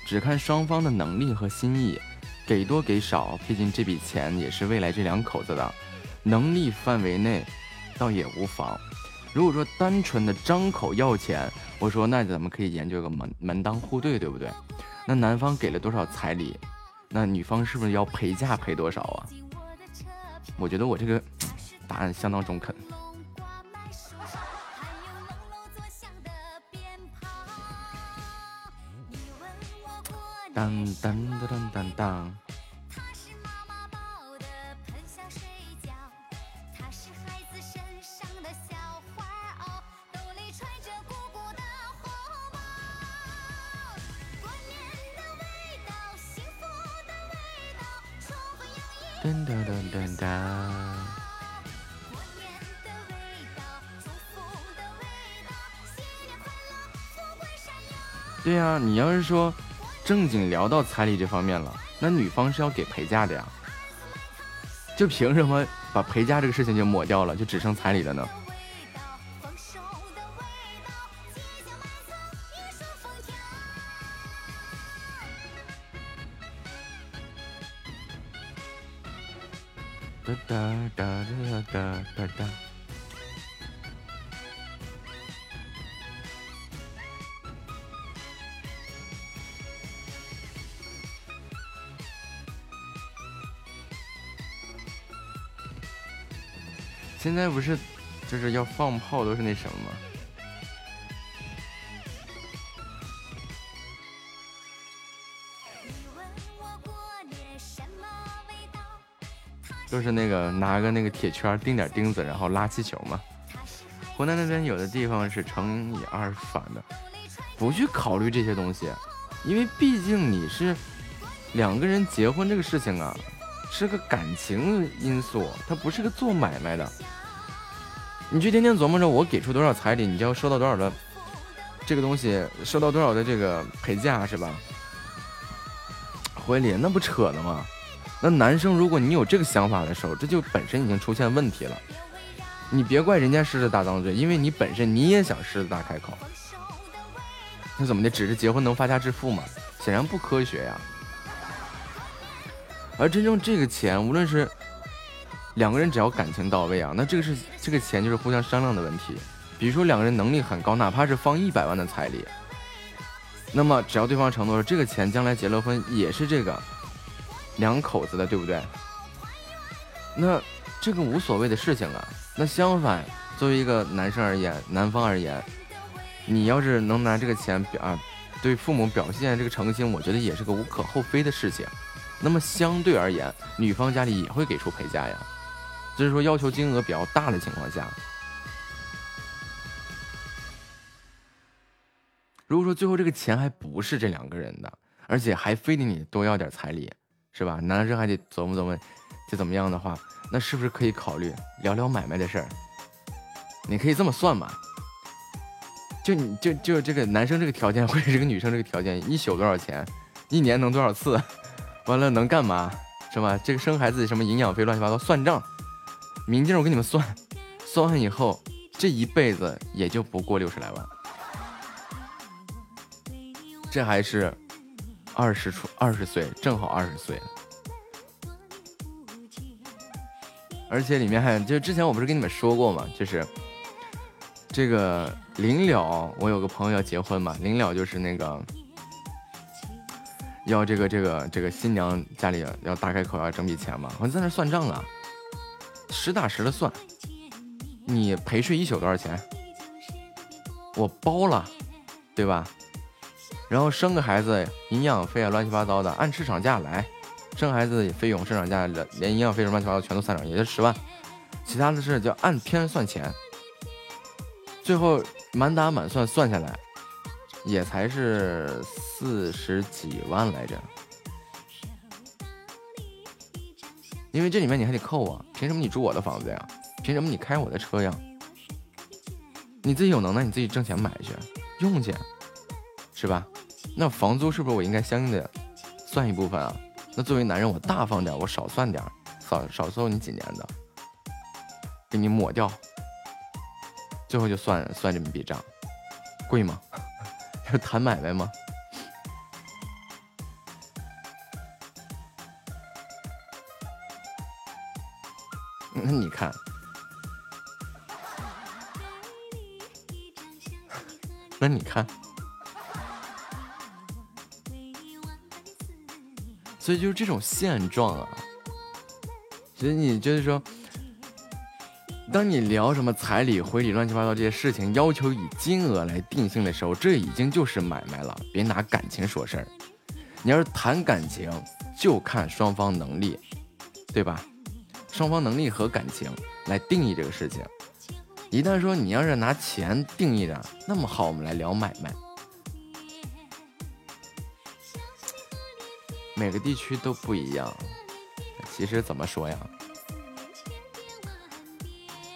只看双方的能力和心意，给多给少，毕竟这笔钱也是未来这两口子的，能力范围内倒也无妨。如果说单纯的张口要钱，我说那咱们可以研究个门门当户对，对不对？那男方给了多少彩礼，那女方是不是要陪嫁赔多少啊？我觉得我这个答案相当中肯。当当当当当当，噔噔噔噔噔。对呀、你要是说正经聊到彩礼这方面了，那女方是要给陪嫁的呀。就凭什么把陪嫁这个事情就抹掉了，就只剩彩礼了呢？哒哒哒哒哒哒现在不是就是要放炮都是那什么吗？就是那个拿个那个铁圈钉点钉子，然后拉气球嘛。湖南那边有的地方是乘以二反的，不去考虑这些东西，因为毕竟你是两个人结婚这个事情啊，是个感情因素，它不是个做买卖的。你去天天琢磨着我给出多少彩礼，你就要收到多少的这个东西，收到多少的这个陪嫁是吧？回礼那不扯呢吗？那男生如果你有这个想法的时候，这就本身已经出现问题了。你别怪人家狮子大张嘴，因为你本身你也想狮子大开口。那怎么的？只是结婚能发家致富吗？显然不科学呀。而真正这个钱，无论是两个人只要感情到位啊，那这个是这个钱就是互相商量的问题。比如说两个人能力很高，哪怕是放一百万的彩礼，那么只要对方承诺说这个钱将来结了婚也是这个两口子的，对不对？那这个无所谓的事情啊。那相反，作为一个男生而言，男方而言，你要是能拿这个钱表啊，对父母表现这个诚心，我觉得也是个无可厚非的事情。那么相对而言，女方家里也会给出陪嫁呀，就是说要求金额比较大的情况下。如果说最后这个钱还不是这两个人的，而且还非得你多要点彩礼，是吧？男生还得琢磨琢磨，就怎么样的话，那是不是可以考虑聊聊买卖的事儿？你可以这么算嘛，就你就就这个男生这个条件，或者这个女生这个条件，一宿多少钱？一年能多少次？完了能干嘛？是吧？这个生孩子什么营养费乱七八糟，算账。明镜我给你们算，算完以后，这一辈子也就不过六十来万。这还是二十出二十岁，正好二十岁。而且里面还就之前我不是跟你们说过吗？就是这个临了，我有个朋友要结婚嘛，临了就是那个要这个这个这个新娘家里要大开口要整笔钱嘛，我在那算账啊，实打实的算，你陪睡一宿多少钱？我包了，对吧？然后生个孩子，营养费啊，乱七八糟的，按市场价来。生孩子也费用、市场价连营养费什么乱七八糟全都算上，也就十万。其他的事就按天算钱，最后满打满算算下来，也才是四十几万来着。因为这里面你还得扣啊，凭什么你住我的房子呀？凭什么你开我的车呀？你自己有能耐，你自己挣钱买去，用去，是吧？那房租是不是我应该相应的算一部分啊？那作为男人，我大方点，我少算点，少少算你几年的，给你抹掉，最后就算算这么笔账，贵吗？要 谈买卖吗？那你看，那你看，所以就是这种现状啊。所以你就是说，当你聊什么彩礼、回礼、乱七八糟这些事情，要求以金额来定性的时候，这已经就是买卖了。别拿感情说事儿。你要是谈感情，就看双方能力，对吧？双方能力和感情来定义这个事情。一旦说你要是拿钱定义的，那么好，我们来聊买卖。每个地区都不一样，其实怎么说呀，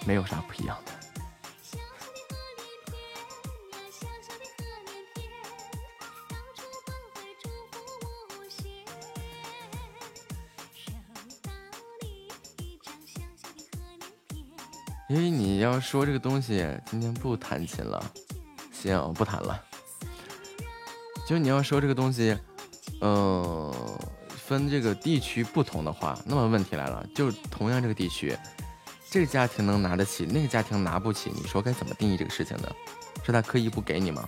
没有啥不一样的。因为你要说这个东西，今天不弹琴了，行，我不弹了。就你要说这个东西，嗯、分这个地区不同的话，那么问题来了，就同样这个地区，这个家庭能拿得起，那个家庭拿不起，你说该怎么定义这个事情呢？是他刻意不给你吗？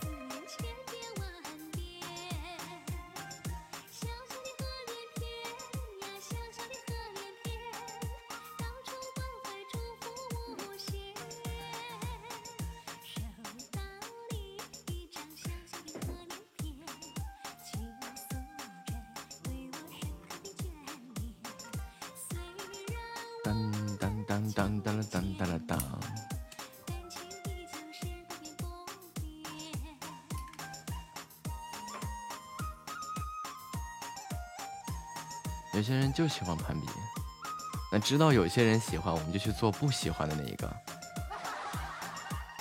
知道有些人喜欢，我们就去做不喜欢的那一个。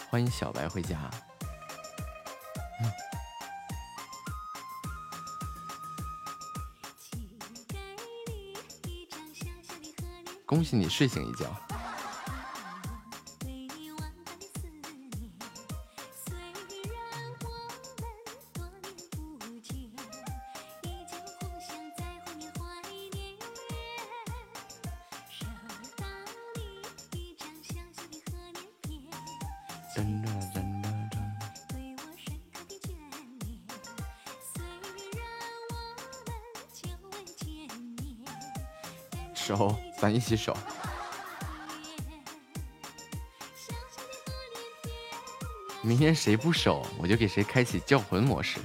欢迎小白回家。恭喜你睡醒一觉。守，咱一起守。明天谁不守，我就给谁开启叫魂模式。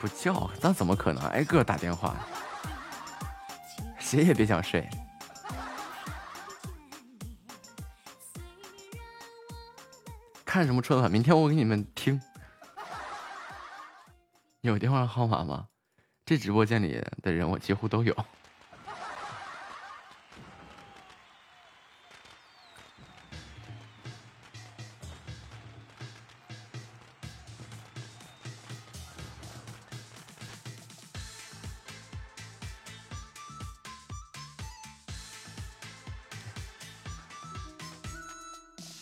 不叫，那怎么可能？挨个打电话，谁也别想睡。看什么春晚？明天我给你们听。有电话号码吗？这直播间里的人我几乎都有。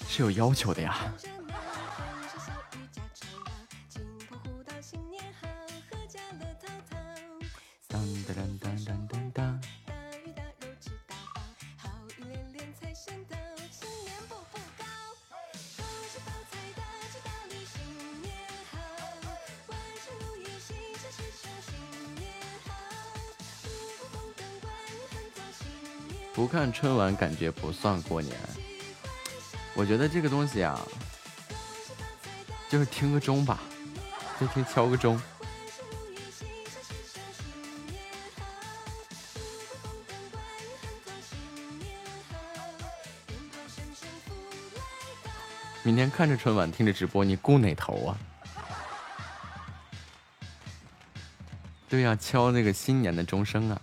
是有要求的呀。春晚感觉不算过年。我觉得这个东西啊，就是听个钟吧，就听敲个钟。明天看着春晚，听着直播，你顾哪头啊？对呀、敲那个新年的钟声啊！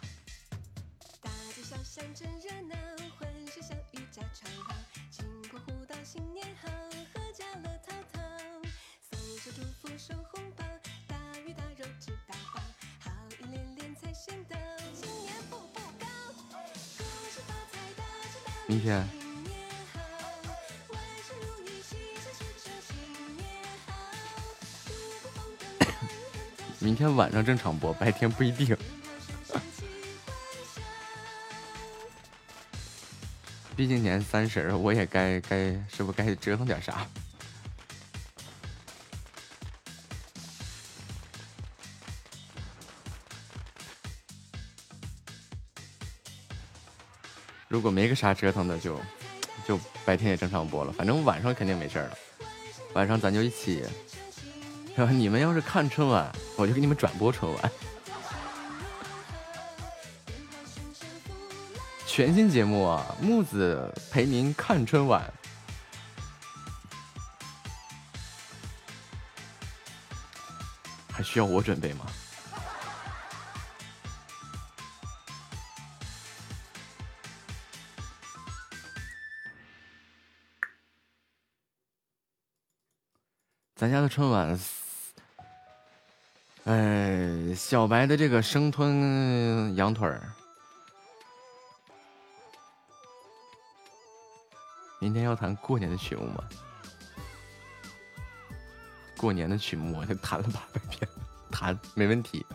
正常播，白天不一定。毕竟年三十，我也该该是不是该折腾点啥？如果没个啥折腾的，就就白天也正常播了，反正晚上肯定没事了。晚上咱就一起，你们要是看春晚，我就给你们转播春晚。全新节目啊，木子陪您看春晚。还需要我准备吗？咱家的春晚，哎，小白的这个生吞羊腿儿，明天要弹过年的曲目吗？过年的曲目我就弹了八百遍，弹没问题。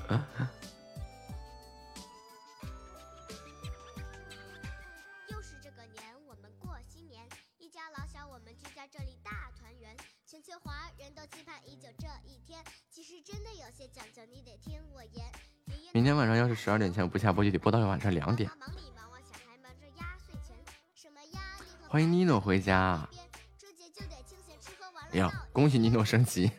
十二点前不下播就得播到晚上两点。欢迎尼诺回家。哎呀，恭喜尼诺升级。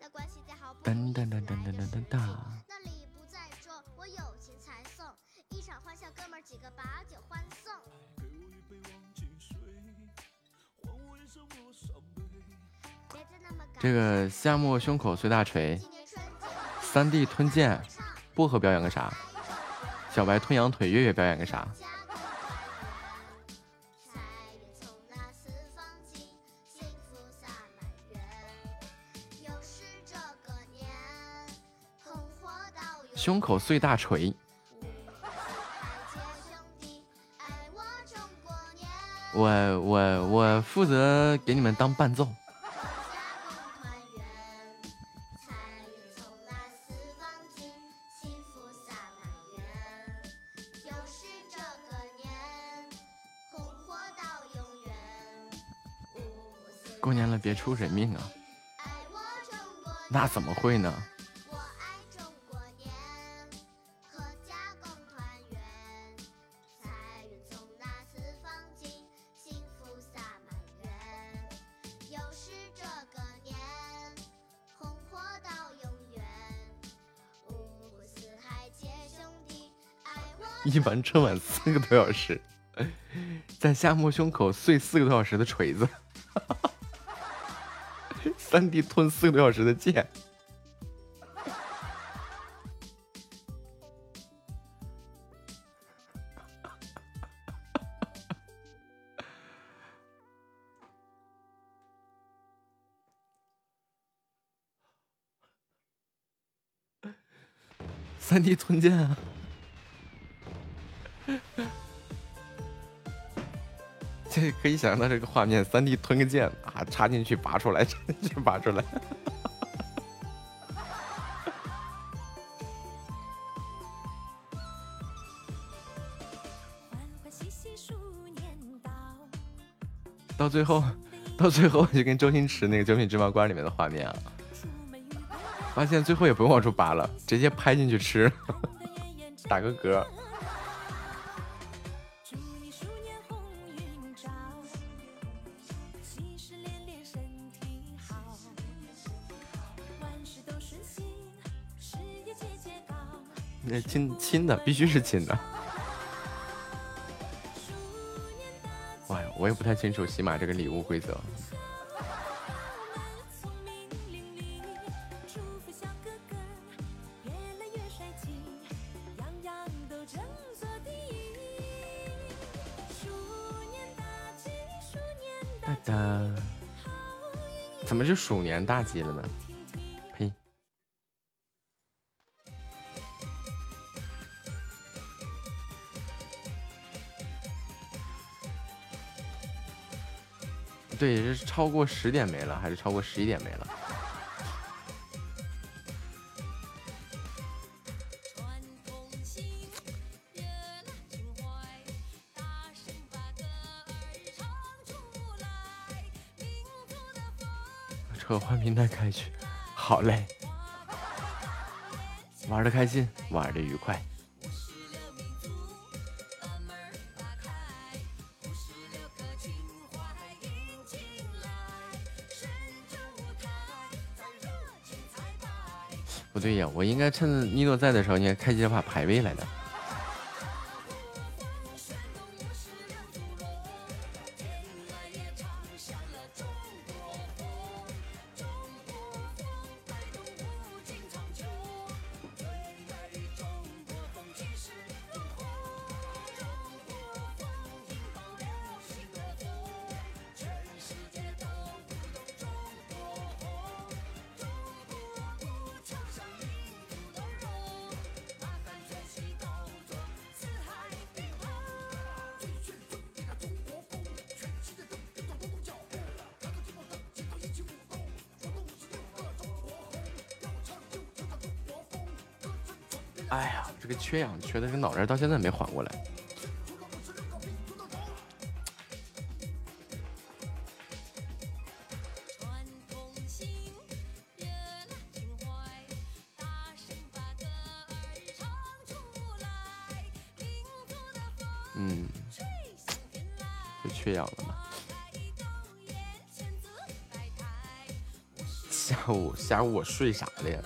那关系再好不噔噔噔噔噔噔噔噔。那礼不在这，我有钱才送，一场欢笑，哥们儿几个把酒欢送。别再那么赶这个夏末胸口碎大锤，三 D 吞剑，薄荷表演个啥？小白吞羊腿，月月表演个啥？胸口碎大锤，我我我负责给你们当伴奏。五湖四海皆兄弟，爱我一完春晚四个多小时，在夏末胸口碎四个多小时的锤子，三弟吞四个多小时的剑。三弟吞剑啊。这可以想象到这个画面，三 D 吞个剑啊，插进去拔出来，插进去拔出来。到最后，到最后就跟周星驰那个《九品芝麻官》里面的画面啊，发现最后也不用往出拔了，直接拍进去吃，打个嗝。必须是亲的。哇 呀，我也不太清楚喜马这个礼物规则。哒哒，怎么就鼠年大吉了呢？对，是超过十点没了，还是超过十一点没了？车换平台开去，好嘞，玩的开心，玩的愉快。对呀，我应该趁妮诺在的时候，应该开几把排位来的。缺氧缺的这脑仁儿到现在没缓过来。嗯，就缺氧了嘛。下午下午我睡啥了呀？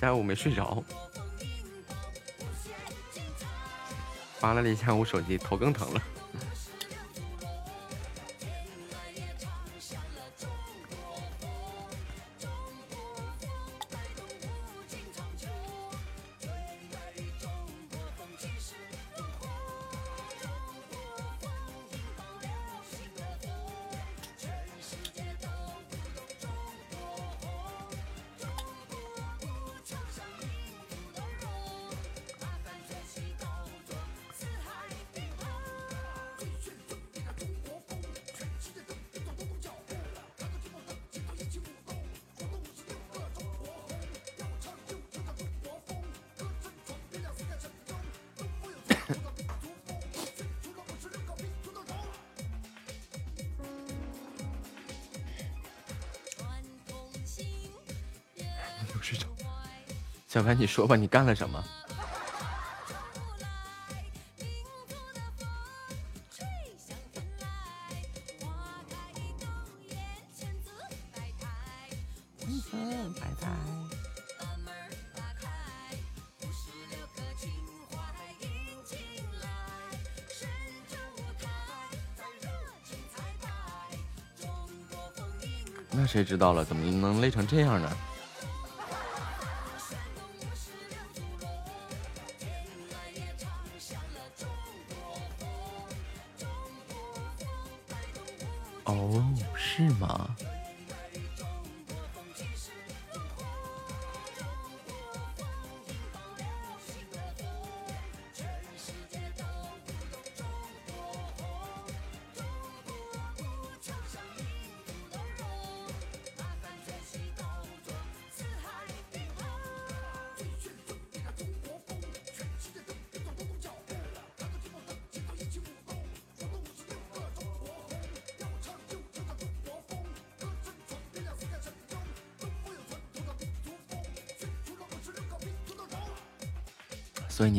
下午没睡着，扒拉了一下午手机，头更疼了。小白，你说吧，你干了什么？嗯，拜拜。那谁知道了？怎么能累成这样呢？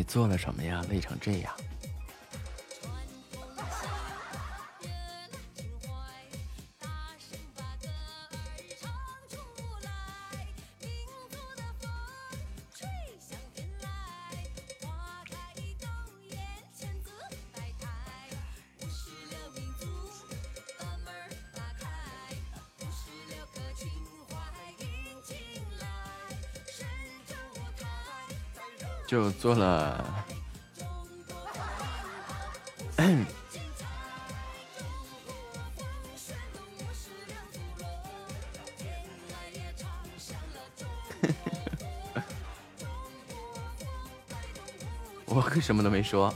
做了什么呀？累成这样。就做了。我可什么都没说，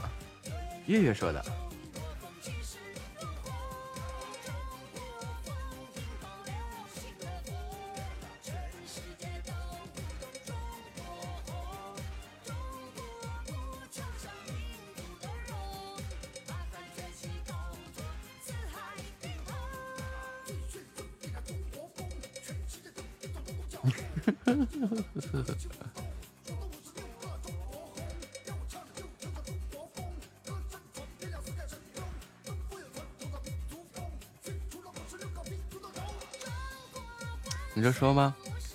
月月说的。说吗？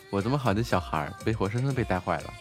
我这么好的小孩被活生生被带坏了。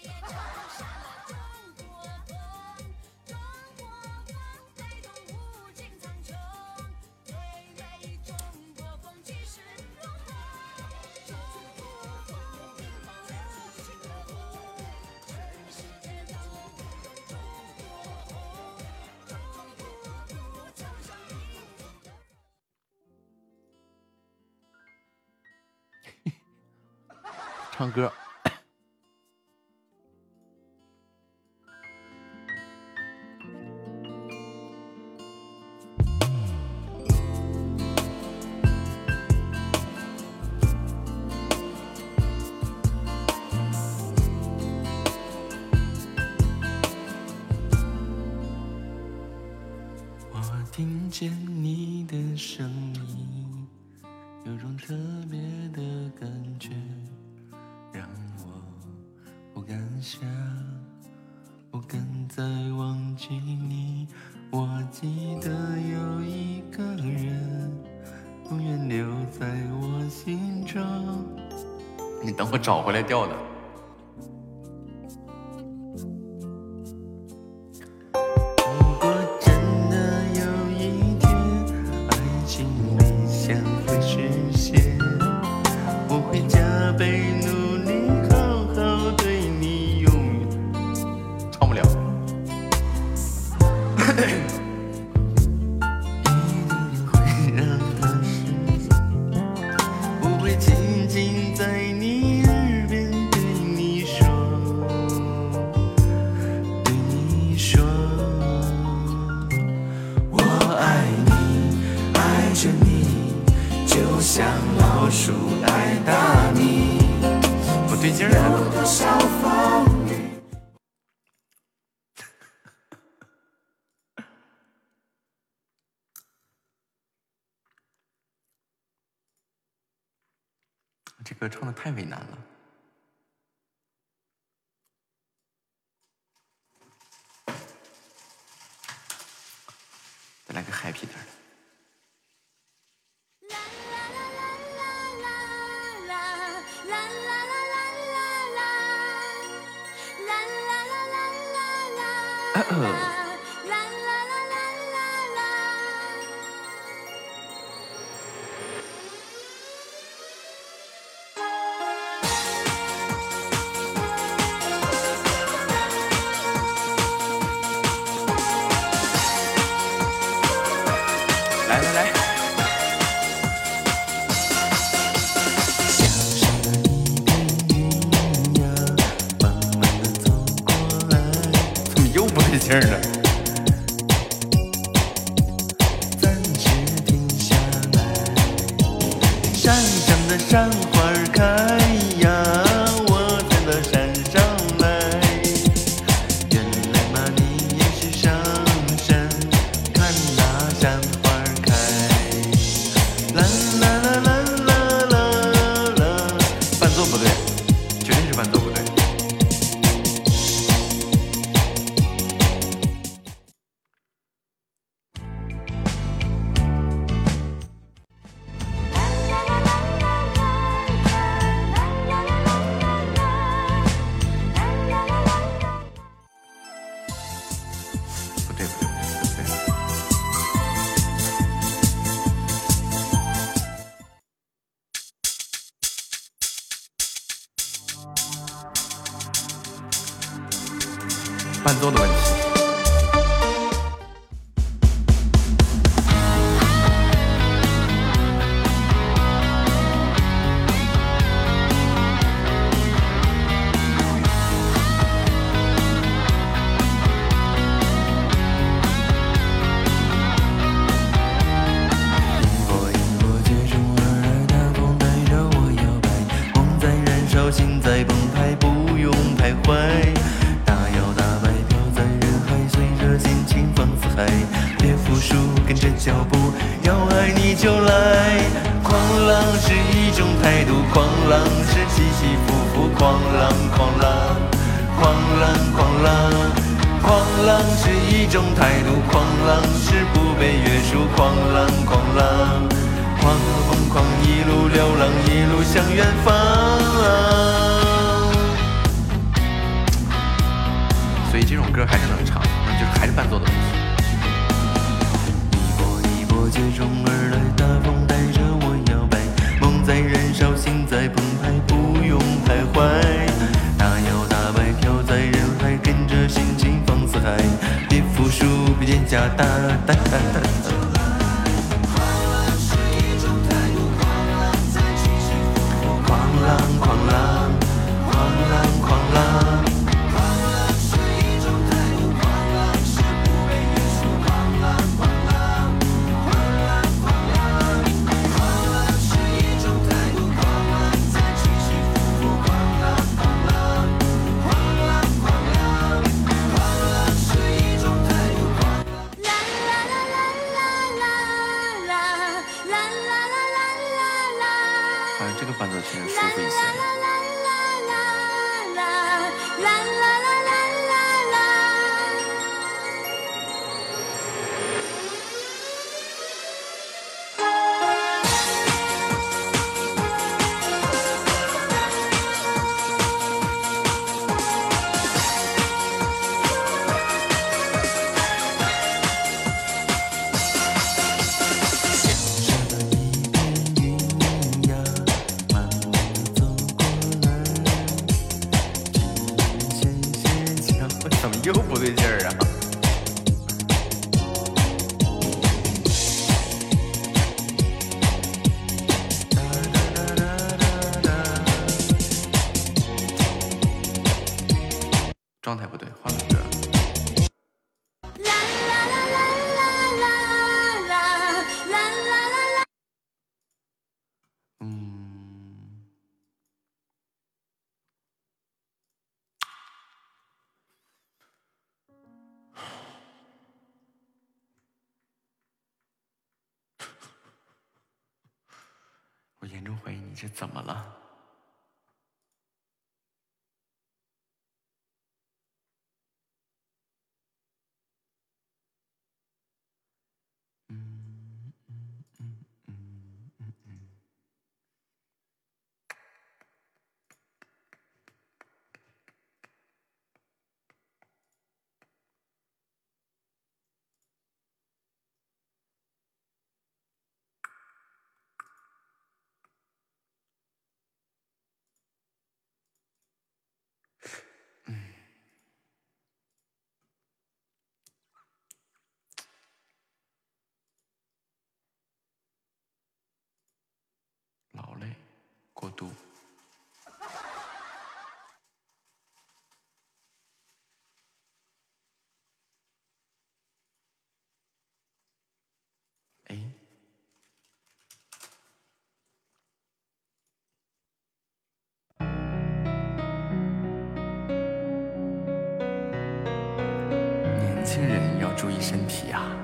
在燃烧，心在澎湃，不用徘徊，大摇大摆飘在人海，跟着心情放四海，别服输，别停下，大胆大胆。是怎么新人要注意身体呀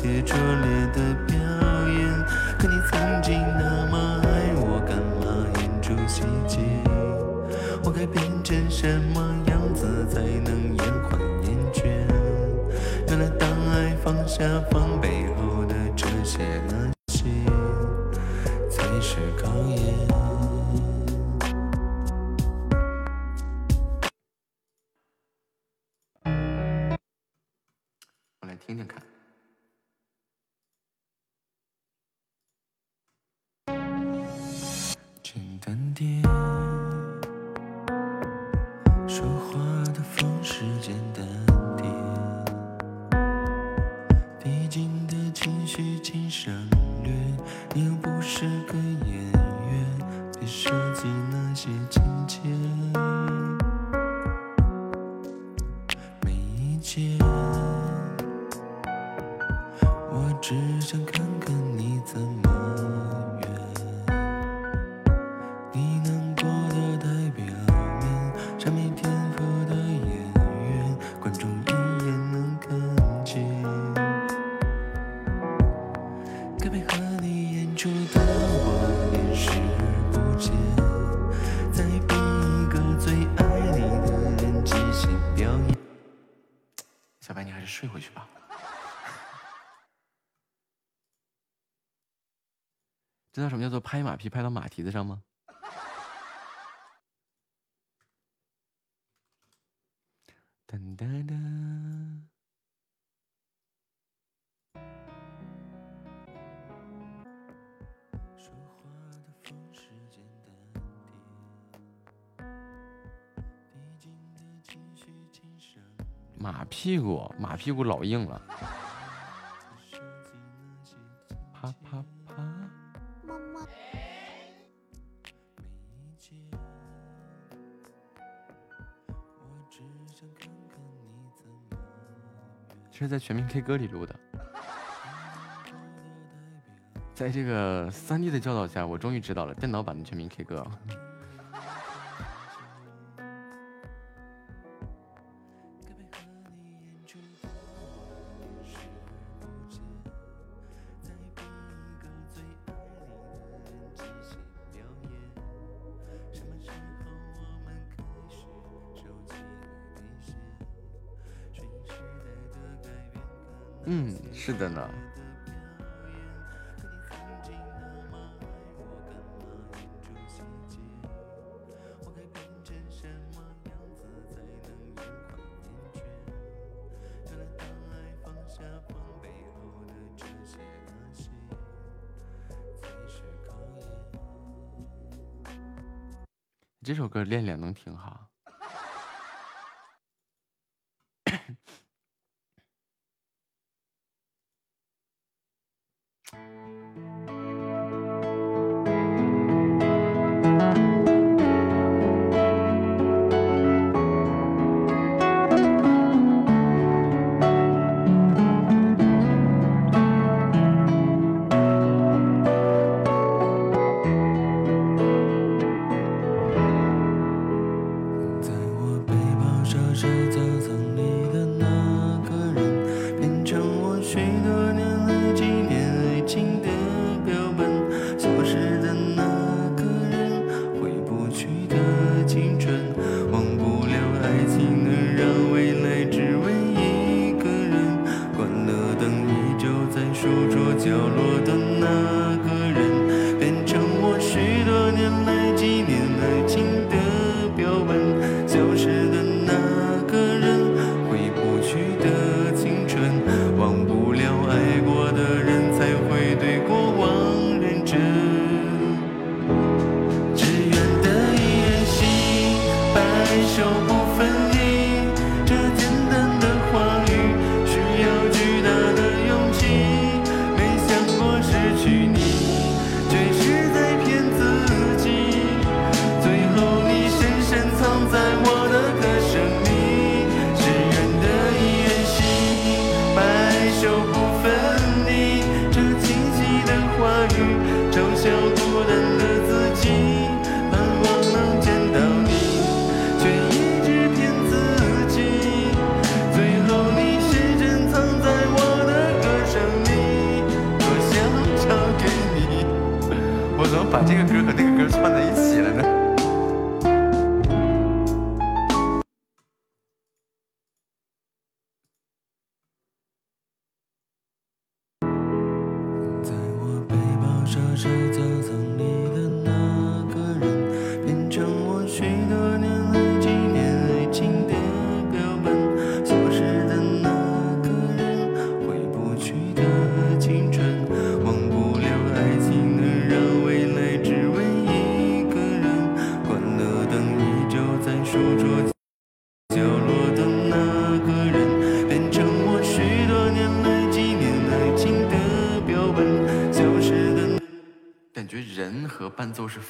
些拙劣的表演。可你曾经那么爱我，干嘛演出细节？我该变成什么样子才能延缓厌倦？原来当爱放下防备后的这些。拍马屁拍到马蹄子上吗？马屁股，马屁股，老硬了。在全民 k 歌里录的，在这个三弟的教导下，我终于知道了电脑版的全民 k 歌。都是。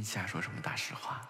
一下说什么大实话。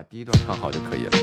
把第一段唱好就可以了。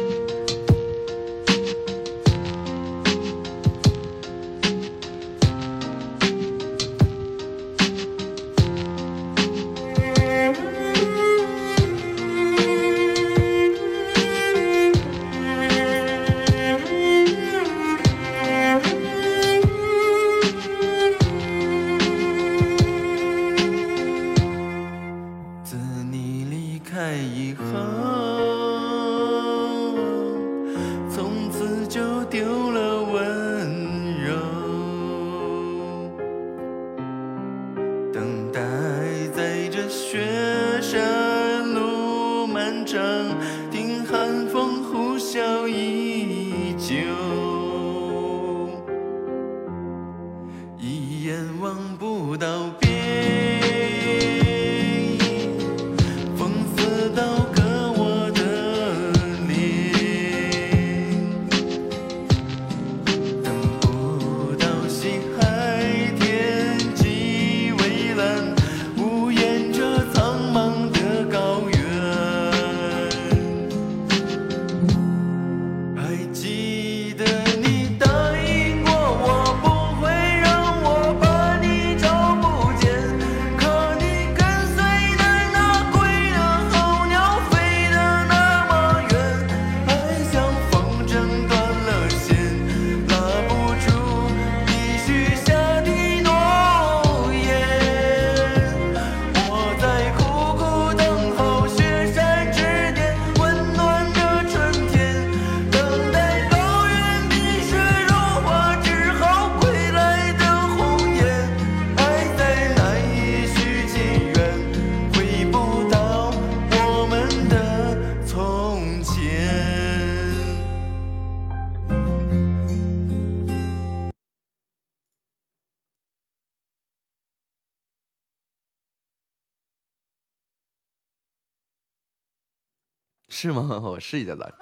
是吗？我试一下子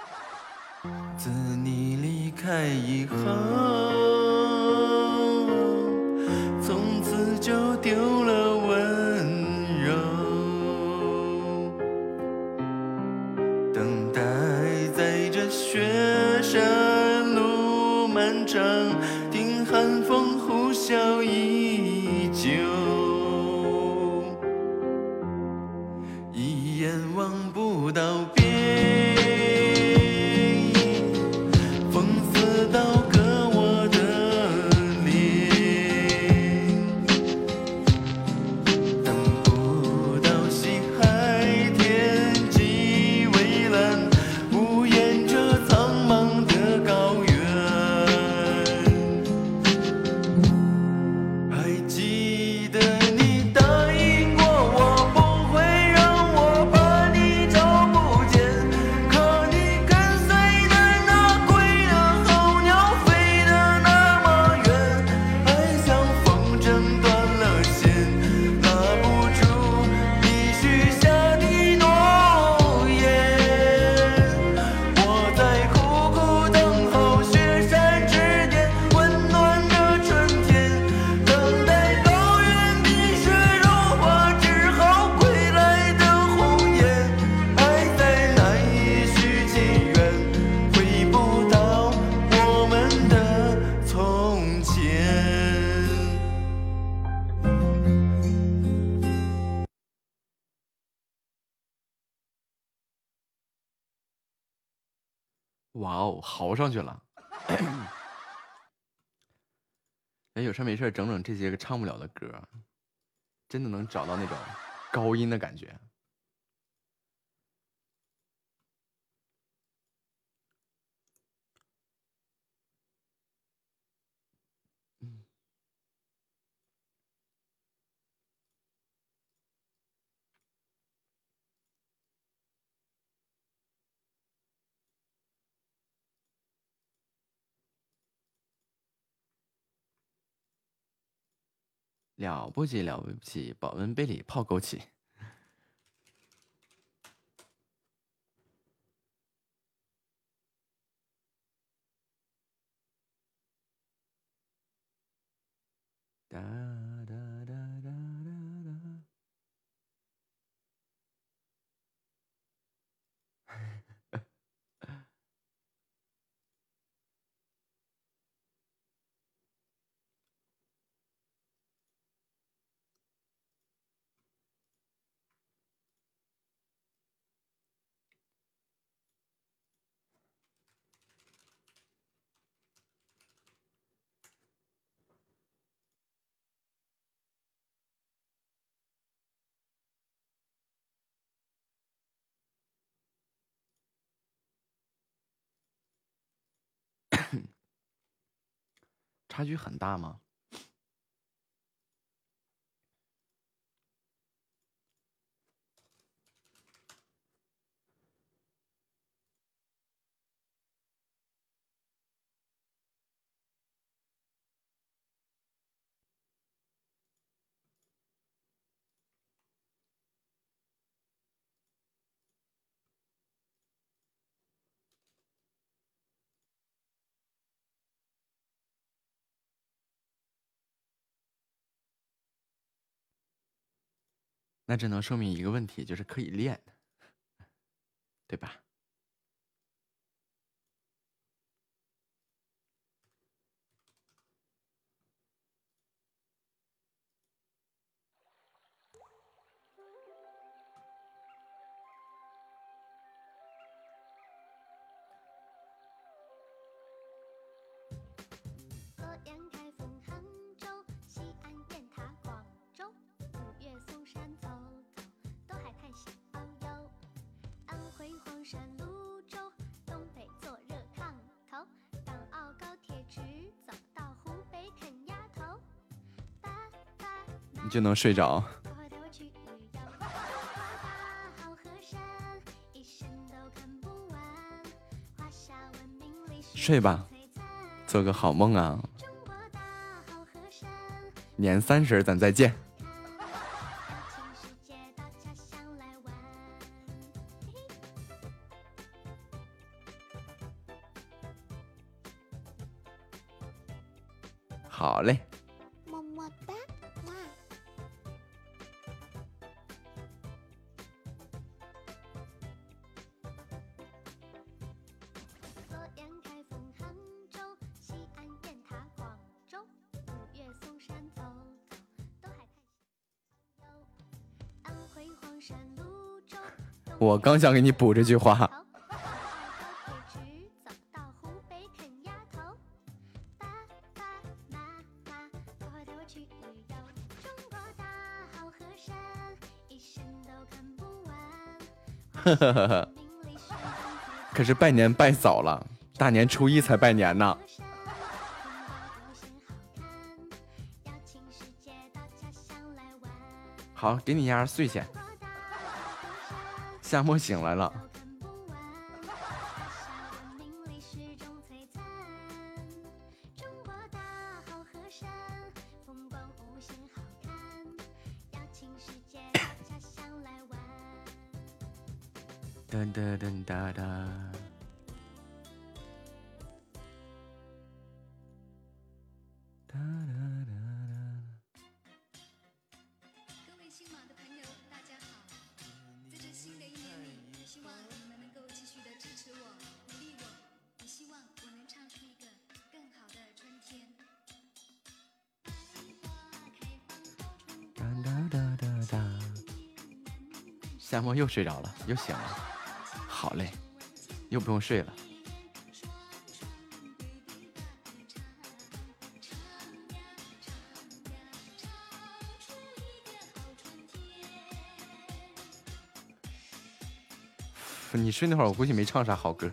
自你离开以后从此就丢了嚎上去了。哎有事没事整整这些个唱不了的歌真的能找到那种高音的感觉。了不起了不起，保温杯里泡枸杞。哒。差距很大吗？那只能说明一个问题，就是可以练，对吧？山、泸州，东北坐热炕头，港澳高铁直走到湖北啃鸭头。爸爸你就能睡着。带我去旅游，大好河山，一生都看不完。华夏文明历史睡吧，做个好梦啊！年三十咱再见。我刚想给你补这句话。可是拜年拜早了，大年初一才拜年呢。好，给你丫睡去。夏末醒来了，又睡着了，又醒了，好嘞，又不用睡了。你睡那会儿，我估计没唱啥好歌。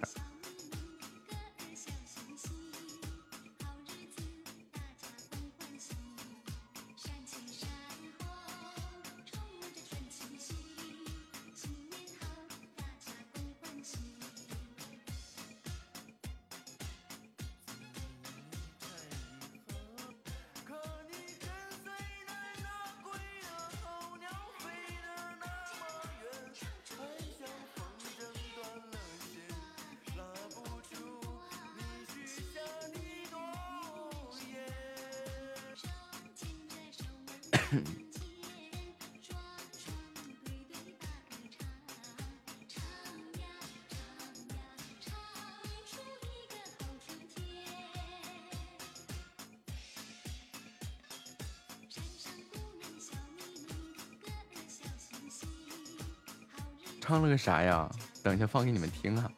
啥呀？等一下放给你们听啊。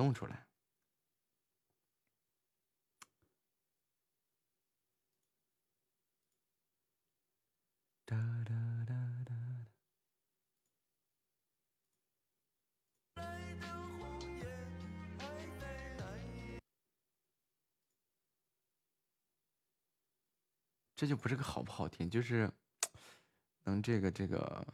弄出来。这就不是个好不好听，就是 能这个这个。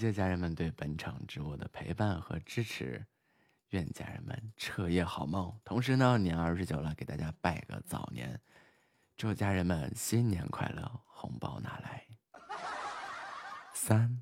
谢家人们对本场直播的陪伴和支持，愿家人们彻夜好梦。同时呢，年二十九了，给大家拜个早年，祝家人们新年快乐，红包拿来。三、